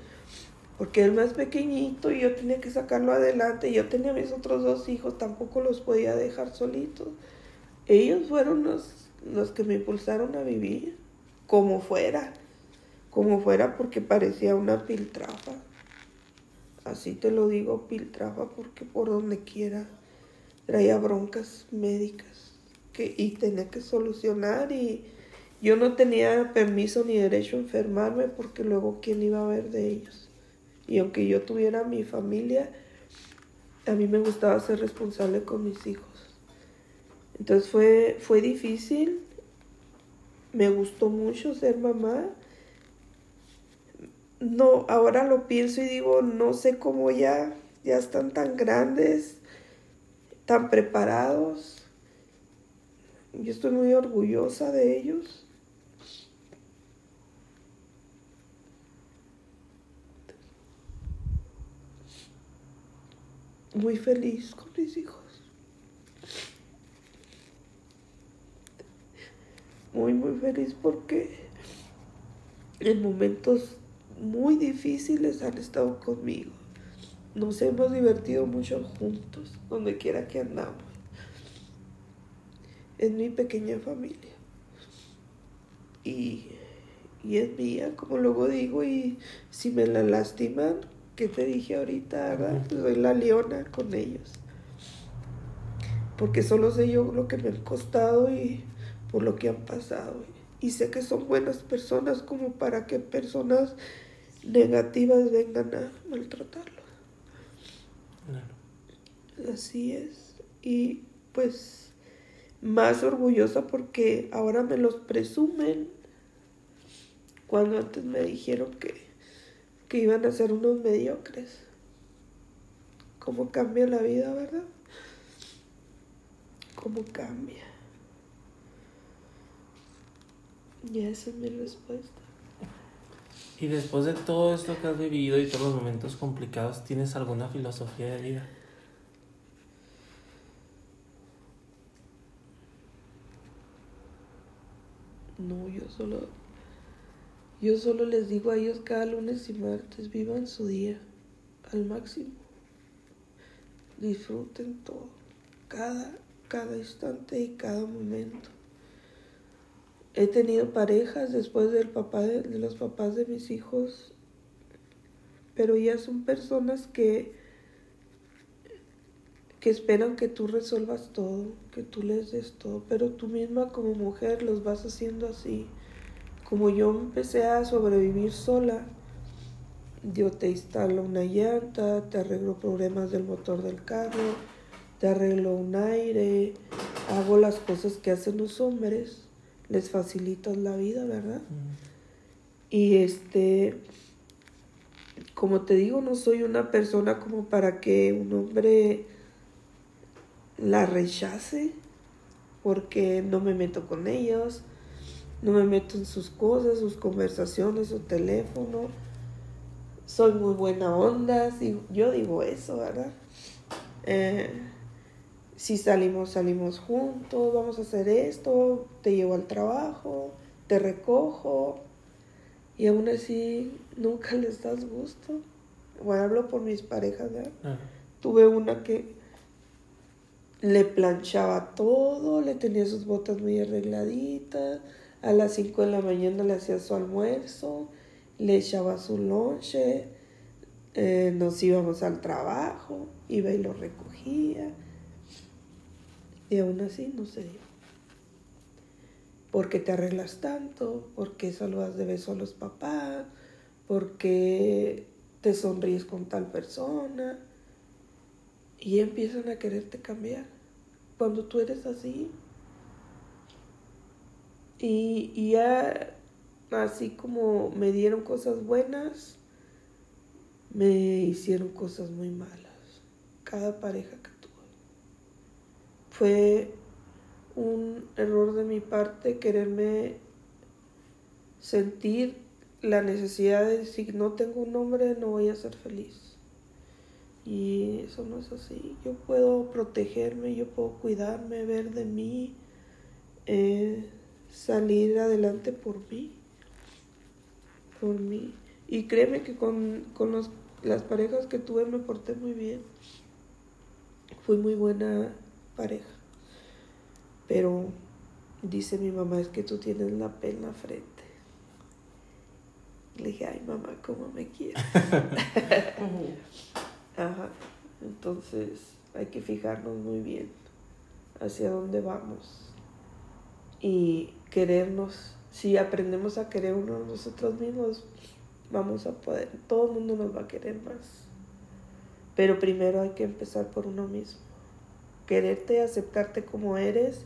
Porque él más pequeñito y yo tenía que sacarlo adelante. Yo tenía mis otros dos hijos, tampoco los podía dejar solitos. Ellos fueron los, los que me impulsaron a vivir como fuera, como fuera porque parecía una piltrafa. Así te lo digo, piltrafa, porque por donde quiera traía broncas médicas que, y tenía que solucionar y yo no tenía permiso ni derecho a enfermarme porque luego quién iba a ver de ellos. Y aunque yo tuviera mi familia, a mí me gustaba ser responsable con mis hijos. Entonces fue, fue difícil, me gustó mucho ser mamá. No, ahora lo pienso y digo, no sé cómo ya, ya están tan grandes, tan preparados. Yo estoy muy orgullosa de ellos. Muy feliz con mis hijos. muy, muy feliz porque en momentos muy difíciles han estado conmigo. Nos hemos divertido mucho juntos, donde quiera que andamos. Es mi pequeña familia. Y, y es mía, como luego digo, y si me la lastiman, que te dije ahorita, ¿verdad? Soy la leona con ellos. Porque solo sé yo lo que me ha costado y por lo que han pasado. Y sé que son buenas personas como para que personas negativas vengan a maltratarlos. Así es. Y pues más orgullosa porque ahora me los presumen cuando antes me dijeron que, que iban a ser unos mediocres. ¿Cómo cambia la vida, verdad? ¿Cómo cambia? Y esa es mi respuesta. Y después de todo esto que has vivido y todos los momentos complicados, ¿tienes alguna filosofía de vida? No, yo solo yo solo les digo a ellos cada lunes y martes, vivan su día al máximo. Disfruten todo, cada cada instante y cada momento. He tenido parejas después del papá de, los papás de mis hijos, pero ya son personas que que esperan que tú resuelvas todo, que tú les des todo, pero tú misma como mujer los vas haciendo así. Como yo empecé a sobrevivir sola, yo te instalo una llanta, te arreglo problemas del motor del carro, te arreglo un aire, hago las cosas que hacen los hombres, les facilitas la vida, ¿verdad? Y este, como te digo, no soy una persona como para que un hombre la rechace, porque no me meto con ellos, no me meto en sus cosas, sus conversaciones, su teléfono. Soy muy buena onda, yo digo eso, ¿verdad? Eh, si salimos, salimos juntos, vamos a hacer esto, te llevo al trabajo, te recojo. Y aún así nunca les das gusto. Bueno, hablo por mis parejas, ¿verdad? Tuve una que le planchaba todo, le tenía sus botas muy arregladitas, a las 5 de la mañana le hacía su almuerzo, le echaba su lonche, eh, nos íbamos al trabajo, iba y lo recogía. Y aún así no se dio. ¿Por qué te arreglas tanto? ¿Por qué saludas de beso a los papás? ¿Por qué te sonríes con tal persona? Y empiezan a quererte cambiar. Cuando tú eres así. Y, ya así como me dieron cosas buenas, me hicieron cosas muy malas. Cada pareja que fue un error de mi parte quererme sentir la necesidad de decir no tengo un nombre, no voy a ser feliz. Y eso no es así. Yo puedo protegerme, yo puedo cuidarme, ver de mí, eh, salir adelante por mí. Por mí. Y créeme que con, con los, las parejas que tuve me porté muy bien. Fui muy buena pareja. Pero dice mi mamá, es que tú tienes la pena en la frente. Le dije, ay mamá, ¿cómo me quieres? Ajá. Entonces hay que fijarnos muy bien hacia dónde vamos y querernos. Si aprendemos a querer uno a nosotros mismos, vamos a poder, todo el mundo nos va a querer más. Pero primero hay que empezar por uno mismo quererte, aceptarte como eres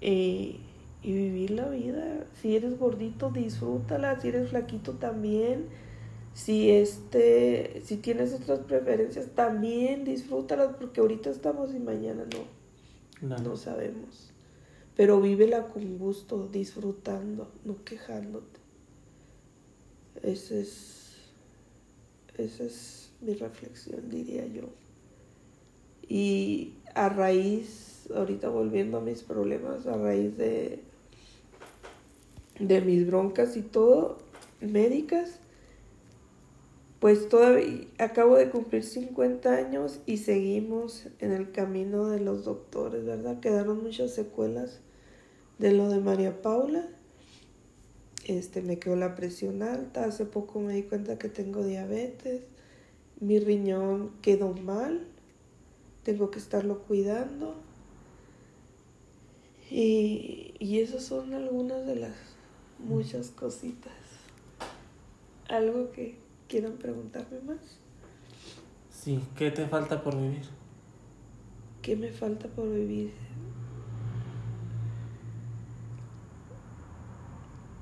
y, vivir la vida. Si eres gordito, disfrútala, si eres flaquito también. Si este, si tienes otras preferencias, también disfrútalas, porque ahorita estamos y mañana no. No, no sabemos. Pero vívela con gusto, disfrutando, no quejándote. Esa es, esa es mi reflexión, diría yo. Y a raíz, ahorita volviendo a mis problemas, a raíz de, de mis broncas y todo, médicas, pues todavía acabo de cumplir 50 años y seguimos en el camino de los doctores, ¿verdad? Quedaron muchas secuelas de lo de María Paula. Este, me quedó la presión alta, hace poco me di cuenta que tengo diabetes, mi riñón quedó mal, tengo que estarlo cuidando. Y, y esas son algunas de las muchas cositas. ¿Algo que quieran preguntarme más? Sí, ¿qué te falta por vivir? ¿Qué me falta por vivir?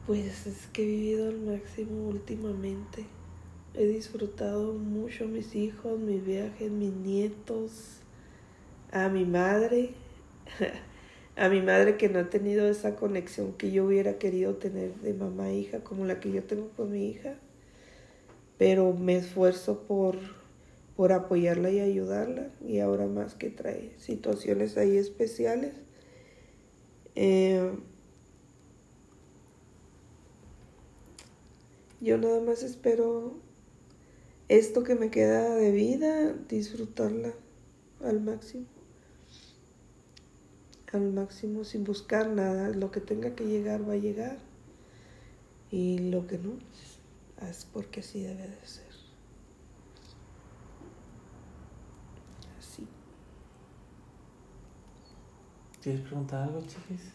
Pues es que he vivido al máximo últimamente. He disfrutado mucho mis hijos, mis viajes, mis nietos a mi madre, a mi madre que no ha tenido esa conexión que yo hubiera querido tener de mamá e hija como la que yo tengo con mi hija, pero me esfuerzo por, por apoyarla y ayudarla y ahora más que trae situaciones ahí especiales. Eh, yo nada más espero esto que me queda de vida, disfrutarla al máximo al máximo sin buscar nada. Lo que tenga que llegar va a llegar y lo que no, es porque así debe de ser. Así. ¿Quieres preguntar algo, chiquis?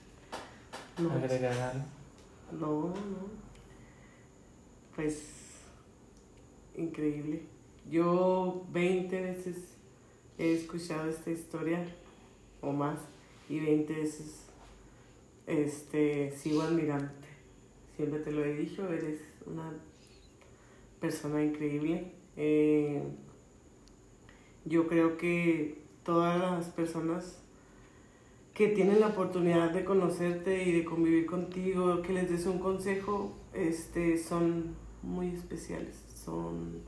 No. ¿Agregar algo? No, no. Pues increíble. Yo 20 veces he escuchado esta historia o más y 20 veces este, sigo admirándote. Siempre te lo he dicho, eres una persona increíble. Eh, yo creo que todas las personas que tienen la oportunidad de conocerte y de convivir contigo, que les des un consejo, este, son muy especiales, son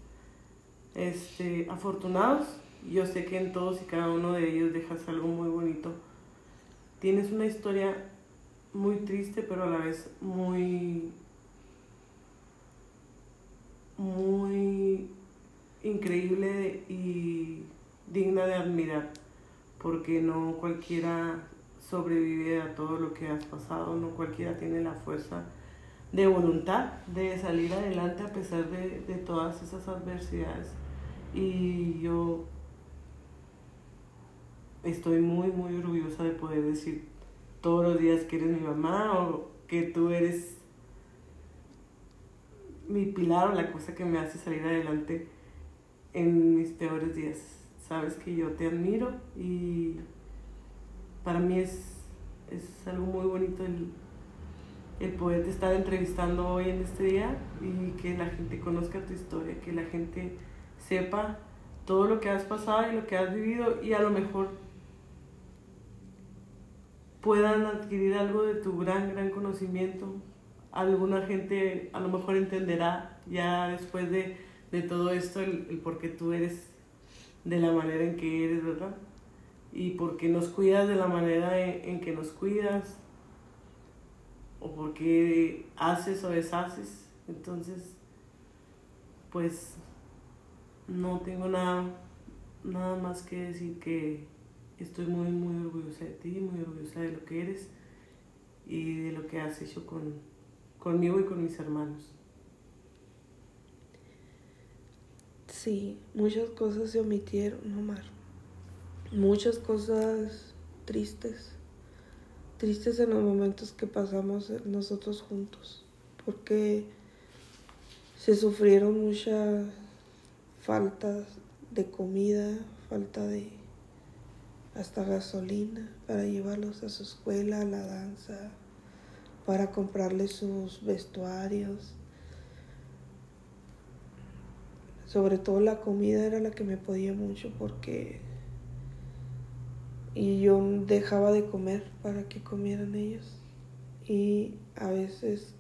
este, afortunados. Yo sé que en todos y cada uno de ellos dejas algo muy bonito. Tienes una historia muy triste, pero a la vez muy, muy increíble y digna de admirar, porque no cualquiera sobrevive a todo lo que has pasado, no cualquiera tiene la fuerza de voluntad de salir adelante a pesar de, de todas esas adversidades. Y yo estoy muy, muy orgullosa de poder decir todos los días que eres mi mamá o que tú eres mi pilar o la cosa que me hace salir adelante en mis peores días. Sabes que yo te admiro y para mí es, es algo muy bonito el, el poder estar entrevistando hoy en este día y que la gente conozca tu historia, que la gente sepa todo lo que has pasado y lo que has vivido y a lo mejor puedan adquirir algo de tu gran, gran conocimiento. Alguna gente a lo mejor entenderá ya después de, de todo esto el, por qué tú eres de la manera en que eres, ¿verdad? Y porque nos cuidas de la manera en que nos cuidas, o porque haces o deshaces. Entonces, pues no tengo nada, nada más que decir que estoy muy, muy orgullosa de ti, muy orgullosa de lo que eres y de lo que has hecho con, conmigo y con mis hermanos. Sí, muchas cosas se omitieron, Omar. Muchas cosas tristes. Tristes en los momentos que pasamos nosotros juntos. Porque se sufrieron muchas faltas de comida, falta de hasta gasolina para llevarlos a su escuela, a la danza, para comprarles sus vestuarios. Sobre todo la comida era la que me podía mucho porque y yo dejaba de comer para que comieran ellos. Y a veces,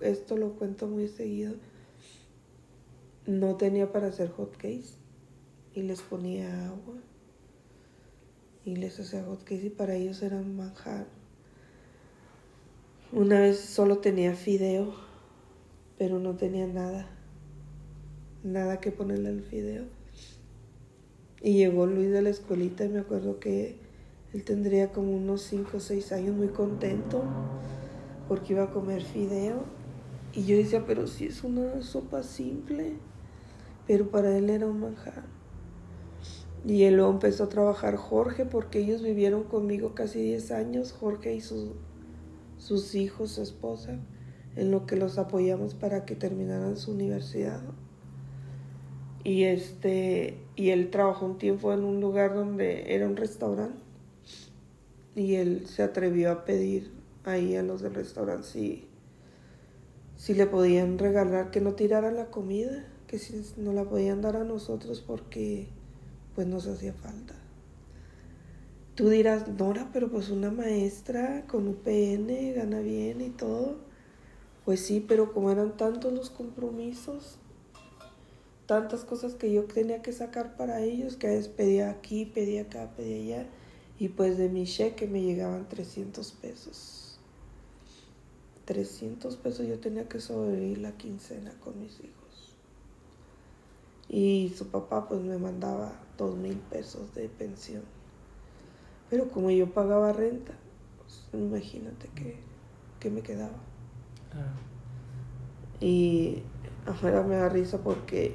esto lo cuento muy seguido, no tenía para hacer hot cakes y les ponía agua y les hacía hot cakes y para ellos eran manjar. Una vez solo tenía fideo, pero no tenía nada, nada que ponerle al fideo. Y llegó Luis de la escuelita y me acuerdo que él tendría como unos 5 o 6 años muy contento porque iba a comer fideo. Y yo decía, pero si es una sopa simple. Pero para él era un manjar. Y él luego empezó a trabajar Jorge porque ellos vivieron conmigo casi 10 años, Jorge y sus hijos, su esposa, en lo que los apoyamos para que terminaran su universidad. Y este y él trabajó un tiempo en un lugar donde era un restaurante y él se atrevió a pedir ahí a los del restaurante si, si le podían regalar que no tirara la comida, que si no la podían dar a nosotros porque pues nos hacía falta. Tú dirás, Nora, pero pues una maestra con UPN gana bien y todo. Pues sí, pero como eran tantos los compromisos, tantas cosas que yo tenía que sacar para ellos, que a veces pedía aquí, pedía acá, pedía allá y pues de mi cheque me llegaban 300 pesos. 300 pesos yo tenía que sobrevivir la quincena con mis hijos. Y su papá pues me mandaba dos mil pesos de pensión. Pero como yo pagaba renta, pues imagínate que, que me quedaba. Ah. Y ahora me da risa porque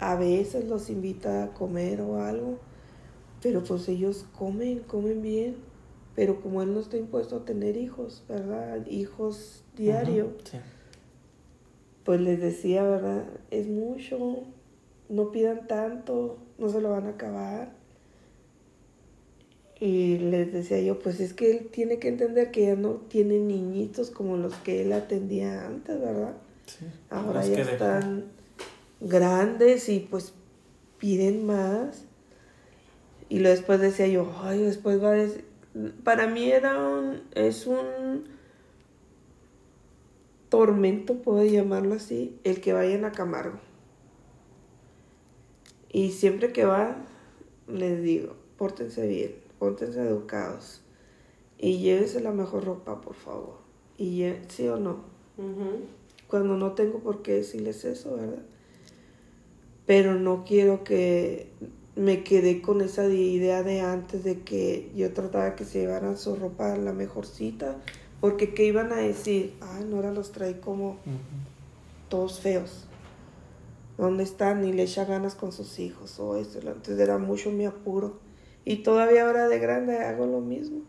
a veces los invita a comer o algo pero pues ellos comen, comen bien. Pero como él no está impuesto a tener hijos, ¿verdad? Hijos diario. Sí. pues les decía, ¿verdad? Es mucho, no pidan tanto, no se lo van a acabar. Y les decía yo, pues es que él tiene que entender que ya no tiene niñitos como los que él atendía antes, ¿verdad? Sí. Ahora ya están grandes y pues piden más. Y luego después decía yo, ay, después va a decir... Para mí era un... es un tormento, puedo llamarlo así, el que vayan a Camargo. Y siempre que van, les digo, pórtense bien, pórtense educados. Y llévense la mejor ropa, por favor. Y sí o no cuando no tengo por qué decirles eso, ¿verdad? Pero no quiero que me quede con esa idea de antes de que yo trataba que se llevaran su ropa la mejorcita, porque ¿qué iban a decir? Ay, Nora los trae como todos feos. ¿Dónde están? Ni le echa ganas con sus hijos o eso. Antes era mucho mi apuro. Y todavía ahora de grande hago lo mismo.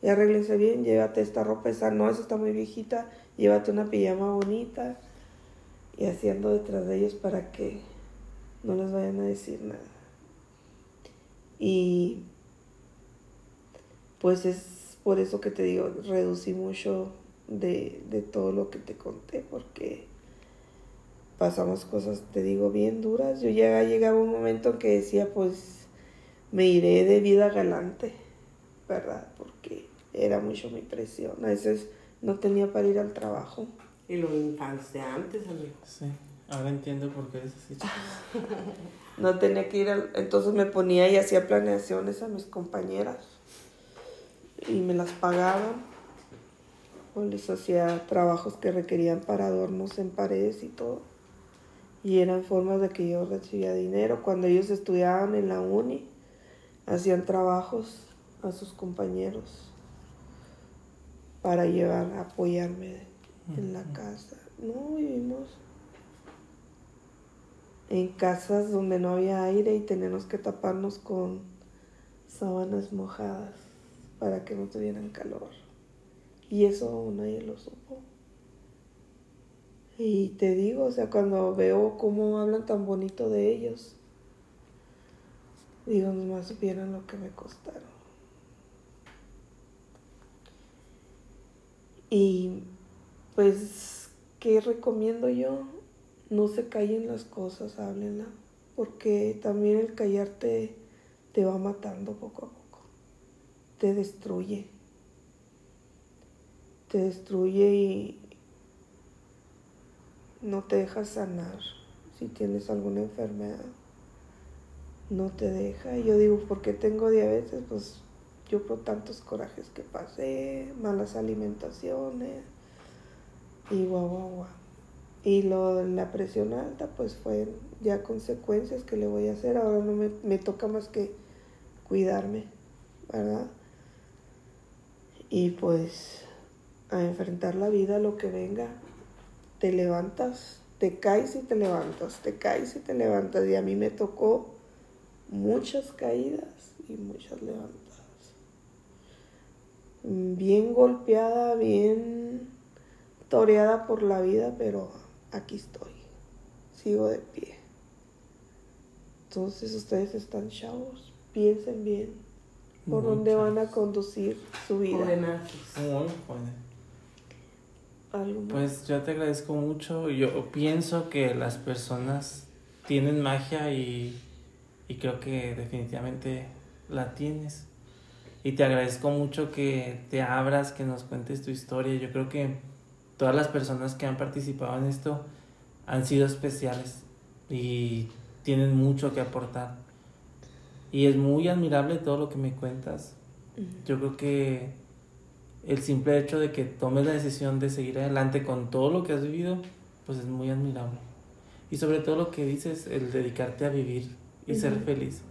Y arréglense bien, llévate esta ropa, esa no, esa está muy viejita, llévate una pijama bonita. Y haciendo detrás de ellos para que no les vayan a decir nada. Y pues es por eso que te digo, reducí mucho de, de todo lo que te conté, porque pasamos cosas, te digo, bien duras. Yo ya llegaba un momento en que decía, pues me iré de vida galante, ¿verdad? Porque era mucho mi presión. A veces no tenía para ir al trabajo. Y lo infancia antes, amigo. Sí. Ahora entiendo por qué eres así. No tenía que ir al... Entonces me ponía y hacía planeaciones a mis compañeras. Y me las pagaban. O les hacía trabajos que requerían para adornos en paredes y todo. Y eran formas de que yo recibía dinero. Cuando ellos estudiaban en la uni, hacían trabajos a sus compañeros para llevar, apoyarme en la casa. No, vivimos en casas donde no había aire y teníamos que taparnos con sábanas mojadas para que no tuvieran calor. Y eso nadie lo supo. Y te digo, o sea, cuando veo cómo hablan tan bonito de ellos, digo, nomás supieran lo que me costaron. Y pues, ¿qué recomiendo yo? No se callen las cosas, háblenla, porque también el callarte te va matando poco a poco, te destruye, te destruye y no te deja sanar si tienes alguna enfermedad, no te deja. Yo digo, ¿por qué tengo diabetes? Pues yo por tantos corajes que pasé, malas alimentaciones y guau, guau, guau. Y lo, la presión alta, pues fue ya consecuencias que le voy a hacer. Ahora no me, me toca más que cuidarme, ¿verdad? Y pues a enfrentar la vida, lo que venga. Te levantas, te caes y te levantas, te caes y te levantas. Y a mí me tocó muchas caídas y muchas levantadas. Bien golpeada, bien toreada por la vida, pero aquí estoy. Sigo de pie. Entonces ustedes están chavos, piensen bien por Muy dónde van a conducir su vida. Muy. Algo más. Pues yo te agradezco mucho. Yo pienso que las personas tienen magia y, y creo que definitivamente la tienes. Y te agradezco mucho que te abras, que nos cuentes tu historia. Yo creo que todas las personas que han participado en esto han sido especiales y tienen mucho que aportar. Y es muy admirable todo lo que me cuentas. Yo creo que el simple hecho de que tomes la decisión de seguir adelante con todo lo que has vivido, pues es muy admirable. Y sobre todo lo que dices, el dedicarte a vivir y ser feliz.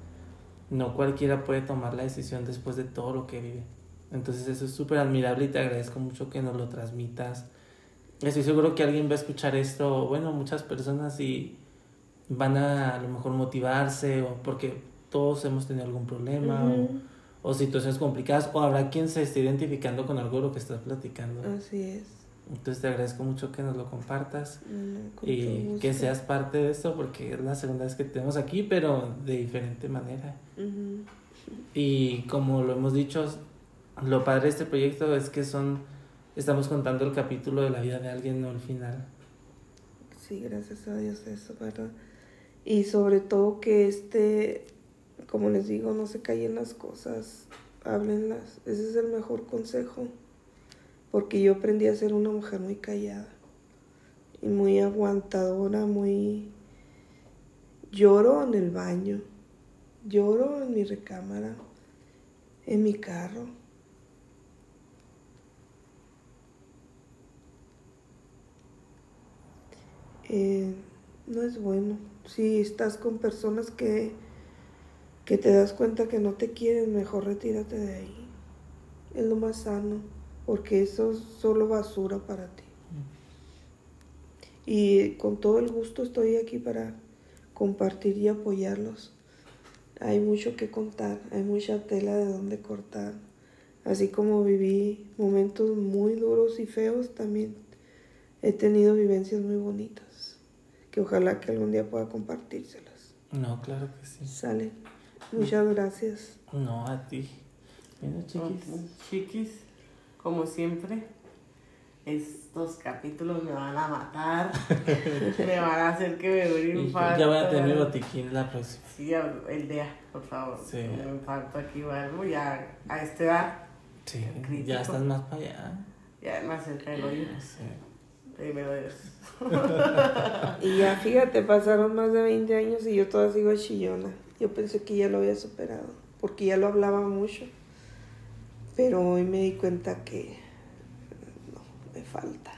No cualquiera puede tomar la decisión después de todo lo que vive. Entonces eso es súper admirable y te agradezco mucho que nos lo transmitas. Estoy seguro que alguien va a escuchar esto, bueno, muchas personas y van a a lo mejor motivarse o porque todos hemos tenido algún problema o- Ujú. o situaciones complicadas, o habrá quien se esté identificando con algo de lo que estás platicando. Así es. Entonces te agradezco mucho que nos lo compartas Mm, y que seas parte de esto porque es la segunda vez que te tenemos aquí, pero de diferente manera. Y como lo hemos dicho, lo padre de este proyecto es que son estamos contando el capítulo de la vida de alguien, no el final. Sí, gracias a Dios eso, ¿verdad? Y sobre todo que este, como les digo, no se callen las cosas, háblenlas. Ese es el mejor consejo. Porque yo aprendí a ser una mujer muy callada y muy aguantadora, muy... Lloro en el baño, lloro en mi recámara, en mi carro. Eh, no es bueno. Si estás con personas que, que te das cuenta que no te quieren, mejor retírate de ahí. Es lo más sano, porque eso es solo basura para ti. Y con todo el gusto estoy aquí para compartir y apoyarlos. Hay mucho que contar, hay mucha tela de donde cortar. Así como viví momentos muy duros y feos, también he tenido vivencias muy bonitas, que ojalá que algún día pueda compartírselas. No, claro que sí. Salen. Muchas gracias. No, a ti. Bueno, chiquis. Chiquis, como siempre, estos capítulos me van a matar. me van a hacer que me dé un infarto. ya voy a tener mi botiquín la próxima. Sí, el día, por favor. Sí. Un infarto aquí o algo, ya a esta edad, Sí, Crítico. ya estás más para allá. ya más cerca del hoyo. Sí. Primero Dios. Y ya fíjate, pasaron más de 20 años y yo todavía sigo chillona. Yo pensé que ya lo había superado, porque ya lo hablaba mucho. Pero hoy me di cuenta que no, me falta.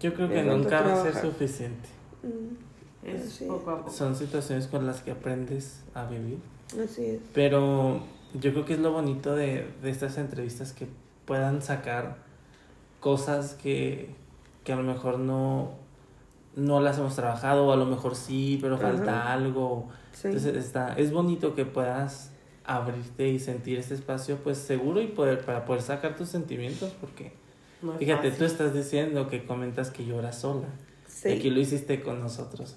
Yo creo Me que nunca va a ser suficiente. Mm, Es Así poco a poco. Son situaciones con las que aprendes a vivir. así es. Pero yo creo que es lo bonito de, de estas entrevistas que puedan sacar cosas que, que a lo mejor no, no las hemos trabajado o a lo mejor sí, pero falta Ajá. algo. Sí. Entonces está, es bonito que puedas abrirte y sentir este espacio pues seguro y poder para poder sacar tus sentimientos porque fíjate tú estás diciendo que comentas que lloras sola Sí. y aquí lo hiciste con nosotros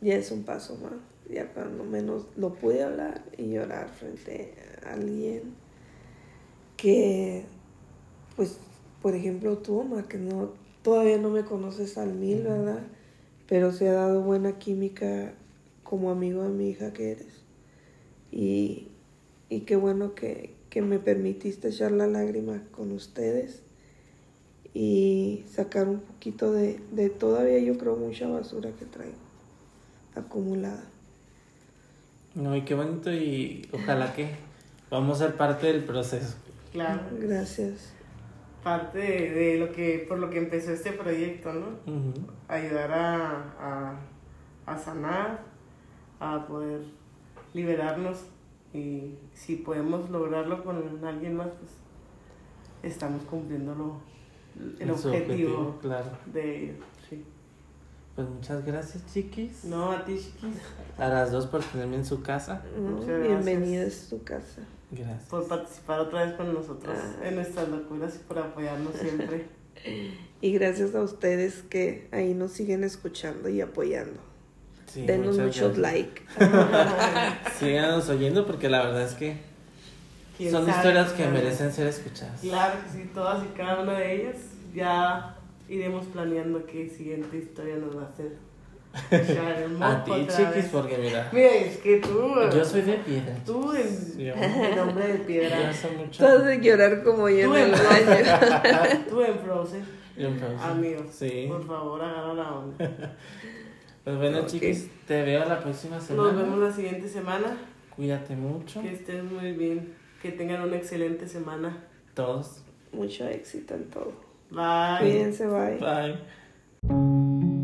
Ya es un paso más. Ya cuando menos lo pude hablar y llorar frente a alguien que, pues, por ejemplo tú, Omar, que no, todavía no me conoces al mil. ¿verdad? Pero se ha dado buena química como amigo de mi hija que eres. Y, y qué bueno que, que me permitiste echar la lágrima con ustedes y sacar un poquito de, de todavía yo creo mucha basura que traigo acumulada. no y qué bonito y ojalá que vamos a ser parte del proceso Claro. Gracias. Parte de, de lo que, por lo que empezó este proyecto, ¿no? Ayudar a, a, a sanar, a poder liberarnos y si podemos lograrlo con alguien más, pues estamos cumpliendo lo, el Su objetivo, claro de ello. Sí. pues muchas gracias chiquis No, a ti, chiquis, a las dos por tenerme en su casa No, Muchas gracias. Bienvenida a tu casa. Gracias por participar otra vez con nosotros Ah. en nuestras locuras y por apoyarnos siempre. Y gracias a ustedes que ahí nos siguen escuchando y apoyando. Sí, Denos muchos like. síganos oyendo porque la verdad es que ¿Quién son sabe? historias que merecen ser escuchadas Claro que sí, todas y cada una de ellas. Ya iremos planeando qué siguiente historia nos va a hacer. A ti chiquis vez. porque mira Mira, es que tú. yo soy de piedra Tú, en, Yo- el hombre de piedra. Todos de llorar como yo Tú en el baño. Frozen. Tú en Frozen. Yo en pausa. Amigo. sí Por favor, agarra la onda. pues bueno chiquis te veo la próxima semana Nos vemos la siguiente semana. cuídate mucho Que estés muy bien. Que tengan una excelente semana. todos Mucho éxito en todo. Bye. Cuídense, bye. bye